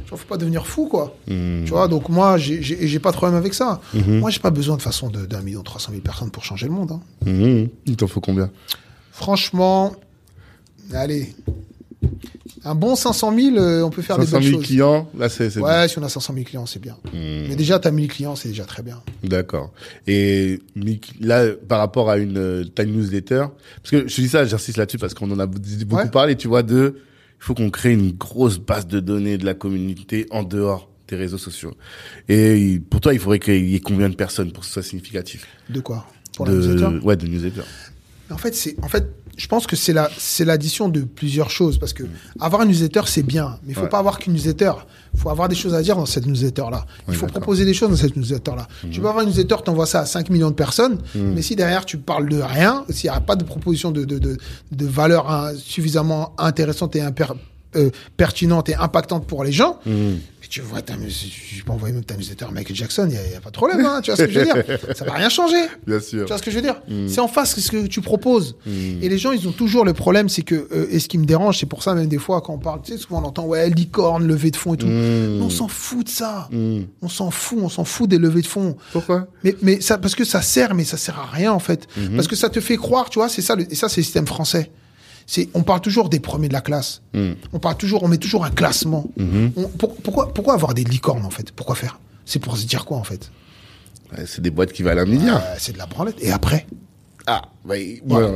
faut pas devenir fou, quoi. Hmm. Tu vois, donc moi, j'ai- pas de problème avec ça. Mhm. Moi, j'ai pas besoin de façon d'un million trois cent mille personnes pour changer le monde. hein. Hmm. Il t'en faut combien? Franchement, allez, un bon 500 000, euh, on peut faire des 500 belles 000 choses. clients, là c'est Ouais, si on a 500 000 clients, c'est bien. Hmm. Mais déjà, t'as 1000 clients, c'est déjà très bien. D'accord. Et là, par rapport à une euh, ta newsletter, parce que je dis ça, j'insiste là-dessus parce qu'on en a beaucoup Ouais. parlé, tu vois, de faut qu'on crée une grosse base de données de la communauté en dehors tes réseaux sociaux. Et pour toi, il faudrait qu'il y ait combien de personnes pour que ce soit significatif? De quoi? Pour de... la newsletter? Ouais, de newsletter. En fait, c'est en fait, je pense que c'est la c'est l'addition de plusieurs choses parce que avoir une newsletter c'est bien, mais il faut Ouais. pas avoir qu'une newsletter. Il faut avoir des choses à dire dans cette newsletter là. Il faut proposer des choses dans cette newsletter là. Tu peux avoir une newsletter, t'envoies ça à 5 millions de personnes, mais si derrière tu parles de rien, s'il n'y a pas de proposition de de de, de valeur hein, suffisamment intéressante et imper- euh, pertinente et impactante pour les gens, tu vois, ta, je peux envoyer même ta newsletter à Michael Jackson, il n'y a, pas de problème, hein, tu vois ce que je veux dire Ça va rien changer. Bien sûr. Tu vois ce que je veux dire? C'est en face ce que tu proposes. Et les gens, ils ont toujours le problème, c'est que euh, et ce qui me dérange, c'est pour ça même des fois quand on parle, tu sais, souvent on entend ouais licorne, levée de fonds et tout. Mais on s'en fout de ça. On s'en fout, on s'en fout des levées de fonds. Pourquoi? Mais mais ça parce que ça sert, mais ça sert à rien en fait. Parce que ça te fait croire, tu vois, c'est ça. le- et ça, c'est le système français. C'est, on parle toujours des premiers de la classe. On parle toujours, on met toujours un classement. On- pour- pourquoi, pourquoi avoir des licornes en fait? Pourquoi faire? C'est pour se dire quoi en fait? C'est des boîtes qui valent un milliard. Euh, C'est de la branlette. Et après? Ah, bah, voilà.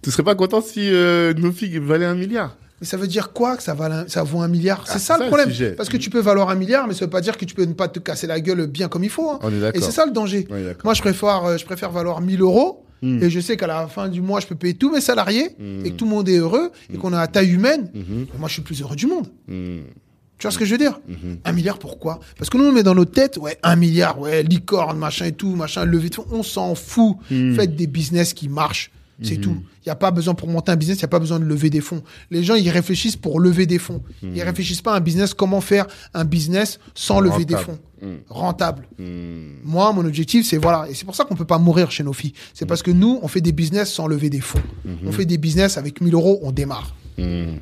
Tu serais pas content si euh, nos filles valaient un milliard? Mais ça veut dire quoi que ça, vale un- ça vaut un milliard? C'est Ah, ça c'est le ça, le problème. Parce que tu peux valoir un milliard, mais ça veut pas dire que tu peux ne pas te casser la gueule bien comme il faut. hein. On est Et c'est ça le danger. Moi, je préfère, euh, je préfère valoir 1000 euros. Hmm. Et je sais qu'à la fin du mois, je peux payer tous mes salariés et que tout le monde est heureux et qu'on a la taille humaine. Hmm. Moi, je suis le plus heureux du monde. Tu vois ce que je veux dire Hmm. Un milliard, pourquoi? Parce que nous, on met dans nos têtes, ouais, un milliard, ouais, licorne, machin et tout, machin, levée de fonds. On s'en fout. Faites des business qui marchent. C'est tout. Il n'y a pas besoin pour monter un business, il n'y a pas besoin de lever des fonds. Les gens, ils réfléchissent pour lever des fonds. Hmm. Ils réfléchissent pas à un business, comment faire un business sans lever des Rentable. fonds. Rentable. Mhm. Moi, mon objectif, c'est voilà. Et c'est pour ça qu'on peut pas mourir chez nos filles. C'est parce que nous, on fait des business sans lever des fonds. On fait des business avec 1000 euros, on démarre. Mhm.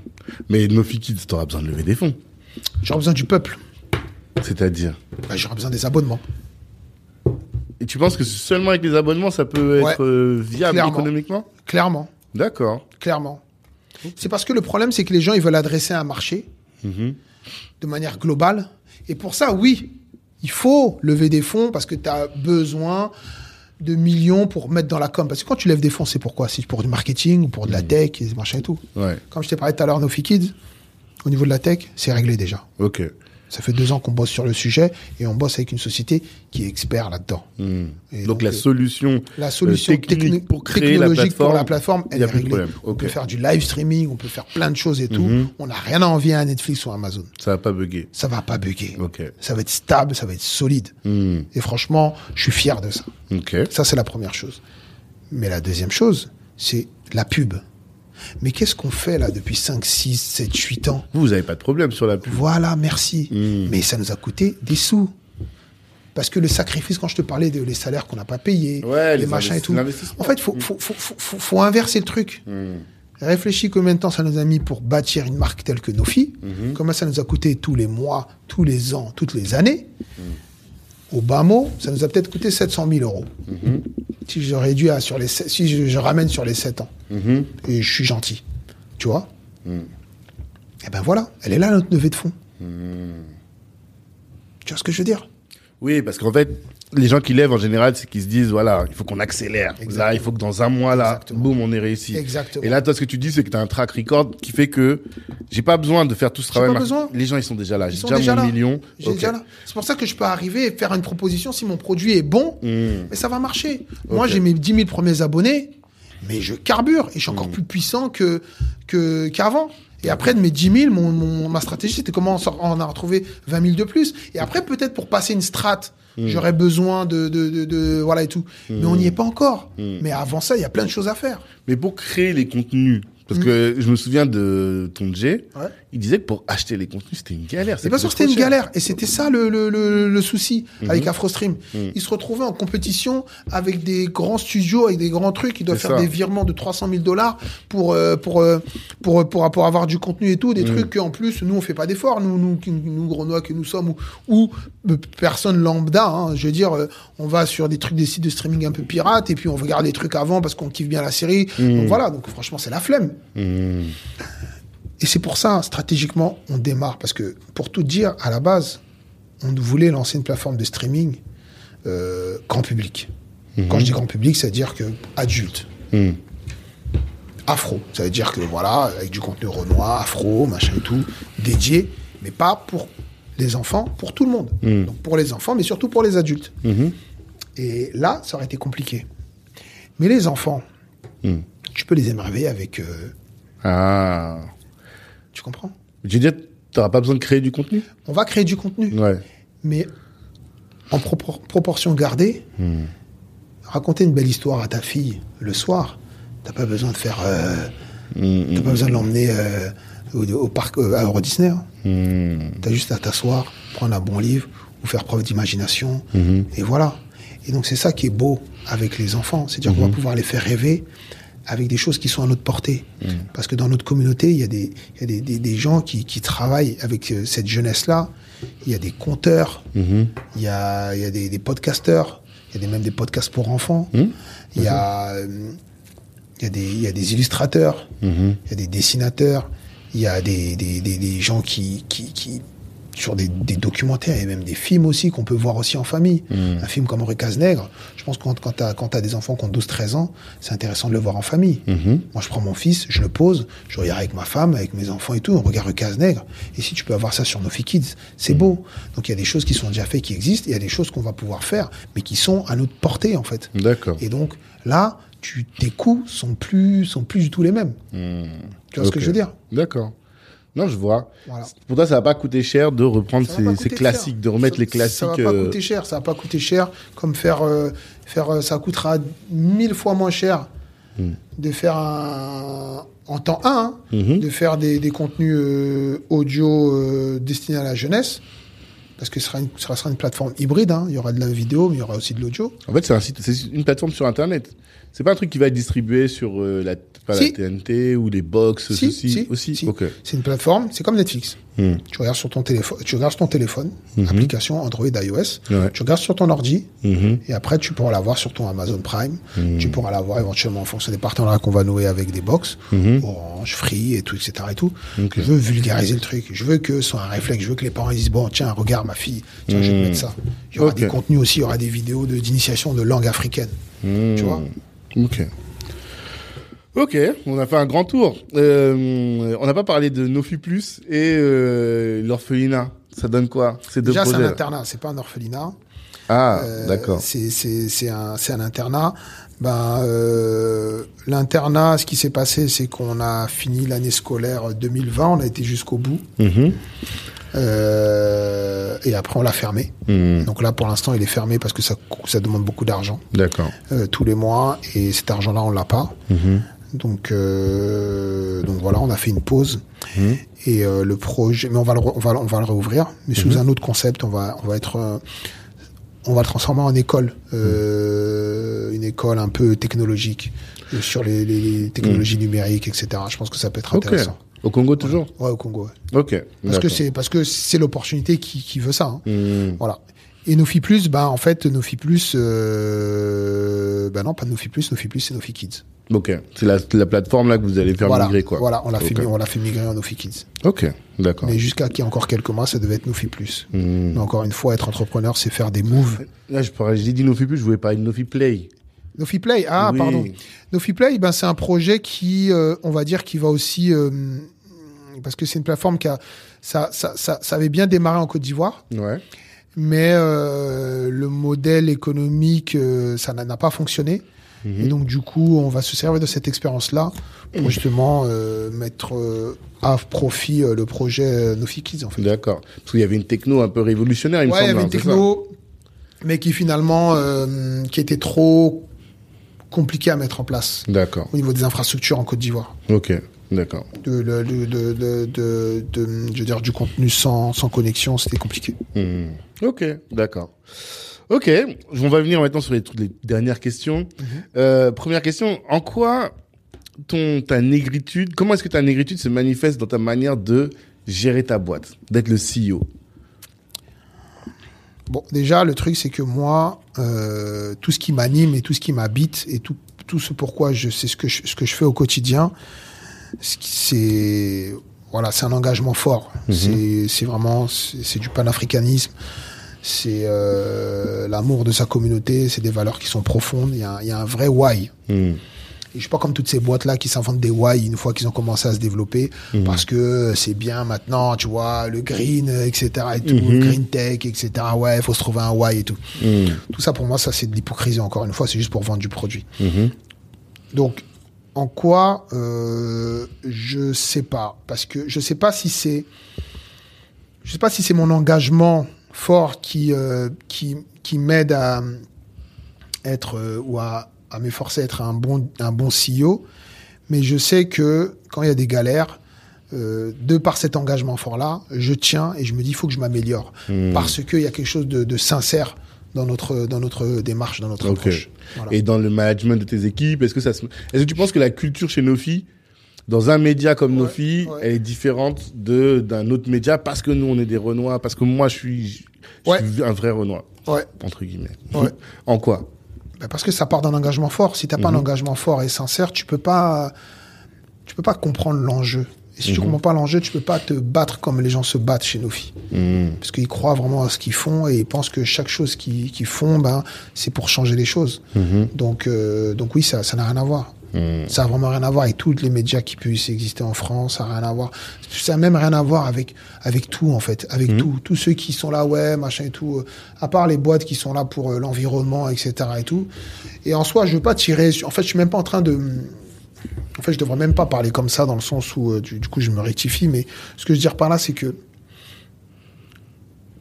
Mais nos filles kids, t'auras besoin de lever des fonds. J'aurais besoin du peuple. C'est-à-dire? Bah, J'aurais besoin des abonnements. Et tu penses que seulement avec les abonnements, ça peut être euh, viable Clairement. économiquement? Clairement. D'accord. Clairement. C'est parce que le problème, c'est que les gens, ils veulent adresser un marché Mhm. de manière globale. Et pour ça, oui, il faut lever des fonds parce que tu as besoin de millions pour mettre dans la com. Parce que quand tu lèves des fonds, c'est pourquoi C'est pour du marketing ou pour de la tech et machin et tout. Ouais. Comme je t'ai parlé tout à l'heure, Nofi Kids, au niveau de la tech, c'est réglé déjà. Ok. Ça fait deux ans qu'on bosse sur le sujet et on bosse avec une société qui est expert là-dedans. Et Donc, donc, la euh, solution, La solution euh, technique techni- pour créer la technologique plateforme, pour la plateforme, elle y a est plus de problème. On peut faire du live streaming, on peut faire plein de choses et tout. Mhm. On n'a rien à envier à Netflix ou Amazon. ça va pas bugger. Ça va pas bugger. Ça va être stable, ça va être solide. Mhm. Et franchement, je suis fier de ça. Ça, c'est la première chose. Mais la deuxième chose, c'est la pub. Mais qu'est-ce qu'on fait là depuis 5, 6, 7, 8 ans? Vous, vous avez pas de problème sur la pub. Voilà, merci. Mm. Mais ça nous a coûté des sous. Parce que le sacrifice, quand je te parlais des salaires salaires qu'on n'a pas payés, Ouais, les, les machins et tout. En fait, faut, faut, faut, faut, faut- faut inverser le truc. Mhm. Réfléchis combien de temps ça nous a mis pour bâtir une marque telle que Nofi. Mhm. Combien ça nous a coûté tous les mois, tous les ans, toutes les années. Au bas mot, ça nous a peut-être coûté 700 000 euros. Mhm. Si je réduis à sur les, sept- si je, je ramène sur les 7 ans. Mhm. Et je suis gentil. Tu vois Mhm. Et ben voilà, elle est là notre levée de fonds. Mhm. Tu vois ce que je veux dire? Oui, parce qu'en fait, les gens qui lèvent en général, c'est qu'ils se disent voilà, il faut qu'on accélère. Là, Exactement. il faut que dans un mois, là, Exactement. boum, on est réussi. Exactement. Et là, toi, ce que tu dis, c'est que tu as un track record qui fait que j'ai pas besoin de faire tout ce travail. pas besoin. Les gens, ils sont déjà là. J'ai déjà, déjà mon là. million. Là. C'est pour ça que je peux arriver et faire une proposition si mon produit est bon, Mhm. mais ça va marcher. Moi, j'ai mes 10 000 premiers abonnés, mais je carbure et je suis encore plus puissant que que qu'avant. Et après, de mes 10 000, mon, mon- ma stratégie, c'était comment on a retrouvé 20 000 de plus. Et après, peut-être pour passer une strate, Hmm. j'aurais besoin de, de, de, de- Voilà et tout. Mais on n'y est pas encore. Mais avant ça, il y a plein de choses à faire. Mais pour créer les contenus, parce que je me souviens de ton G, Ouais. il disait que pour acheter les contenus, c'était une galère. C'est pas sûr que c'était une galère. Et c'était ça le, le, le, le souci Mhm. avec AfroStream. Ils se retrouvaient en compétition avec des grands studios, avec des grands trucs. Ils doivent faire ça. des virements de 300 000 dollars pour, euh, pour, euh, pour, pour, pour, avoir du contenu et tout. Mhm. Des trucs qu'en plus, nous, on fait pas d'efforts. Nous, nous, nous, Grenouilles que nous sommes, ou, ou euh, personne lambda. hein. je veux dire, on va sur des trucs, des sites de streaming un peu pirates et puis on regarde les trucs avant parce qu'on kiffe bien la série. Mhm. Donc voilà. Donc franchement, c'est la flemme. Mhm. Et c'est pour ça, stratégiquement, on démarre. Parce que, pour tout dire, à la base, on voulait lancer une plateforme de streaming euh, grand public. Quand je dis grand public, c'est-à-dire que adulte, Mhm. afro. Ça veut dire que, voilà, avec du contenu renoir, afro, machin et tout, dédié, mais pas pour les enfants pour tout le monde. Donc pour les enfants, mais surtout pour les adultes. Mhm. Et là, ça aurait été compliqué. Mais les enfants. Tu peux les émerveiller avec. euh, Ah. tu comprends? Tu veux dire, t'auras pas besoin de créer du contenu? On va créer du contenu, Ouais. mais en propor- proportion gardée. Hmm. Raconter une belle histoire à ta fille le soir, t'as pas besoin de faire. euh, Hmm, t'as pas besoin de l'emmener euh, au, au parc euh, à Euro Disney. hein. hmm, T'as juste à t'asseoir, prendre un bon livre ou faire preuve d'imagination. Et voilà. Et donc c'est ça qui est beau avec les enfants, c'est-à-dire qu'on va pouvoir les faire rêver avec des choses qui sont à notre portée. Parce que dans notre communauté, il y a des, il y a des, des- des gens qui, qui travaillent avec euh, cette jeunesse-là. Il y a des conteurs, Mhm. il y a, il y a des, des podcasteurs, il y a même des podcasts pour enfants. Mhm. Il y a, euh, il y a des, il y a des illustrateurs, Mhm. il y a des dessinateurs, il y a des, des, des, des gens qui, qui, qui sur des, des documentaires et même des films aussi qu'on peut voir aussi en famille. Un film comme Recas Nègre, je pense que quand, quand tu as, des enfants qui ont 12-13 ans, c'est intéressant de le voir en famille. Mhm. Moi, je prends mon fils, je le pose, je regarde avec ma femme, avec mes enfants et tout, on regarde Recas Nègre. Et si tu peux avoir ça sur Nofi Kids, c'est beau. Donc il y a des choses qui sont déjà faites, qui existent, et il y a des choses qu'on va pouvoir faire, mais qui sont à notre portée en fait. D'accord. Et donc là, tu, tes coûts sont plus, sont plus du tout les mêmes. Tu vois ce que je veux dire? D'accord. Non, je vois. Voilà. Pour toi, ça va pas coûter cher de reprendre ces, classiques, cher. de remettre Ça- les classiques. Ça va pas euh, coûter cher, ça va pas coûter cher comme faire, euh, faire euh, ça coûtera mille fois moins cher Hmm. de faire un, en temps 1, hein, Mhm. de faire des, des contenus euh, audio destinés à la jeunesse. Parce que ce sera une, ce sera une plateforme hybride, hein. il y aura de la vidéo, mais il y aura aussi de l'audio. En fait, c'est un site, c'est une plateforme sur Internet. C'est pas un truc qui va être distribué sur euh, la, pas Si. la TNT ou les box, Si, ceci si, aussi? C'est une plateforme, c'est comme Netflix. Hmm. Tu regardes sur ton téléphone, tu regardes sur ton téléphone, application Android, iOS. Ouais. Tu regardes sur ton ordi, Mhm. et après tu pourras l'avoir sur ton Amazon Prime. Tu pourras l'avoir éventuellement en fonction des partenariats qu'on va nouer avec des box, Orange, Free et tout, etc. Et tout. Ok. Je veux vulgariser le truc. Je veux que ce soit un réflexe. Je veux que les parents ils disent bon tiens regarde ma fille, tiens je vais te mettre ça. Il y aura des contenus aussi, il y aura des vidéos de- d'initiation de, langue africaine. Tu vois? Ok. Ok, on a fait un grand tour. Euh, on n'a pas parlé de Nofi Plus et euh, l'orphelinat. Ça donne quoi Ces deux Déjà c'est un internat, c'est pas un orphelinat. Ah, Euh, d'accord. C'est un internat. Ben euh, l'internat, ce qui s'est passé, c'est qu'on a fini l'année scolaire 2020, on a été jusqu'au bout. Mhm. Euh, et après on l'a fermé. Mhm. Donc là pour l'instant il est fermé parce que ça ça demande beaucoup d'argent D'accord. euh, tous les mois et cet argent-là on l'a pas. Mhm. Donc euh, donc voilà on a fait une pause Mhm. et euh, le projet mais on va le on va on va le réouvrir mais sous un autre concept on va on va être euh, on va le transformer en école euh, une école un peu technologique sur les, les- technologies numériques etc. Je pense que ça peut être Ok. intéressant. Au Congo toujours? Ouais au Congo. ouais. Ok. Parce que c'est parce que c'est l'opportunité qui, qui veut ça. hein. Mhm. Voilà. Et Nofi Plus, bah en fait Nofi Plus, euh, bah non pas Nofi Plus, Nofi Plus c'est Nofi Kids. Ok. C'est la, la plateforme là que vous allez faire voilà, migrer quoi. voilà, on l'a fait, on l'a fait migrer en Nofi Kids. Ok. D'accord. Mais jusqu'à qu'il y ait encore quelques mois, ça devait être Nofi Plus. Mhm. Mais encore une fois, être entrepreneur, c'est faire des moves. Là, je parlais, j'ai dit Nofi Plus, je voulais parler de Nofi Play. Nofi Play, ah Oui. pardon. Nofi Play, ben c'est un projet qui, euh, on va dire, qui va aussi euh, parce que c'est une plateforme qui a ça, ça, ça, ça avait bien démarré en Côte d'Ivoire. Ouais. mais euh, le modèle économique, euh, ça n'a pas fonctionné. Et donc, du coup, on va se servir de cette expérience-là pour justement euh, mettre à profit le projet Nofi Kids, en fait. D'accord. Parce qu'il y avait une techno un peu révolutionnaire, il me Ouais, il y semble. avait une hein, c'est techno, mais qui finalement, qui était trop compliquée à mettre en place D'accord. au niveau des infrastructures en Côte d'Ivoire. Ok. D'accord. De, de, de, de, je veux dire, du contenu sans, sans connexion, c'était compliqué. Hmm. Ok, d'accord. Ok, on va venir maintenant sur les, dernières questions. Euh, première question, en quoi ton, ta négritude, comment est-ce que ta négritude se manifeste dans ta manière de gérer ta boîte, d'être le CEO Bon, déjà, le truc, c'est que moi, euh, tout ce qui m'anime et tout ce qui m'habite et tout, tout ce pourquoi je sais ce que je, ce que je fais au quotidien, c'est voilà, c'est un engagement fort. C'est c'est vraiment c'est du panafricanisme. C'est euh, l'amour de sa communauté. C'est des valeurs qui sont profondes. Il y a, un- il y a un vrai why. Hmm. je suis pas comme toutes ces boîtes-là qui s'inventent des why une fois qu'ils ont commencé à se développer, Mhm. parce que c'est bien maintenant, tu vois, le green, etc. et tout, Mhm. le green tech, etc. Ouais, il faut se trouver un why et tout. Mhm. Tout ça, pour moi, ça, c'est de l'hypocrisie, encore une fois, c'est juste pour vendre du produit. Mhm. Donc, en quoi euh, Je sais pas, parce que je sais pas si c'est, je sais pas si c'est mon engagement fort qui euh, qui qui m'aide à être euh, ou à, à m'efforcer à être un bon un bon CEO, mais je sais que quand il y a des galères. euh, de par cet engagement fort-là, je tiens et je me dis il faut que je m'améliore Mhm. parce qu'il y a quelque chose de, de sincère dans notre dans notre démarche, dans notre Ok. approche. Voilà. Et dans le management de tes équipes, est-ce que ça se... Est-ce que tu penses que la culture chez Nofi, dans un média comme Ouais, Nofi, ouais. elle est différente de d'un autre média parce que nous on est des Renois, parce que moi je suis, je Ouais. suis un vrai Renois entre guillemets. En quoi? Ben, parce que ça part d'un engagement fort. Si t'as pas un Mhm. engagement fort et sincère, tu peux pas, tu peux pas comprendre l'enjeu. Et si tu comprends pas l'enjeu, tu peux pas te battre comme les gens se battent chez Nofi. Mhm. Parce qu'ils croient vraiment à ce qu'ils font et ils pensent que chaque chose qu'ils font, ben, c'est pour changer les choses. Mhm. Donc, euh, donc oui, ça, ça n'a rien à voir. Mhm. Ça a vraiment rien à voir avec tous les médias qui puissent exister en France. Ça a rien à voir. Ça a même rien à voir avec avec tout en fait, avec tout. Tous ceux qui sont là, ouais, machin et tout. euh, À part les boîtes qui sont là pour euh, l'environnement, etc. et tout. Et en soi, je veux pas tirer. En fait, je suis même pas en train de. En fait, je devrais même pas parler comme ça dans le sens où, euh, du, du coup, je me rectifie. Mais ce que je veux dire par là, c'est que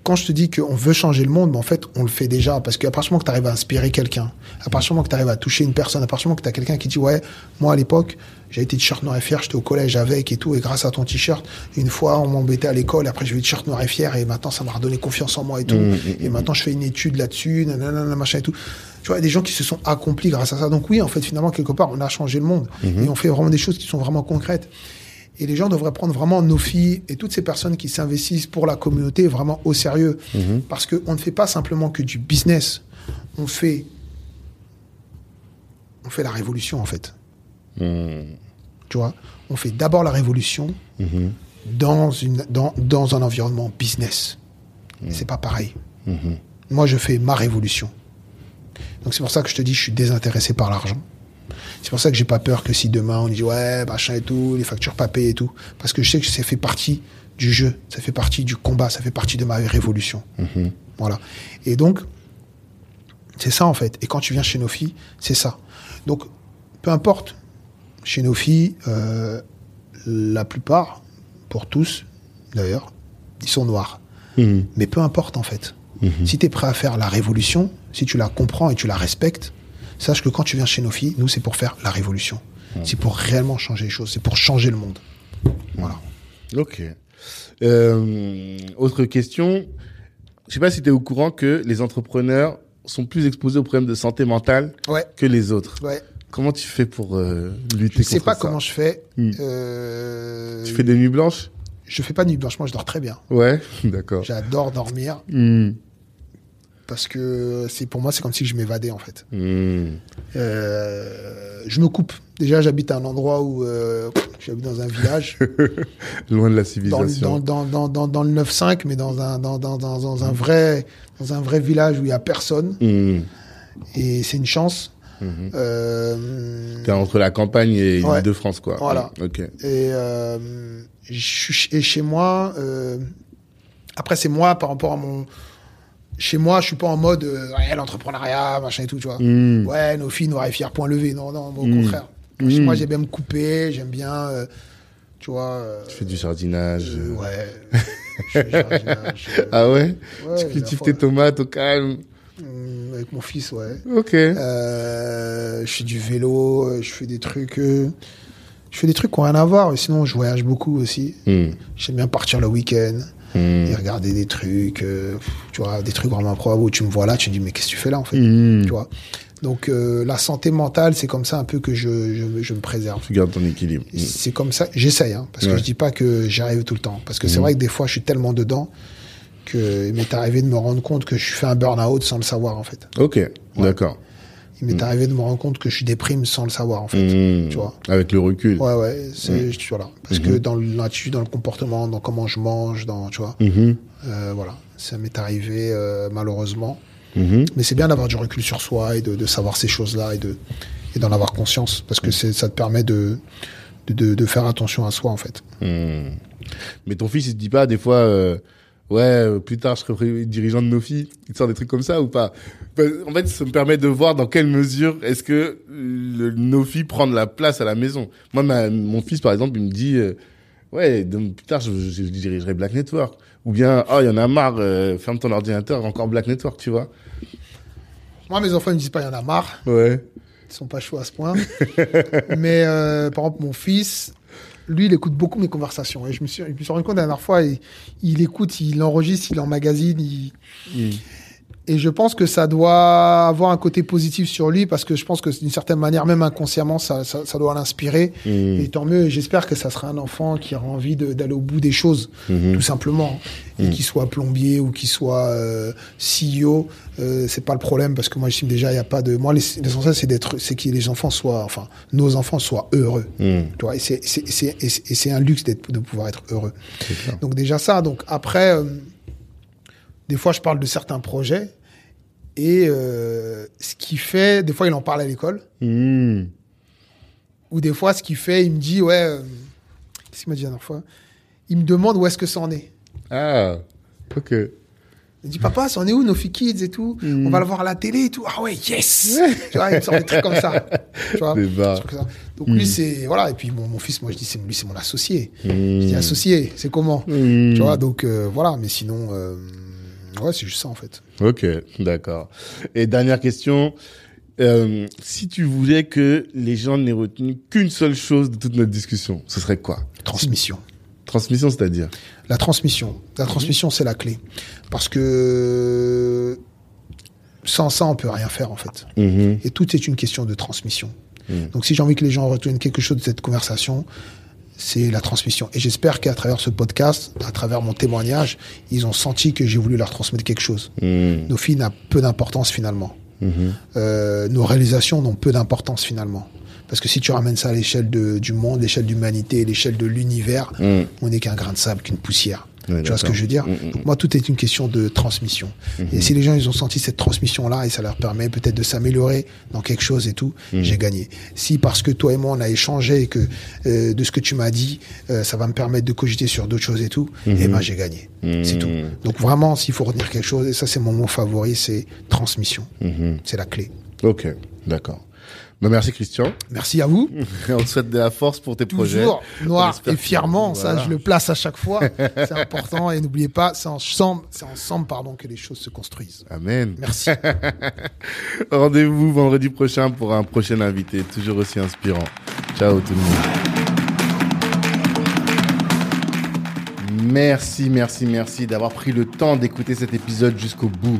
quand je te dis qu'on veut changer le monde, mais en fait, on le fait déjà. Parce qu'à partir du moment que tu arrives à inspirer quelqu'un, à partir du moment que tu arrives à toucher une personne, à partir du moment que tu as quelqu'un qui dit Ouais, moi à l'époque, j'ai été t-shirt noir et fier, j'étais au collège avec et tout, et grâce à ton t-shirt, une fois on m'embêtait à l'école, après je vais t-shirt noir et fier, et maintenant ça m'a redonné confiance en moi et tout. Mmh, mmh, et maintenant je fais une étude là-dessus, nanana, machin et tout. Tu vois, il y a des gens qui se sont accomplis grâce à ça. Donc oui, en fait, finalement, quelque part, on a changé le monde. Et on fait vraiment des choses qui sont vraiment concrètes. Et les gens devraient prendre vraiment nos filles et toutes ces personnes qui s'investissent pour la communauté vraiment au sérieux. Parce qu'on ne fait pas simplement que du business. On fait, on fait la révolution, en fait. Mhm. Tu vois On fait d'abord la révolution Mhm. dans, une, dans, dans un environnement business. Et c'est pas pareil. Moi, je fais ma révolution. Donc c'est pour ça que je te dis, je suis désintéressé par l'argent. C'est pour ça que j'ai pas peur que si demain on dit ouais, machin et tout, les factures pas payées et tout, parce que je sais que ça fait partie du jeu, ça fait partie du combat, ça fait partie de ma révolution. Voilà. Et donc, c'est ça en fait. Et quand tu viens chez Nofi, c'est ça. Donc, peu importe, chez Nofi, euh, la plupart, pour tous d'ailleurs, ils sont noirs. Mhm. Mais peu importe en fait. Si tu es prêt à faire la révolution, si tu la comprends et tu la respectes, sache que quand tu viens chez Nofi, nous c'est pour faire la révolution. C'est pour réellement changer les choses, c'est pour changer le monde. Voilà. Ok. Euh, autre question. Je sais pas si tu es au courant que les entrepreneurs sont plus exposés aux problèmes de santé mentale Ouais, que les autres. ouais. Comment tu fais pour euh, lutter Je sais contre pas ça comment je fais. Hmm. Euh, Tu fais des nuits blanches? Je fais pas de nuit blanche, moi je dors très bien. Ouais, d'accord. J'adore dormir Hmm. Parce que c'est pour moi c'est comme si je m'évadais en fait. Hmm. Euh, je me coupe. Déjà j'habite à un endroit où euh, j'habite dans un village Loin de la civilisation. dans, dans, dans, dans, dans le 9-5 mais dans un dans, dans, dans, dans un vrai dans un vrai village où il y a personne Hmm. et c'est une chance. Mhm. Euh, T'es entre la campagne et Ouais. l'île de France, quoi. Voilà. Ok. Et, euh, je suis- et chez moi, après c'est moi par rapport à mon, chez moi je suis pas en mode euh, ouais, l'entrepreneuriat machin et tout, tu vois. Hmm. Ouais, nos filles, noires et fiers, point levé. Non, non, au Mm. contraire. Mm. Chez moi, j'aime bien me couper, j'aime bien, euh, tu vois. euh, Tu fais du jardinage. ouais. Je fais jardinage, Ah ouais, ouais, Tu cultives tes tomates au calme. Avec mon fils, ouais. Ok. Je fais du vélo, je fais des trucs. je fais des trucs qui n'ont rien à voir. Sinon, je voyage beaucoup aussi. Hmm. J'aime bien partir le week-end Hmm. et regarder des trucs, euh, tu vois, des trucs vraiment improbables où tu me vois là, tu me dis, mais qu'est-ce que tu fais là, en fait Hmm. Tu vois Donc, euh, la santé mentale, c'est comme ça un peu que je, je, me- je me préserve. Tu gardes ton équilibre. Hmm. C'est comme ça, j'essaye, hein, parce Ouais. que je dis pas que j'y arrive tout le temps. Parce que c'est Mhm. vrai que des fois, je suis tellement dedans que il m'est arrivé de me rendre compte que je fais un burn-out sans le savoir, en fait. Ok, d'accord. Il m'est arrivé de me rendre compte que je déprime sans le savoir, en fait. Hmm. Tu vois Avec le recul. Ouais, ouais, c'est, voilà. Parce que dans l'attitude, dans le comportement, dans comment je mange, dans, tu vois, Mhm. euh, voilà. Ça m'est arrivé, euh, malheureusement. Mhm. Mais c'est bien d'avoir du recul sur soi et de, de savoir ces choses-là et de, et d'en avoir conscience parce que c'est ça te permet de de, de, faire attention à soi en fait. Mais ton fils, il te dit pas des fois, euh, ouais, euh, plus tard, je serai dirigeant de nos filles. Il te sort des trucs comme ça ou pas? Ben, En fait, ça me permet de voir dans quelle mesure est-ce que le Nofi prend de la place à la maison. Moi, ma, mon fils, par exemple, il me dit, euh, ouais, donc, plus tard, je, je, je dirigerai Black Network. Ou bien, oh, il y en a marre, euh, ferme ton ordinateur, encore Black Network, tu vois Moi, mes enfants ils me disent pas, il y en a marre. Ouais. Ils sont pas chauds à ce point. Mais euh, par exemple, mon fils, lui, il écoute beaucoup mes conversations. Et je me suis, je me suis rendu compte la dernière fois, il, écoute, il enregistre, il emmagasine. Il... Et je pense que ça doit avoir un côté positif sur lui parce que je pense que d'une certaine manière, même inconsciemment, ça, ça, ça doit l'inspirer. Hmm. Et tant mieux. J'espère que ça sera un enfant qui aura envie d'aller au bout des choses, Mhm. tout simplement. Et qu'il soit plombier ou qu'il soit euh, CEO, euh, c'est pas le problème parce que moi, j'estime déjà, il y a pas de. Moi, l'ess- l'essentiel, c'est d'être, c'est que les enfants soient, enfin, nos enfants soient heureux. Tu vois, et c'est, un luxe d'être, de pouvoir être heureux. Donc déjà ça. Donc après, euh, des fois, je parle de certains projets et euh, ce qu'il fait, des fois, il en parle à l'école. Hmm. Ou des fois, ce qu'il fait, il me dit, ouais, euh, qu'est-ce qu'il m'a dit la dernière fois? Il me demande où est-ce que ça en est. Ah, ok. Il me dit, papa, ça en est où, nos kids et tout? On va le voir à la télé et tout. Ah ouais, yes Tu vois, il me sort des trucs comme ça. Tu vois. Donc lui, c'est... Voilà, et puis mon, mon fils, moi, je dis, c'est, lui, c'est mon associé. Hmm. Je dis, associé, c'est comment? Hmm. Tu vois, donc euh, voilà, mais sinon, euh, ouais, c'est juste ça, en fait. Ok, d'accord. Et dernière question. Euh, si tu voulais que les gens n'aient retenu qu'une seule chose de toute notre discussion, ce serait quoi? Transmission. Transmission, c'est-à-dire? La transmission. La transmission, c'est la clé. Parce que sans ça, on peut rien faire, en fait. Mhm. Et tout est une question de transmission. Mm. Donc, si j'ai envie que les gens retiennent quelque chose de cette conversation, c'est la transmission. Et j'espère qu'à travers ce podcast, à travers mon témoignage, ils ont senti que j'ai voulu leur transmettre quelque chose. Mhm. Nos filles n'ont peu d'importance finalement. Mhm. Euh, nos réalisations n'ont peu d'importance finalement. Parce que si tu ramènes ça à l'échelle du monde, l'échelle de l'humanité, l'échelle de l'univers, Mhm. on n'est qu'un grain de sable, qu'une poussière. Tu vois ce que je veux dire Mm, mm, Donc moi, tout est une question de transmission. Et si les gens ils ont senti cette transmission-là et ça leur permet peut-être de s'améliorer dans quelque chose et tout, j'ai gagné. Si parce que toi et moi on a échangé et que euh, de ce que tu m'as dit, euh, ça va me permettre de cogiter sur d'autres choses et tout, eh ben j'ai gagné. C'est tout. Donc vraiment, s'il faut retenir quelque chose, et ça c'est mon mot favori, c'est transmission. Mhm. C'est la clé. Ok, d'accord. Bah, merci Christian. Merci à vous. On te souhaite de la force pour tes projets. Toujours noir et que- fièrement, ça voilà. je le place à chaque fois. C'est important et n'oubliez pas, c'est ensemble, c'est ensemble pardon que les choses se construisent. Amen. Merci. Rendez-vous vendredi prochain pour un prochain invité, toujours aussi inspirant. Ciao tout le monde. Merci, merci, merci d'avoir pris le temps d'écouter cet épisode jusqu'au bout.